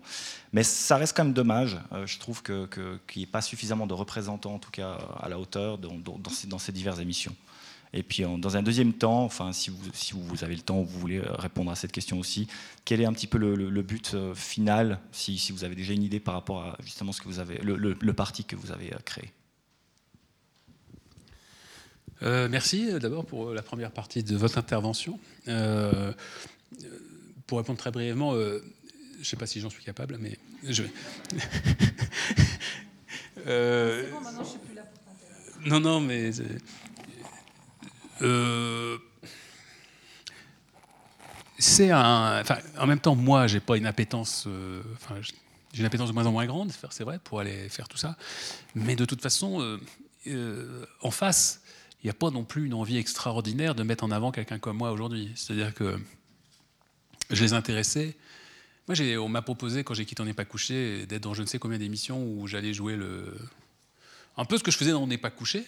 Mais ça reste quand même dommage. Euh, je trouve qu'il n'y ait pas suffisamment de représentants, en tout cas à la hauteur, dans, ces, diverses émissions. Et puis, dans un deuxième temps, enfin, si vous, si vous avez le temps, vous voulez euh, répondre à cette question aussi, quel est un petit peu le, but final, si, si, vous avez déjà une idée par rapport à justement ce que vous avez, le, parti que vous avez créé? Merci d'abord pour la première partie de votre intervention. Euh, pour répondre très brièvement, euh, je ne sais pas si j'en suis capable, mais je. euh, bon, maintenant je suis plus là pour Non, non, mais. Euh, c'est un. En même temps, moi, j'ai pas une appétence. Euh, une appétence de moins en moins grande, c'est vrai, pour aller faire tout ça. Mais de toute façon, en face, il n'y a pas non plus une envie extraordinaire de mettre en avant quelqu'un comme moi aujourd'hui. C'est-à-dire que je les intéressais. Moi, on m'a proposé, quand j'ai quitté On n'est pas couché, d'être dans je ne sais combien d'émissions où j'allais jouer le... un peu ce que je faisais dans On n'est pas couché,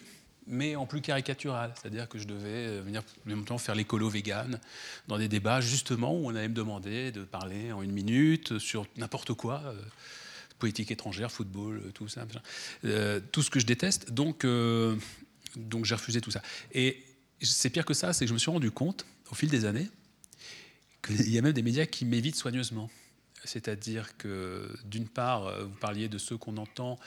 mais en plus caricatural. C'est-à-dire que je devais venir en même temps faire l'écolo vegan dans des débats, justement, où on allait me demander de parler en une minute sur n'importe quoi. Euh, politique étrangère, football, euh, tout ça, euh, tout ce que je déteste. Donc, donc j'ai refusé tout ça. Et c'est pire que ça, c'est que je me suis rendu compte, au fil des années, il y a même des médias qui m'évitent soigneusement. C'est-à-dire que, d'une part, euh, vous parliez de ceux qu'on entend.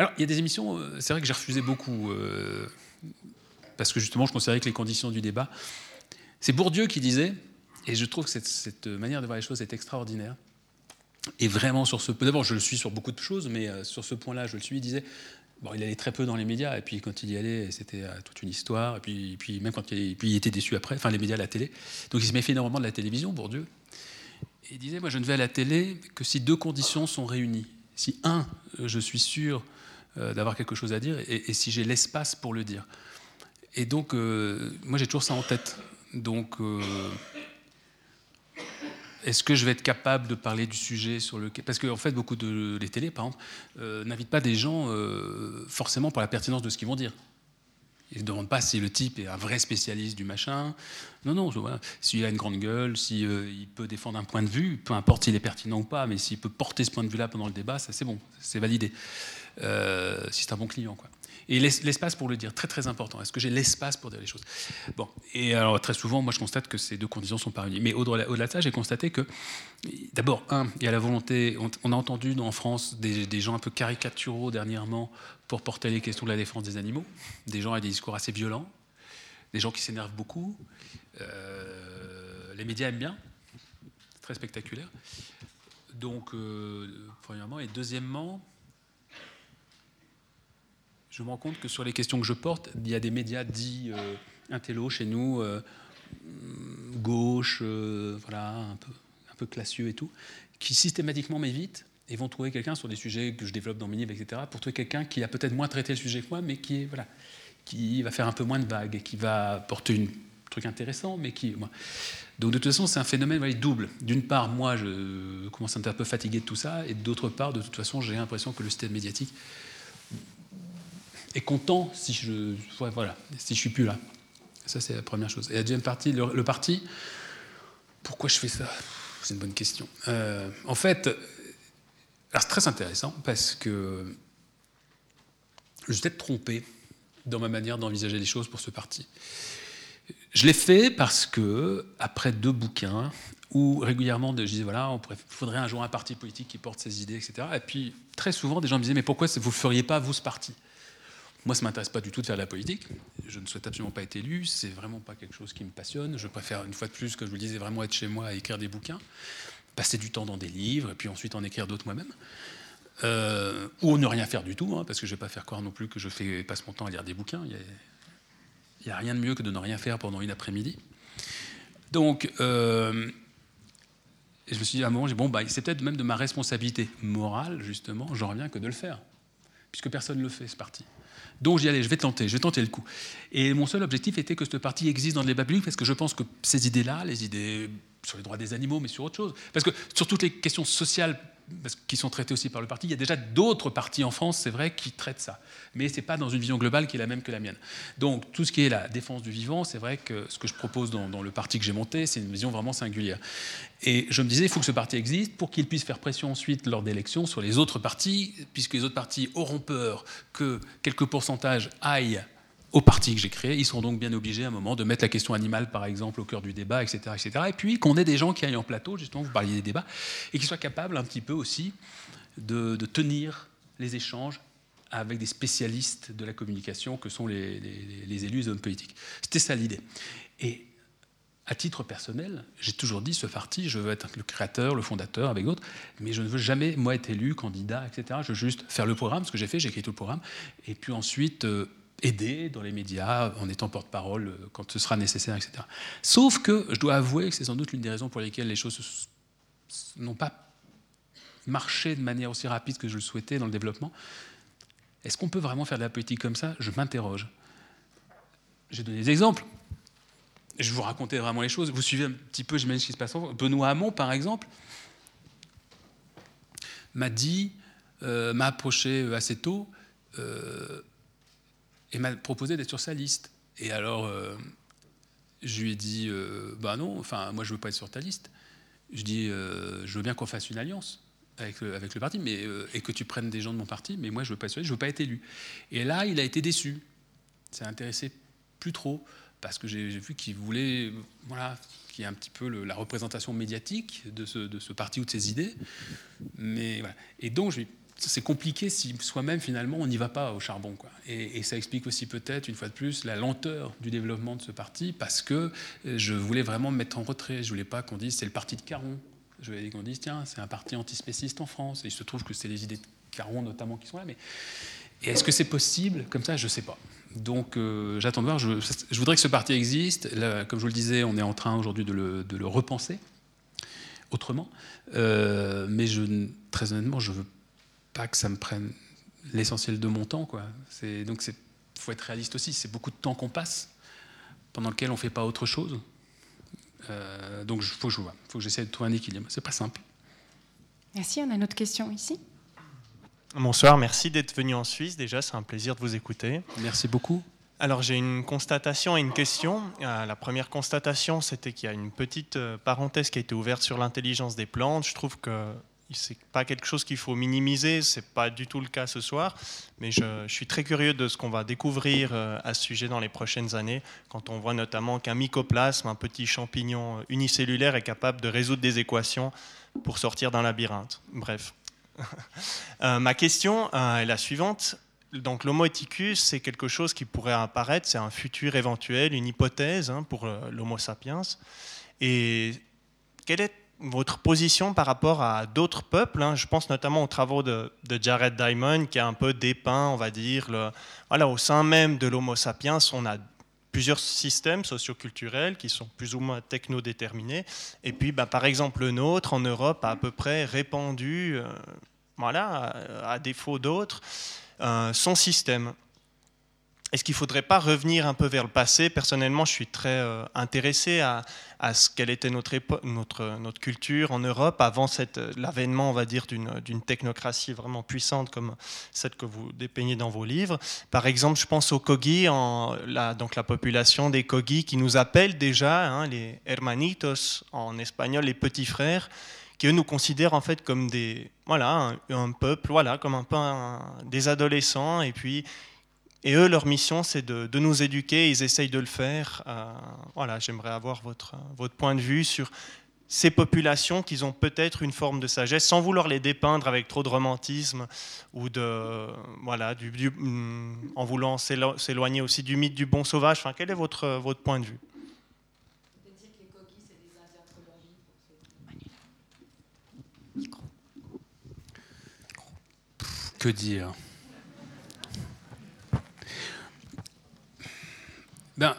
Alors, il y a des émissions, euh, c'est vrai que j'ai refusé beaucoup, euh, parce que justement, je considérais que les conditions du débat. C'est Bourdieu qui disait, et je trouve que cette, manière de voir les choses est extraordinaire. Et vraiment, sur ce. D'abord, je le suis sur beaucoup de choses, mais sur ce point-là, je le suis. Il disait Bon, il allait très peu dans les médias, et puis quand il y allait, c'était euh, toute une histoire, et puis, même quand il, puis il était déçu après, enfin les médias, la télé. Donc il se méfiait énormément de la télévision, pour Dieu. Et il disait, moi je ne vais à la télé que si deux conditions sont réunies. Si, un, je suis sûr euh, d'avoir quelque chose à dire, et, si j'ai l'espace pour le dire. Et donc, euh, moi j'ai toujours ça en tête. Donc, est-ce que je vais être capable de parler du sujet sur lequel... Parce qu'en en fait, beaucoup de les télés, par exemple, euh, n'invitent pas des gens euh, forcément pour la pertinence de ce qu'ils vont dire. Ils ne demandent pas si le type est un vrai spécialiste du machin. Non, non, s'il a une grande gueule, s'il euh, peut défendre un point de vue, peu importe s'il est pertinent ou pas, mais s'il peut porter ce point de vue-là pendant le débat, ça c'est bon, c'est validé. Si c'est un bon client. Quoi. Et l'espace pour le dire, très très important. Est-ce que j'ai l'espace pour dire les choses? Bon, et alors très souvent, moi je constate que ces deux conditions sont pas réunies. Mais au-delà de ça, j'ai constaté que, d'abord, un, il y a la volonté, on, a entendu en France des, des, gens un peu caricaturaux dernièrement pour porter les questions de la défense des animaux, des gens avec des discours assez violents, des gens qui s'énervent beaucoup. Euh, les médias aiment bien, très spectaculaire. Donc, euh, premièrement. Et deuxièmement, je me rends compte que sur les questions que je porte, il y a des médias dits euh, intello chez nous, euh, gauche, voilà, un peu, un peu classieux et tout, qui systématiquement m'évitent et vont trouver quelqu'un sur des sujets que je développe dans livres, etc., pour trouver quelqu'un qui a peut-être moins traité le sujet que moi, mais qui, est, voilà, qui va faire un peu moins de vagues et qui va porter un truc intéressant, mais qui. Donc de toute façon, c'est un phénomène double. D'une part, moi, je commence à être un peu fatigué de tout ça, et d'autre part, de toute façon, j'ai l'impression que le système médiatique est content si je, voilà, si je suis plus là. Ça, c'est la première chose. Et la deuxième partie, le, parti, pourquoi je fais ça? C'est une bonne question. Euh, en fait, c'est très intéressant parce que je suis peut-être trompé dans ma manière d'envisager les choses pour ce parti. Je l'ai fait parce que, après deux bouquins, où régulièrement je disais voilà, il faudrait un jour un parti politique qui porte ses idées, etc. Et puis très souvent, des gens me disaient mais pourquoi vous ne feriez pas vous ce parti? Moi, ça ne m'intéresse pas du tout de faire de la politique. Je ne souhaite absolument pas être élu. C'est vraiment pas quelque chose qui me passionne. Je préfère une fois de plus, que je vous le disais, vraiment être chez moi et écrire des bouquins, passer du temps dans des livres et puis ensuite en écrire d'autres moi-même. Euh, ou ne rien faire du tout, hein, parce que je ne vais pas faire croire non plus que je passe mon temps à lire des bouquins. Il n'y a, rien de mieux que de ne rien faire pendant une après-midi. Donc, euh, je me suis dit à un moment, bon, bah, c'est peut-être même de ma responsabilité morale, justement, j'en reviens que de le faire, puisque personne ne le fait, ce parti. Donc j'y allais, je vais tenter, je vais tenter le coup. Et mon seul objectif était que ce parti existe dans le débat public, parce que je pense que ces idées-là, les idées sur les droits des animaux, mais sur autre chose, parce que sur toutes les questions sociales qui sont traités aussi par le parti. Il y a déjà d'autres partis en France, c'est vrai, qui traitent ça. Mais ce n'est pas dans une vision globale qui est la même que la mienne. Donc tout ce qui est la défense du vivant, c'est vrai que ce que je propose dans, le parti que j'ai monté, c'est une vision vraiment singulière. Et je me disais, il faut que ce parti existe pour qu'il puisse faire pression ensuite lors d'élections sur les autres partis, puisque les autres partis auront peur que quelques pourcentages aillent au parti que j'ai créé, ils sont donc bien obligés à un moment de mettre la question animale, par exemple, au cœur du débat, etc. etc. Et puis qu'on ait des gens qui aillent en plateau, justement, vous parliez des débats, et qui soient capables un petit peu aussi de, tenir les échanges avec des spécialistes de la communication que sont les, les élus et les hommes politiques. C'était ça l'idée. Et à titre personnel, j'ai toujours dit ce parti, je veux être le créateur, le fondateur avec d'autres, mais je ne veux jamais, moi, être élu, candidat, etc. Je veux juste faire le programme, ce que j'ai fait, j'ai écrit tout le programme, et puis ensuite euh, aider dans les médias en étant porte-parole euh, quand ce sera nécessaire, etc. Sauf que je dois avouer que c'est sans doute l'une des raisons pour lesquelles les choses n'ont pas marché de manière aussi rapide que je le souhaitais dans le développement. Est-ce qu'on peut vraiment faire de la politique comme ça? Je m'interroge. J'ai donné des exemples. Je vous raconter vraiment les choses. Vous suivez un petit peu, j'imagine, ce qui se passe. Benoît Hamon, par exemple, m'a dit, euh, m'a approché euh, assez tôt, et m'a proposé d'être sur sa liste. Et alors, euh, je lui ai dit, euh, bah non, enfin, moi je veux pas être sur ta liste. Je dis, euh, je veux bien qu'on fasse une alliance avec le, avec le parti, mais, et que tu prennes des gens de mon parti, mais moi je veux pas être je veux pas être élu. Et là, il a été déçu. Ça intéressé plus trop, parce que j'ai vu qu'il voulait, voilà, qu'il y ait un petit peu la représentation médiatique de ce, de ce parti ou de ses idées. Mais. Et donc, je lui c'est compliqué si soi-même, finalement, on n'y va pas au charbon. Quoi. Et, ça explique aussi peut-être, une fois de plus, la lenteur du développement de ce parti, parce que je voulais vraiment me mettre en retrait. Je voulais pas qu'on dise c'est le parti de Caron. Je voulais qu'on dise tiens, c'est un parti antispéciste en France. Et il se trouve que c'est les idées de Caron notamment qui sont là. Mais est-ce que c'est possible Comme ça, je ne sais pas. Donc euh, j'attends de voir. Je, voudrais que ce parti existe. comme je vous le disais, on est en train aujourd'hui de le, repenser autrement. Euh, mais très honnêtement, je veux pas que ça me prenne l'essentiel de mon temps. Quoi. Donc il faut être réaliste aussi, c'est beaucoup de temps qu'on passe, pendant lequel on ne fait pas autre chose. Euh, donc il faut que je vois, il faut que j'essaie de trouver un équilibre. C'est pas simple. Merci, on a une autre question ici. Bonsoir, merci d'être venu en Suisse. Déjà, c'est un plaisir de vous écouter. Merci beaucoup. Alors j'ai une constatation et une question. Euh, la première constatation, c'était qu'il y a une petite euh, parenthèse qui a été ouverte sur l'intelligence des plantes. Je trouve que c'est pas quelque chose qu'il faut minimiser, c'est pas du tout le cas ce soir, mais je, suis très curieux de ce qu'on va découvrir euh, à ce sujet dans les prochaines années, quand on voit notamment qu'un mycoplasme, un petit champignon unicellulaire, est capable de résoudre des équations pour sortir d'un labyrinthe. Bref. Euh, ma question euh, est la suivante. Donc l'Homo eticus, c'est quelque chose qui pourrait apparaître, c'est un futur éventuel, une hypothèse hein, pour l'Homo sapiens. Et quelle est votre position par rapport à d'autres peuples. Hein. Je pense notamment aux travaux de, Jared Diamond, qui a un peu dépeint, on va dire, le, voilà, au sein même de l'Homo sapiens, on a plusieurs systèmes socioculturels qui sont plus ou moins techno-déterminés. Et puis, bah, par exemple, le nôtre, en Europe, a à peu près répandu, euh, voilà, à, défaut d'autres, euh, son système. Est-ce qu'il ne faudrait pas revenir un peu vers le passé? Personnellement, je suis très euh, intéressé à, ce quelle était notre, notre, notre, culture en Europe avant l'avènement, on va dire, d'une technocratie vraiment puissante comme celle que vous dépeignez dans vos livres. Par exemple, je pense aux Kogi, la, donc la population des Kogi qui nous appellent déjà hein, les hermanitos, en espagnol, les petits frères qui eux nous considèrent en fait comme des voilà un, peuple voilà comme un peu des adolescents et puis et eux, leur mission, c'est de, nous éduquer. Ils essayent de le faire. Euh, voilà, j'aimerais avoir votre, votre point de vue sur ces populations qui ont peut-être une forme de sagesse, sans vouloir les dépeindre avec trop de romantisme ou de voilà, mm, en voulant s'éloigner aussi du mythe du bon sauvage. Enfin, quel est votre, votre point de vue? Que dire? Ben,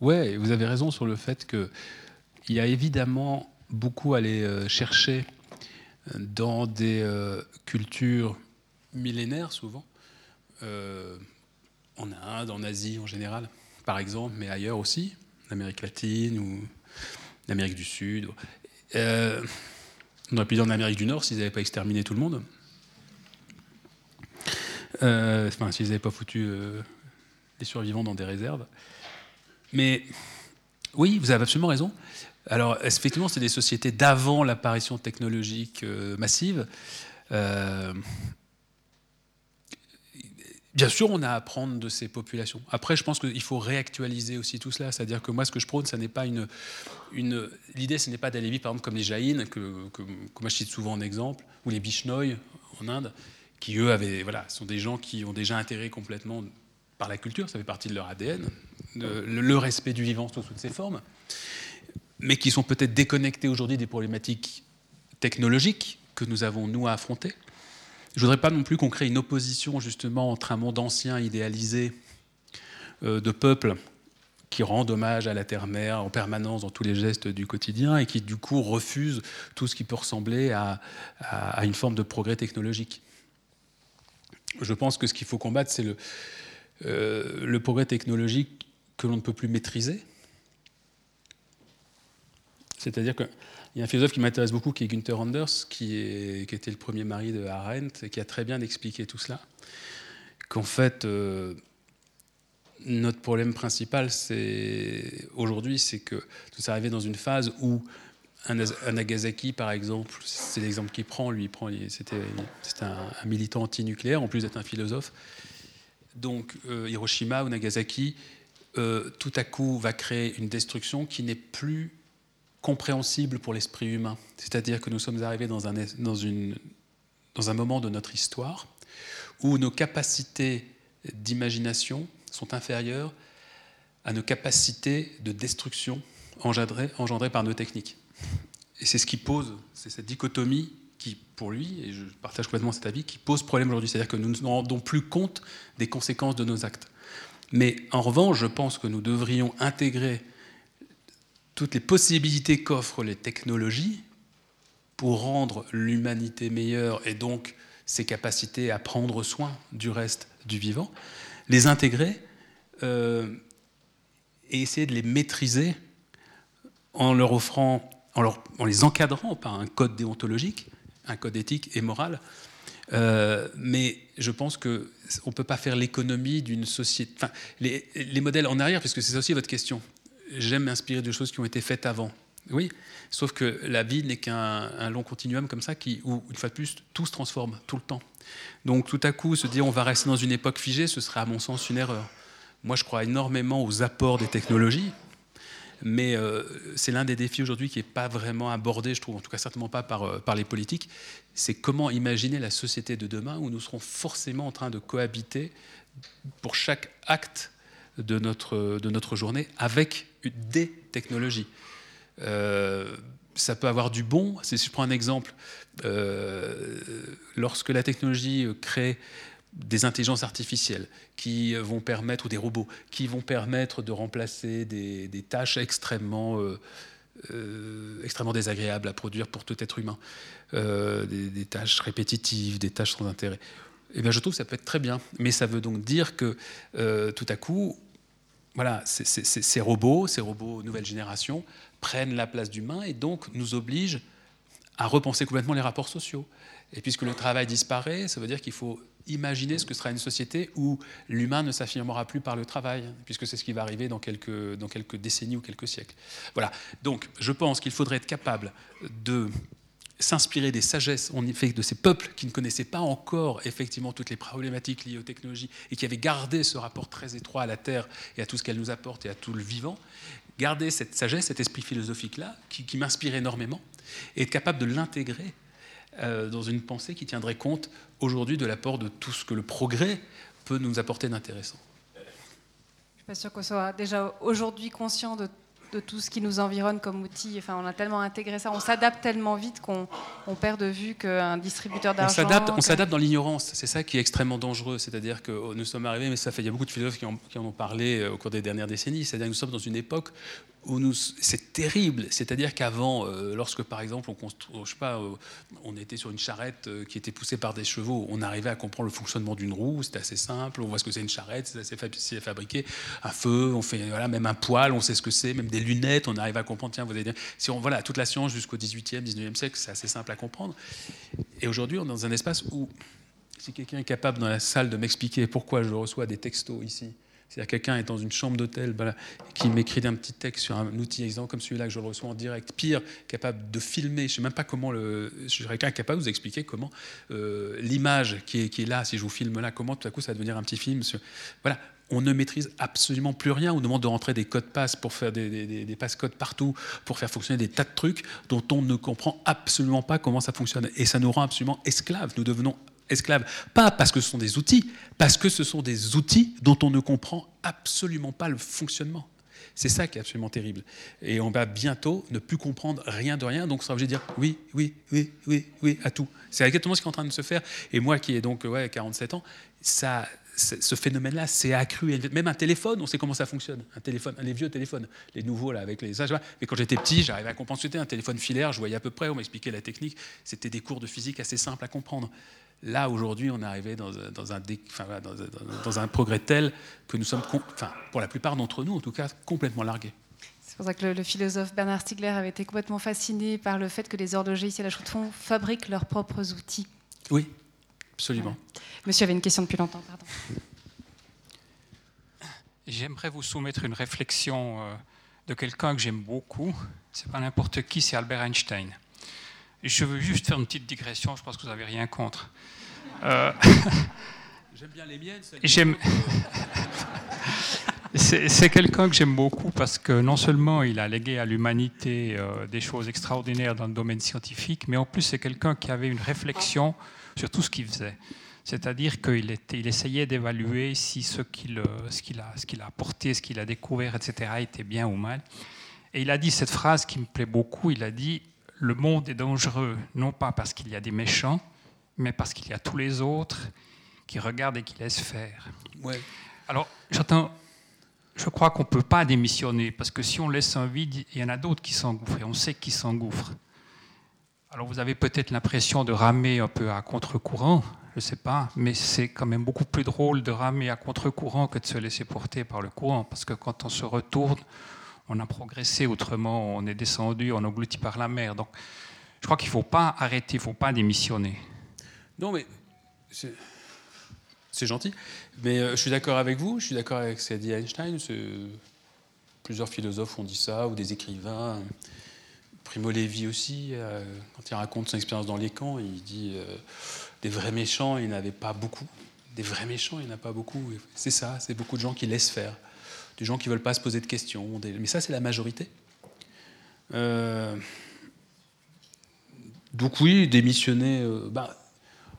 ouais, vous avez raison sur le fait qu'il y a évidemment beaucoup à aller euh, chercher euh, dans des euh, cultures millénaires souvent, en Inde, en Asie en général, par exemple, mais ailleurs aussi, en Amérique latine ou en Amérique du Sud. on aurait en Amérique du Nord s'ils n'avaient pas exterminé tout le monde. Euh, enfin, s'ils n'avaient pas foutu euh, les survivants dans des réserves. Mais oui, vous avez absolument raison. Alors, effectivement, c'est des sociétés d'avant l'apparition technologique euh, massive. Bien sûr, on a à apprendre de ces populations. Après, je pense qu'il faut réactualiser aussi tout cela. C'est-à-dire que moi, ce que je prône, ça n'est pas une. L'idée, ce n'est pas d'aller vivre, par exemple, comme les Jaïns, que, que, moi je cite souvent en exemple, ou les Bishnoi en Inde qui eux avaient, voilà, sont des gens qui ont déjà intégré complètement par la culture, ça fait partie de leur ADN, le, respect du vivant sous toutes ses formes, mais qui sont peut-être déconnectés aujourd'hui des problématiques technologiques que nous avons, nous, à affronter. Je ne voudrais pas non plus qu'on crée une opposition justement entre un monde ancien idéalisé euh, de peuples qui rend hommage à la terre-mère en permanence dans tous les gestes du quotidien et qui du coup refuse tout ce qui peut ressembler à une forme de progrès technologique. Je pense que ce qu'il faut combattre, c'est le, euh, le progrès technologique que l'on ne peut plus maîtriser. C'est-à-dire qu'il y a un philosophe qui m'intéresse beaucoup, qui est Günther Anders, qui, est, qui, était le premier mari de Arendt, et qui a très bien expliqué tout cela. Qu'en fait, euh, notre problème principal, c'est aujourd'hui, c'est que tout ça arrivé dans une phase où un, Nagasaki, par exemple, c'est l'exemple qu'il prend. Lui, prend, c'était, un, militant anti-nucléaire, en plus d'être un philosophe. Donc, euh, Hiroshima ou Nagasaki, euh, tout à coup, va créer une destruction qui n'est plus compréhensible pour l'esprit humain. C'est-à-dire que nous sommes arrivés dans un, dans, un moment de notre histoire où nos capacités d'imagination sont inférieures à nos capacités de destruction engendrées par nos techniques. Et c'est ce qui pose, c'est cette dichotomie qui, pour lui, et je partage complètement cet avis, qui pose problème aujourd'hui. C'est-à-dire que nous ne nous rendons plus compte des conséquences de nos actes. Mais en revanche, je pense que nous devrions intégrer toutes les possibilités qu'offrent les technologies pour rendre l'humanité meilleure et donc ses capacités à prendre soin du reste du vivant, les intégrer euh, et essayer de les maîtriser en leur offrant en, les encadrant par un code déontologique, un code éthique et moral. Euh, mais je pense qu'on ne peut pas faire l'économie d'une société. Les, modèles en arrière, puisque c'est aussi votre question, j'aime m'inspirer de choses qui ont été faites avant. Oui, sauf que la vie n'est qu'un long continuum comme ça où, une fois de plus, tout se transforme tout le temps. Donc tout à coup, se dire on va rester dans une époque figée, ce serait à mon sens une erreur. Moi, je crois énormément aux apports des technologies, mais euh, c'est l'un des défis aujourd'hui qui n'est pas vraiment abordé, je trouve, en tout cas certainement pas par, euh, par les politiques, c'est comment imaginer la société de demain où nous serons forcément en train de cohabiter pour chaque acte de notre, de notre journée avec des technologies. Euh, ça peut avoir du bon. Si je prends un exemple, lorsque la technologie crée des intelligences artificielles qui vont permettre, ou des robots, qui vont permettre de remplacer des, tâches extrêmement, euh, euh, extrêmement désagréables à produire pour tout être humain, euh, des, tâches répétitives, des tâches sans intérêt. Eh bien, je trouve que ça peut être très bien. Mais ça veut donc dire que tout à coup, voilà, ces robots, ces robots nouvelle génération, prennent la place d'humain et donc nous obligent à repenser complètement les rapports sociaux. Et puisque le travail disparaît, ça veut dire qu'il faut imaginer ce que sera une société où l'humain ne s'affirmera plus par le travail, puisque c'est ce qui va arriver dans quelques, décennies ou quelques siècles. Voilà. Donc, je pense qu'il faudrait être capable de s'inspirer des sagesses en effet de ces peuples qui ne connaissaient pas encore effectivement toutes les problématiques liées aux technologies et qui avaient gardé ce rapport très étroit à la Terre et à tout ce qu'elle nous apporte et à tout le vivant, garder cette sagesse, cet esprit philosophique-là qui, qui m'inspire énormément et être capable de l'intégrer euh, dans une pensée qui tiendrait compte aujourd'hui de l'apport de tout ce que le progrès peut nous apporter d'intéressant. Je ne suis pas sûre qu'on soit déjà aujourd'hui conscient de de tout ce qui nous environne comme outil. Enfin, on a tellement intégré ça, on s'adapte tellement vite qu'on perd de vue qu'un distributeur d'argent. On s'adapte dans l'ignorance, c'est ça qui est extrêmement dangereux. C'est-à-dire que oh, nous sommes arrivés, mais ça fait, il y a beaucoup de philosophes qui en, qui en ont parlé euh, au cours des dernières décennies, c'est-à-dire que nous sommes dans une époque c'est terrible. C'est-à-dire qu'avant, euh, lorsque par exemple on je sais pas, euh, on était sur une charrette qui était poussée par des chevaux, on arrivait à comprendre le fonctionnement d'une roue. C'était assez simple. On voit ce que c'est une charrette, c'est assez facile à fabriquer. Un feu, on fait voilà, même un poil, on sait ce que c'est. Même des lunettes, on arrive à comprendre. Tiens, vous avez si on voilà toute la science jusqu'au 18e, 19e siècle, c'est assez simple à comprendre. Et aujourd'hui, on est dans un espace où si quelqu'un est capable dans la salle de m'expliquer pourquoi je reçois des textos ici c'est-à-dire quelqu'un est dans une chambre d'hôtel qui m'écrit un petit texte sur un outil exemple comme celui-là que je reçois en direct, pire, capable de filmer, je ne sais même pas comment le... Je serais capable de vous expliquer comment euh, l'image qui est, là, si je vous filme là, comment tout à coup ça va devenir un petit film. Voilà, on ne maîtrise absolument plus rien. On demande de rentrer des codes passe pour faire des, des, des passe-codes partout, pour faire fonctionner des tas de trucs dont on ne comprend absolument pas comment ça fonctionne. Et ça nous rend absolument esclaves. Nous devenons esclaves. Pas parce que ce sont des outils, parce que ce sont des outils dont on ne comprend absolument pas le fonctionnement. C'est ça qui est absolument terrible. Et on va bientôt ne plus comprendre rien de rien, donc on sera obligé de dire oui, oui, oui, oui, oui à tout. C'est exactement ce qui est en train de se faire. Et moi qui ai donc ouais, 47 ans, ça, ce phénomène-là s'est accru. Même un téléphone, on sait comment ça fonctionne. Un téléphone, les vieux téléphones, les nouveaux là avec les. mais quand j'étais petit, j'arrivais à comprendre. C'était un téléphone filaire, je voyais à peu près, on m'expliquait la technique. C'était des cours de physique assez simples à comprendre. Là, aujourd'hui, on est arrivé dans, un, dans, un, progrès tel que nous sommes, enfin, pour la plupart d'entre nous, en tout cas, complètement largués. C'est pour ça que le, philosophe Bernard Stiegler avait été complètement fasciné par le fait que les horlogers ici à la Chaux-de-Fonds fabriquent leurs propres outils. Oui, absolument. Monsieur avait une question depuis longtemps, pardon. J'aimerais vous soumettre une réflexion euh, de quelqu'un que j'aime beaucoup. C'est pas n'importe qui, c'est Albert Einstein. Je veux juste faire une petite digression, je pense que vous n'avez rien contre. Euh, j'aime bien les miennes. J'aime. C'est quelqu'un que j'aime beaucoup parce que non seulement il a légué à l'humanité euh, des choses extraordinaires dans le domaine scientifique, mais en plus c'est quelqu'un qui avait une réflexion sur tout ce qu'il faisait. C'est-à-dire qu'il il essayait d'évaluer si ce qu'il a, apporté, ce qu'il a découvert, etc., était bien ou mal. Et il a dit cette phrase qui me plaît beaucoup, il a dit le monde est dangereux, non pas parce qu'il y a des méchants, mais parce qu'il y a tous les autres qui regardent et qui laissent faire. Ouais. Alors, j'entends, je crois qu'on ne peut pas démissionner, parce que si on laisse un vide, il y en a d'autres qui s'engouffrent, et on sait qui s'engouffrent. Alors, vous avez peut-être l'impression de ramer un peu à contre-courant, je ne sais pas, mais c'est quand même beaucoup plus drôle de ramer à contre-courant que de se laisser porter par le courant, parce que quand on se retourne, on a progressé, autrement on est descendu, on englouti par la mer. Donc je crois qu'il ne faut pas arrêter, il ne faut pas démissionner. Non, mais c'est gentil. Mais euh, je suis d'accord avec vous, je suis d'accord avec ce qu'a dit Einstein. Plusieurs philosophes ont dit ça, ou des écrivains. Primo Levi aussi, euh, quand il raconte son expérience dans les camps, il dit euh, des vrais méchants, il n'avait pas beaucoup. Des vrais méchants, il n'y en a pas beaucoup. C'est ça, c'est beaucoup de gens qui laissent faire, des gens qui ne veulent pas se poser de questions. Mais ça, c'est la majorité. Euh, donc oui, démissionner. Bah,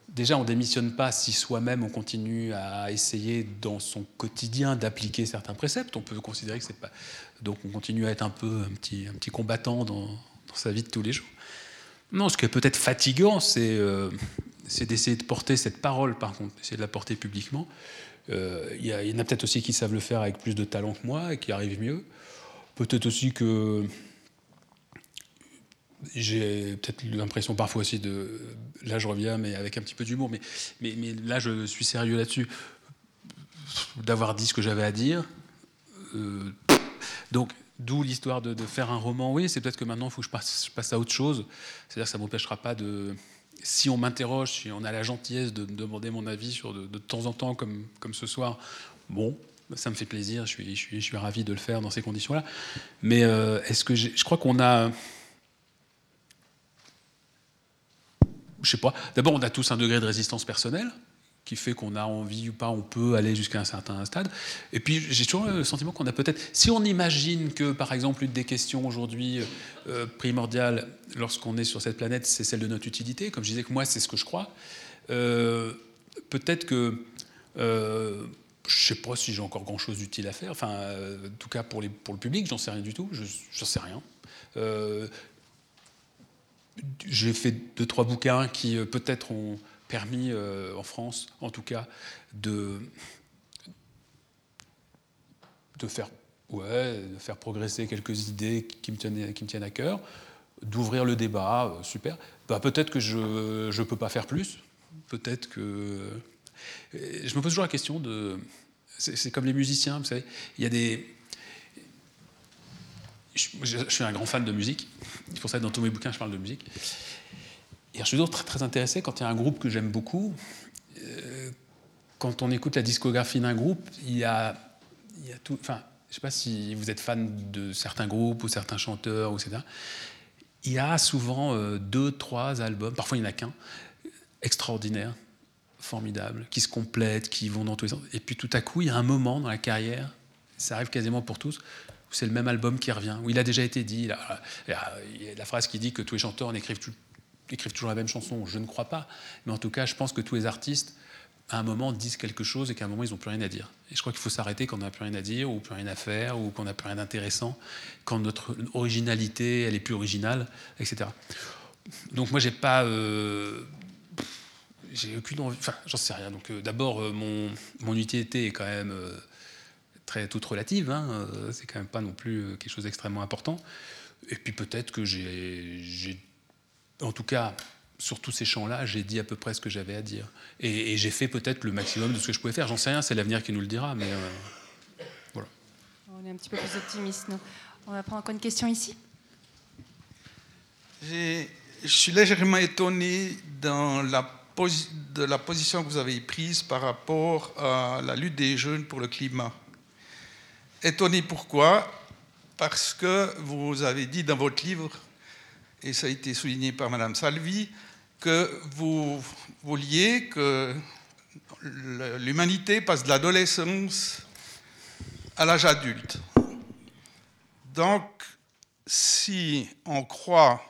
déjà, on ne démissionne pas si soi-même on continue à essayer dans son quotidien d'appliquer certains préceptes. On peut considérer que c'est pas. Donc on continue à être un peu petit, un petit combattant dans, sa vie de tous les jours. Non, ce qui est peut-être fatigant, c'est euh, d'essayer de porter cette parole, par contre, d'essayer de la porter publiquement. Euh, il y, en a peut-être aussi qui savent le faire avec plus de talent que moi et qui arrivent mieux. Peut-être aussi que j'ai peut-être l'impression parfois aussi de. Là, je reviens, mais avec un petit peu d'humour, mais, là, je suis sérieux là-dessus. D'avoir dit ce que j'avais à dire. Euh, donc, d'où l'histoire de, faire un roman. Oui, c'est peut-être que maintenant, il faut que je passe, à autre chose. C'est-à-dire que ça ne m'empêchera pas de. Si on m'interroge, si on a la gentillesse de me demander mon avis sur de, de, temps en temps, comme, comme ce soir, bon, ça me fait plaisir, je suis, je suis, je suis ravi de le faire dans ces conditions-là. Mais euh, est-ce que je crois qu'on a je sais pas. D'abord, on a tous un degré de résistance personnelle qui fait qu'on a envie ou pas, on peut aller jusqu'à un certain stade. Et puis, j'ai toujours le sentiment qu'on a peut-être. Si on imagine que, par exemple, une des questions aujourd'hui euh, primordiales lorsqu'on est sur cette planète, c'est celle de notre utilité, comme je disais que moi, c'est ce que je crois, euh, peut-être que. Euh, je ne sais pas si j'ai encore grand-chose d'utile à faire. Enfin, en tout cas, pour, le public, j'en sais rien du tout. Je n'en sais rien j'ai fait deux, trois bouquins qui peut-être ont permis, euh, en France en tout cas, de, de, faire, ouais, de faire progresser quelques idées qui me tiennent, qui me tiennent à cœur, d'ouvrir le débat, euh, super. Bah, peut-être que je ne peux pas faire plus, peut-être que... Je me pose toujours la question de... C'est comme les musiciens, vous savez, il y a des... Je, suis un grand fan de musique. C'est pour ça que dans tous mes bouquins, je parle de musique. Je suis toujours très, très intéressé quand il y a un groupe que j'aime beaucoup. Euh, quand on écoute la discographie d'un groupe, il y a, a tout. Enfin, je ne sais pas si vous êtes fan de certains groupes ou certains chanteurs, etc. Il y a souvent euh, deux, trois albums, parfois il n'y en a qu'un, extraordinaires, formidables, qui se complètent, qui vont dans tous les sens. Et puis tout à coup, il y a un moment dans la carrière, ça arrive quasiment pour tous, c'est le même album qui revient, où il a déjà été dit, il y a la phrase qui dit que tous les chanteurs écrivent, écrivent toujours la même chanson, je ne crois pas, mais en tout cas, je pense que tous les artistes, à un moment, disent quelque chose et qu'à un moment, ils n'ont plus rien à dire. Et je crois qu'il faut s'arrêter quand on n'a plus rien à dire, ou plus rien à faire, ou qu'on n'a plus rien d'intéressant, quand notre originalité, elle est plus originale, etc. Donc moi, j'ai pas... Euh, j'ai aucune envie... Enfin, j'en sais rien. Donc euh, d'abord, euh, mon, mon utilité est quand même très toute relative, hein, c'est quand même pas non plus quelque chose d'extrêmement important. Et puis peut-être que j'ai, en tout cas, sur tous ces champs-là, j'ai dit à peu près ce que j'avais à dire. Et, j'ai fait peut-être le maximum de ce que je pouvais faire. J'en sais rien, c'est l'avenir qui nous le dira, mais euh, voilà. On est un petit peu plus optimiste, nous. On va prendre encore une question ici. Je suis légèrement étonné dans la de la position que vous avez prise par rapport à la lutte des jeunes pour le climat. Étonné pourquoi? Parce que vous avez dit dans votre livre, et ça a été souligné par Madame Salvi, que vous vouliez que l'humanité passe de l'adolescence à l'âge adulte. Donc, si on croit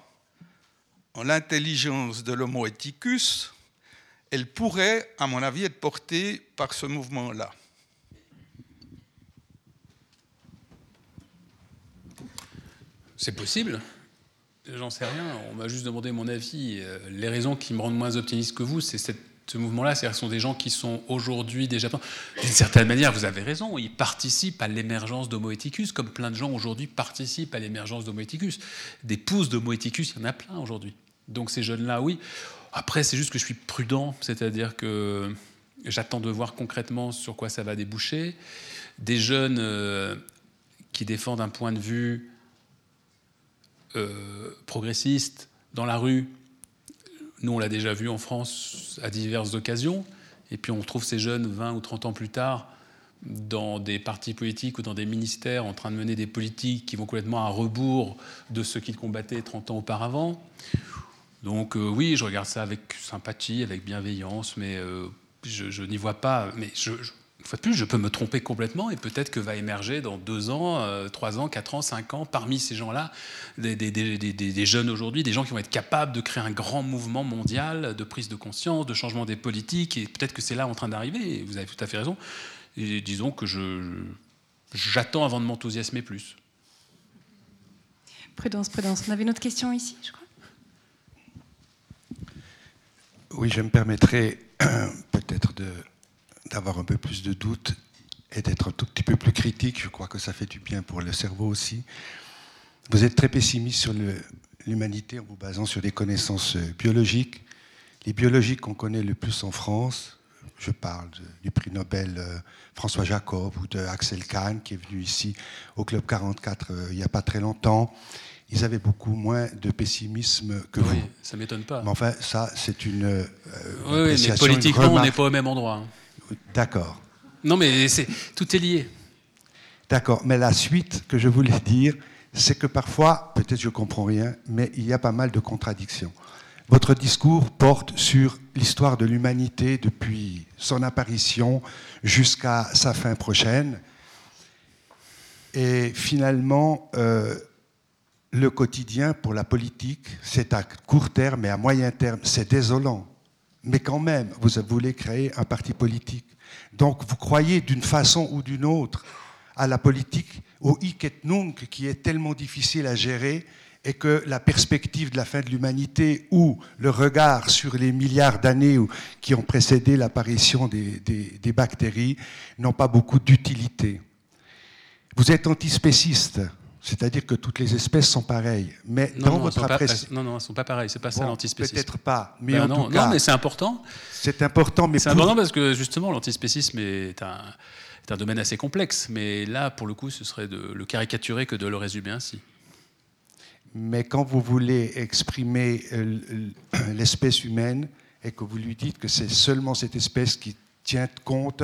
en l'intelligence de l'homo eticus, elle pourrait, à mon avis, être portée par ce mouvement-là. C'est possible. J'en sais rien. On m'a juste demandé mon avis. Euh, les raisons qui me rendent moins optimiste que vous, c'est ce mouvement-là. Ce sont des gens qui sont aujourd'hui déjà. D'une certaine manière, vous avez raison. Ils participent à l'émergence d'Homo eticus, comme plein de gens aujourd'hui participent à l'émergence d'Homo eticus. Des pousses d'Homo eticus, il y en a plein aujourd'hui. Donc ces jeunes-là, oui. Après, c'est juste que je suis prudent, c'est-à-dire que j'attends de voir concrètement sur quoi ça va déboucher. Des jeunes euh, qui défendent un point de vue euh, progressistes dans la rue. Nous, on l'a déjà vu en France à diverses occasions. Et puis on retrouve ces jeunes 20 ou 30 ans plus tard dans des partis politiques ou dans des ministères en train de mener des politiques qui vont complètement à rebours de ce qu'ils combattaient 30 ans auparavant. Donc euh, oui, je regarde ça avec sympathie, avec bienveillance, mais euh, je, n'y vois pas. Mais je, une fois de plus, je peux me tromper complètement et peut-être que va émerger dans deux ans, euh, trois ans, quatre ans, cinq ans, parmi ces gens-là, des, des, jeunes aujourd'hui, des gens qui vont être capables de créer un grand mouvement mondial de prise de conscience, de changement des politiques, et peut-être que c'est là en train d'arriver, et vous avez tout à fait raison. Et disons que j'attends avant de m'enthousiasmer plus. Prudence, prudence. On avait une autre question ici, je crois. Oui, je me permettrai peut-être d'avoir un peu plus de doutes et d'être un tout petit peu plus critique. Je crois que ça fait du bien pour le cerveau aussi. Vous êtes très pessimiste sur l'humanité en vous basant sur des connaissances biologiques. Les biologiques qu'on connaît le plus en France, je parle du prix Nobel euh, François Jacob ou de Axel Kahn qui est venu ici au Club 44 euh, il n'y a pas très longtemps. Ils avaient beaucoup moins de pessimisme que oui, vous. Ça m'étonne pas. Mais enfin, ça, c'est une. Euh, oui, mais politiquement, on n'est pas au même endroit. Hein. D'accord. Non, mais c'est tout est lié. D'accord. Mais la suite que je voulais dire, c'est que parfois, peut-être je comprends rien, mais il y a pas mal de contradictions. Votre discours porte sur l'histoire de l'humanité depuis son apparition jusqu'à sa fin prochaine. Et finalement, euh, le quotidien pour la politique, c'est à court terme et à moyen terme, c'est désolant. Mais quand même, vous voulez créer un parti politique. Donc vous croyez d'une façon ou d'une autre à la politique, au hic et nunc, qui est tellement difficile à gérer et que la perspective de la fin de l'humanité ou le regard sur les milliards d'années qui ont précédé l'apparition des, bactéries n'ont pas beaucoup d'utilité. Vous êtes antispéciste, c'est-à-dire que toutes les espèces sont pareilles. Mais non, dans votre appréciation... Non, non, elles ne sont pas pareilles, c'est pas ça l'antispécisme. Peut-être pas, mais ben en non, tout cas... Non, mais c'est important. C'est important, mais... C'est important parce que justement, l'antispécisme est un, est un domaine assez complexe. Mais là, pour le coup, ce serait de le caricaturer que de le résumer ainsi mais quand vous voulez exprimer euh, l'espèce humaine et que vous lui dites que c'est seulement cette espèce qui tient compte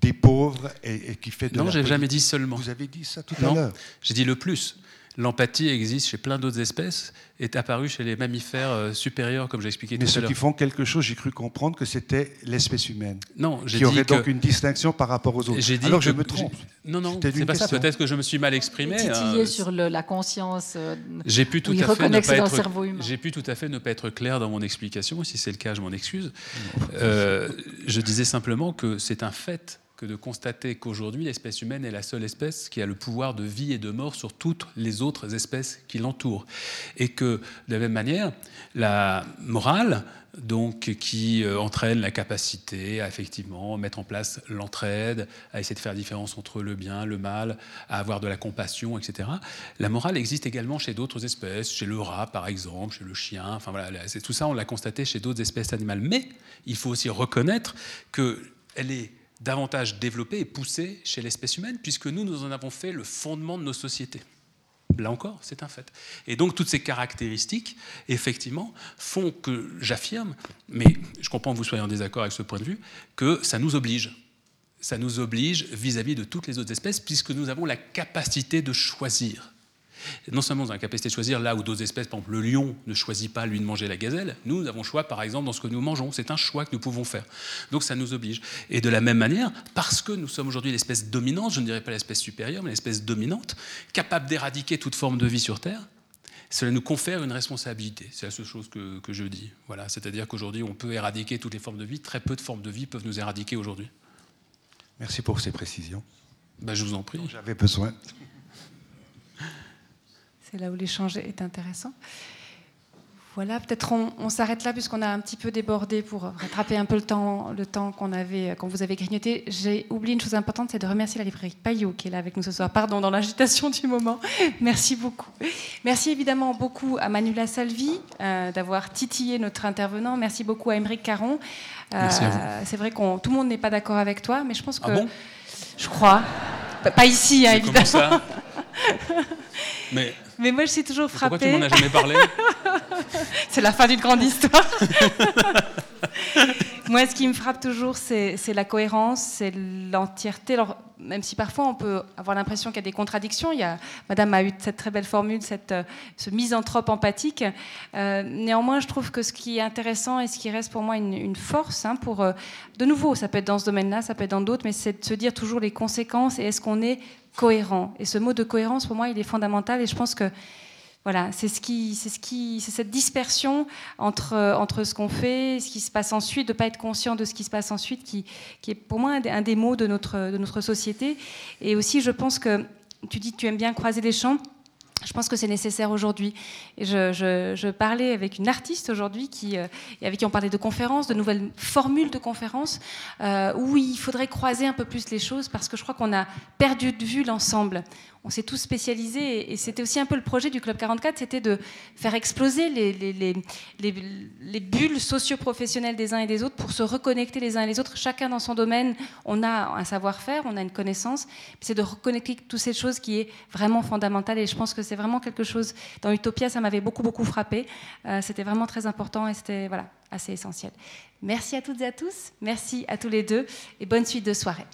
des pauvres et, qui fait de non, j'ai jamais dit seulement. Vous avez dit ça tout à l'heure. J'ai dit le plus l'empathie existe chez plein d'autres espèces, est apparue chez les mammifères euh, supérieurs, comme j'ai expliqué tout à l'heure. Mais ceux qui font quelque chose, j'ai cru comprendre que c'était l'espèce humaine. Non, j'ai dit aurait donc une distinction par rapport aux autres. Dit Alors je me trompe. Non, non, c'est pas ça. Peut-être que je me suis mal exprimé. Titillé hein. sur le, la conscience. Euh, j'ai pu tout à fait ne pas être. J'ai pu tout à fait ne pas être clair dans mon explication. Si c'est le cas, je m'en excuse. Euh, je disais simplement que c'est un fait que de constater qu'aujourd'hui, l'espèce humaine est la seule espèce qui a le pouvoir de vie et de mort sur toutes les autres espèces qui l'entourent. Et que, de la même manière, la morale, donc, qui euh, entraîne la capacité à effectivement mettre en place l'entraide, à essayer de faire différence entre le bien, le mal, à avoir de la compassion, etc. La morale existe également chez d'autres espèces, chez le rat par exemple, chez le chien. Enfin voilà, c'est tout ça, on l'a constaté chez d'autres espèces animales. Mais il faut aussi reconnaître qu'elle est davantage développée et poussée chez l'espèce humaine, puisque nous, nous en avons fait le fondement de nos sociétés. Là encore, c'est un fait. Et donc toutes ces caractéristiques, effectivement, font que j'affirme, mais je comprends que vous soyez en désaccord avec ce point de vue, que ça nous oblige. Ça nous oblige vis-à-vis -vis de toutes les autres espèces, puisque nous avons la capacité de choisir non seulement dans la capacité de choisir là où d'autres espèces, par exemple le lion ne choisit pas lui de manger la gazelle, nous, nous avons choix par exemple dans ce que nous mangeons. C'est un choix que nous pouvons faire. Donc ça nous oblige. Et de la même manière, parce que nous sommes aujourd'hui l'espèce dominante, je ne dirais pas l'espèce supérieure, mais l'espèce dominante, capable d'éradiquer toute forme de vie sur Terre, cela nous confère une responsabilité. C'est la seule chose que, je dis. Voilà, c'est-à-dire qu'aujourd'hui, on peut éradiquer toutes les formes de vie. Très peu de formes de vie peuvent nous éradiquer aujourd'hui. Merci pour ces précisions. Ben, je vous en prie. J'avais besoin. C'est là où l'échange est intéressant. Voilà, peut-être on, s'arrête là puisqu'on a un petit peu débordé pour rattraper un peu le temps, le temps qu'on avait, quand vous avez grignoté. J'ai oublié une chose importante, c'est de remercier la librairie Payot qui est là avec nous ce soir. Pardon, dans l'agitation du moment. Merci beaucoup. Merci évidemment beaucoup à Manuela Salvi euh, d'avoir titillé notre intervenant. Merci beaucoup à Émeric Caron. Euh, c'est vrai que tout le monde n'est pas d'accord avec toi, mais je pense ah que, bon? Je crois, pas ici, hein, évidemment. Ça mais mais moi, je suis toujours frappée. Pourquoi tu m'en as jamais parlé? C'est la fin d'une grande histoire. Moi, ce qui me frappe toujours, c'est la cohérence, c'est l'entièreté. Alors, même si parfois on peut avoir l'impression qu'il y a des contradictions, il y a, Madame a eu cette très belle formule, cette euh, ce misanthrope empathique. Euh, néanmoins, je trouve que ce qui est intéressant et ce qui reste pour moi une, force, hein, pour euh, de nouveau, ça peut être dans ce domaine-là, ça peut être dans d'autres, mais c'est de se dire toujours les conséquences et est-ce qu'on est cohérent. Et ce mot de cohérence, pour moi, il est fondamental et je pense que voilà, c'est ce qui, c'est ce qui, c'est cette dispersion entre entre ce qu'on fait, ce qui se passe ensuite, de pas être conscient de ce qui se passe ensuite, qui, est pour moi un des, mots de notre de notre société. Et aussi, je pense que tu dis que tu aimes bien croiser les champs. Je pense que c'est nécessaire aujourd'hui. Et je, parlais avec une artiste aujourd'hui qui, euh, avec qui on parlait de conférences, de nouvelles formules de conférences, euh, où il faudrait croiser un peu plus les choses parce que je crois qu'on a perdu de vue l'ensemble on s'est tous spécialisés et c'était aussi un peu le projet du Club 44, c'était de faire exploser les, les, bulles socio-professionnelles des uns et des autres pour se reconnecter les uns et les autres. Chacun dans son domaine, on a un savoir-faire, on a une connaissance. C'est de reconnecter toutes ces choses qui est vraiment fondamentale et je pense que c'est vraiment quelque chose. Dans Utopia, ça m'avait beaucoup, beaucoup frappé. Euh, c'était vraiment très important et c'était voilà, assez essentiel. Merci à toutes et à tous, merci à tous les deux et bonne suite de soirée.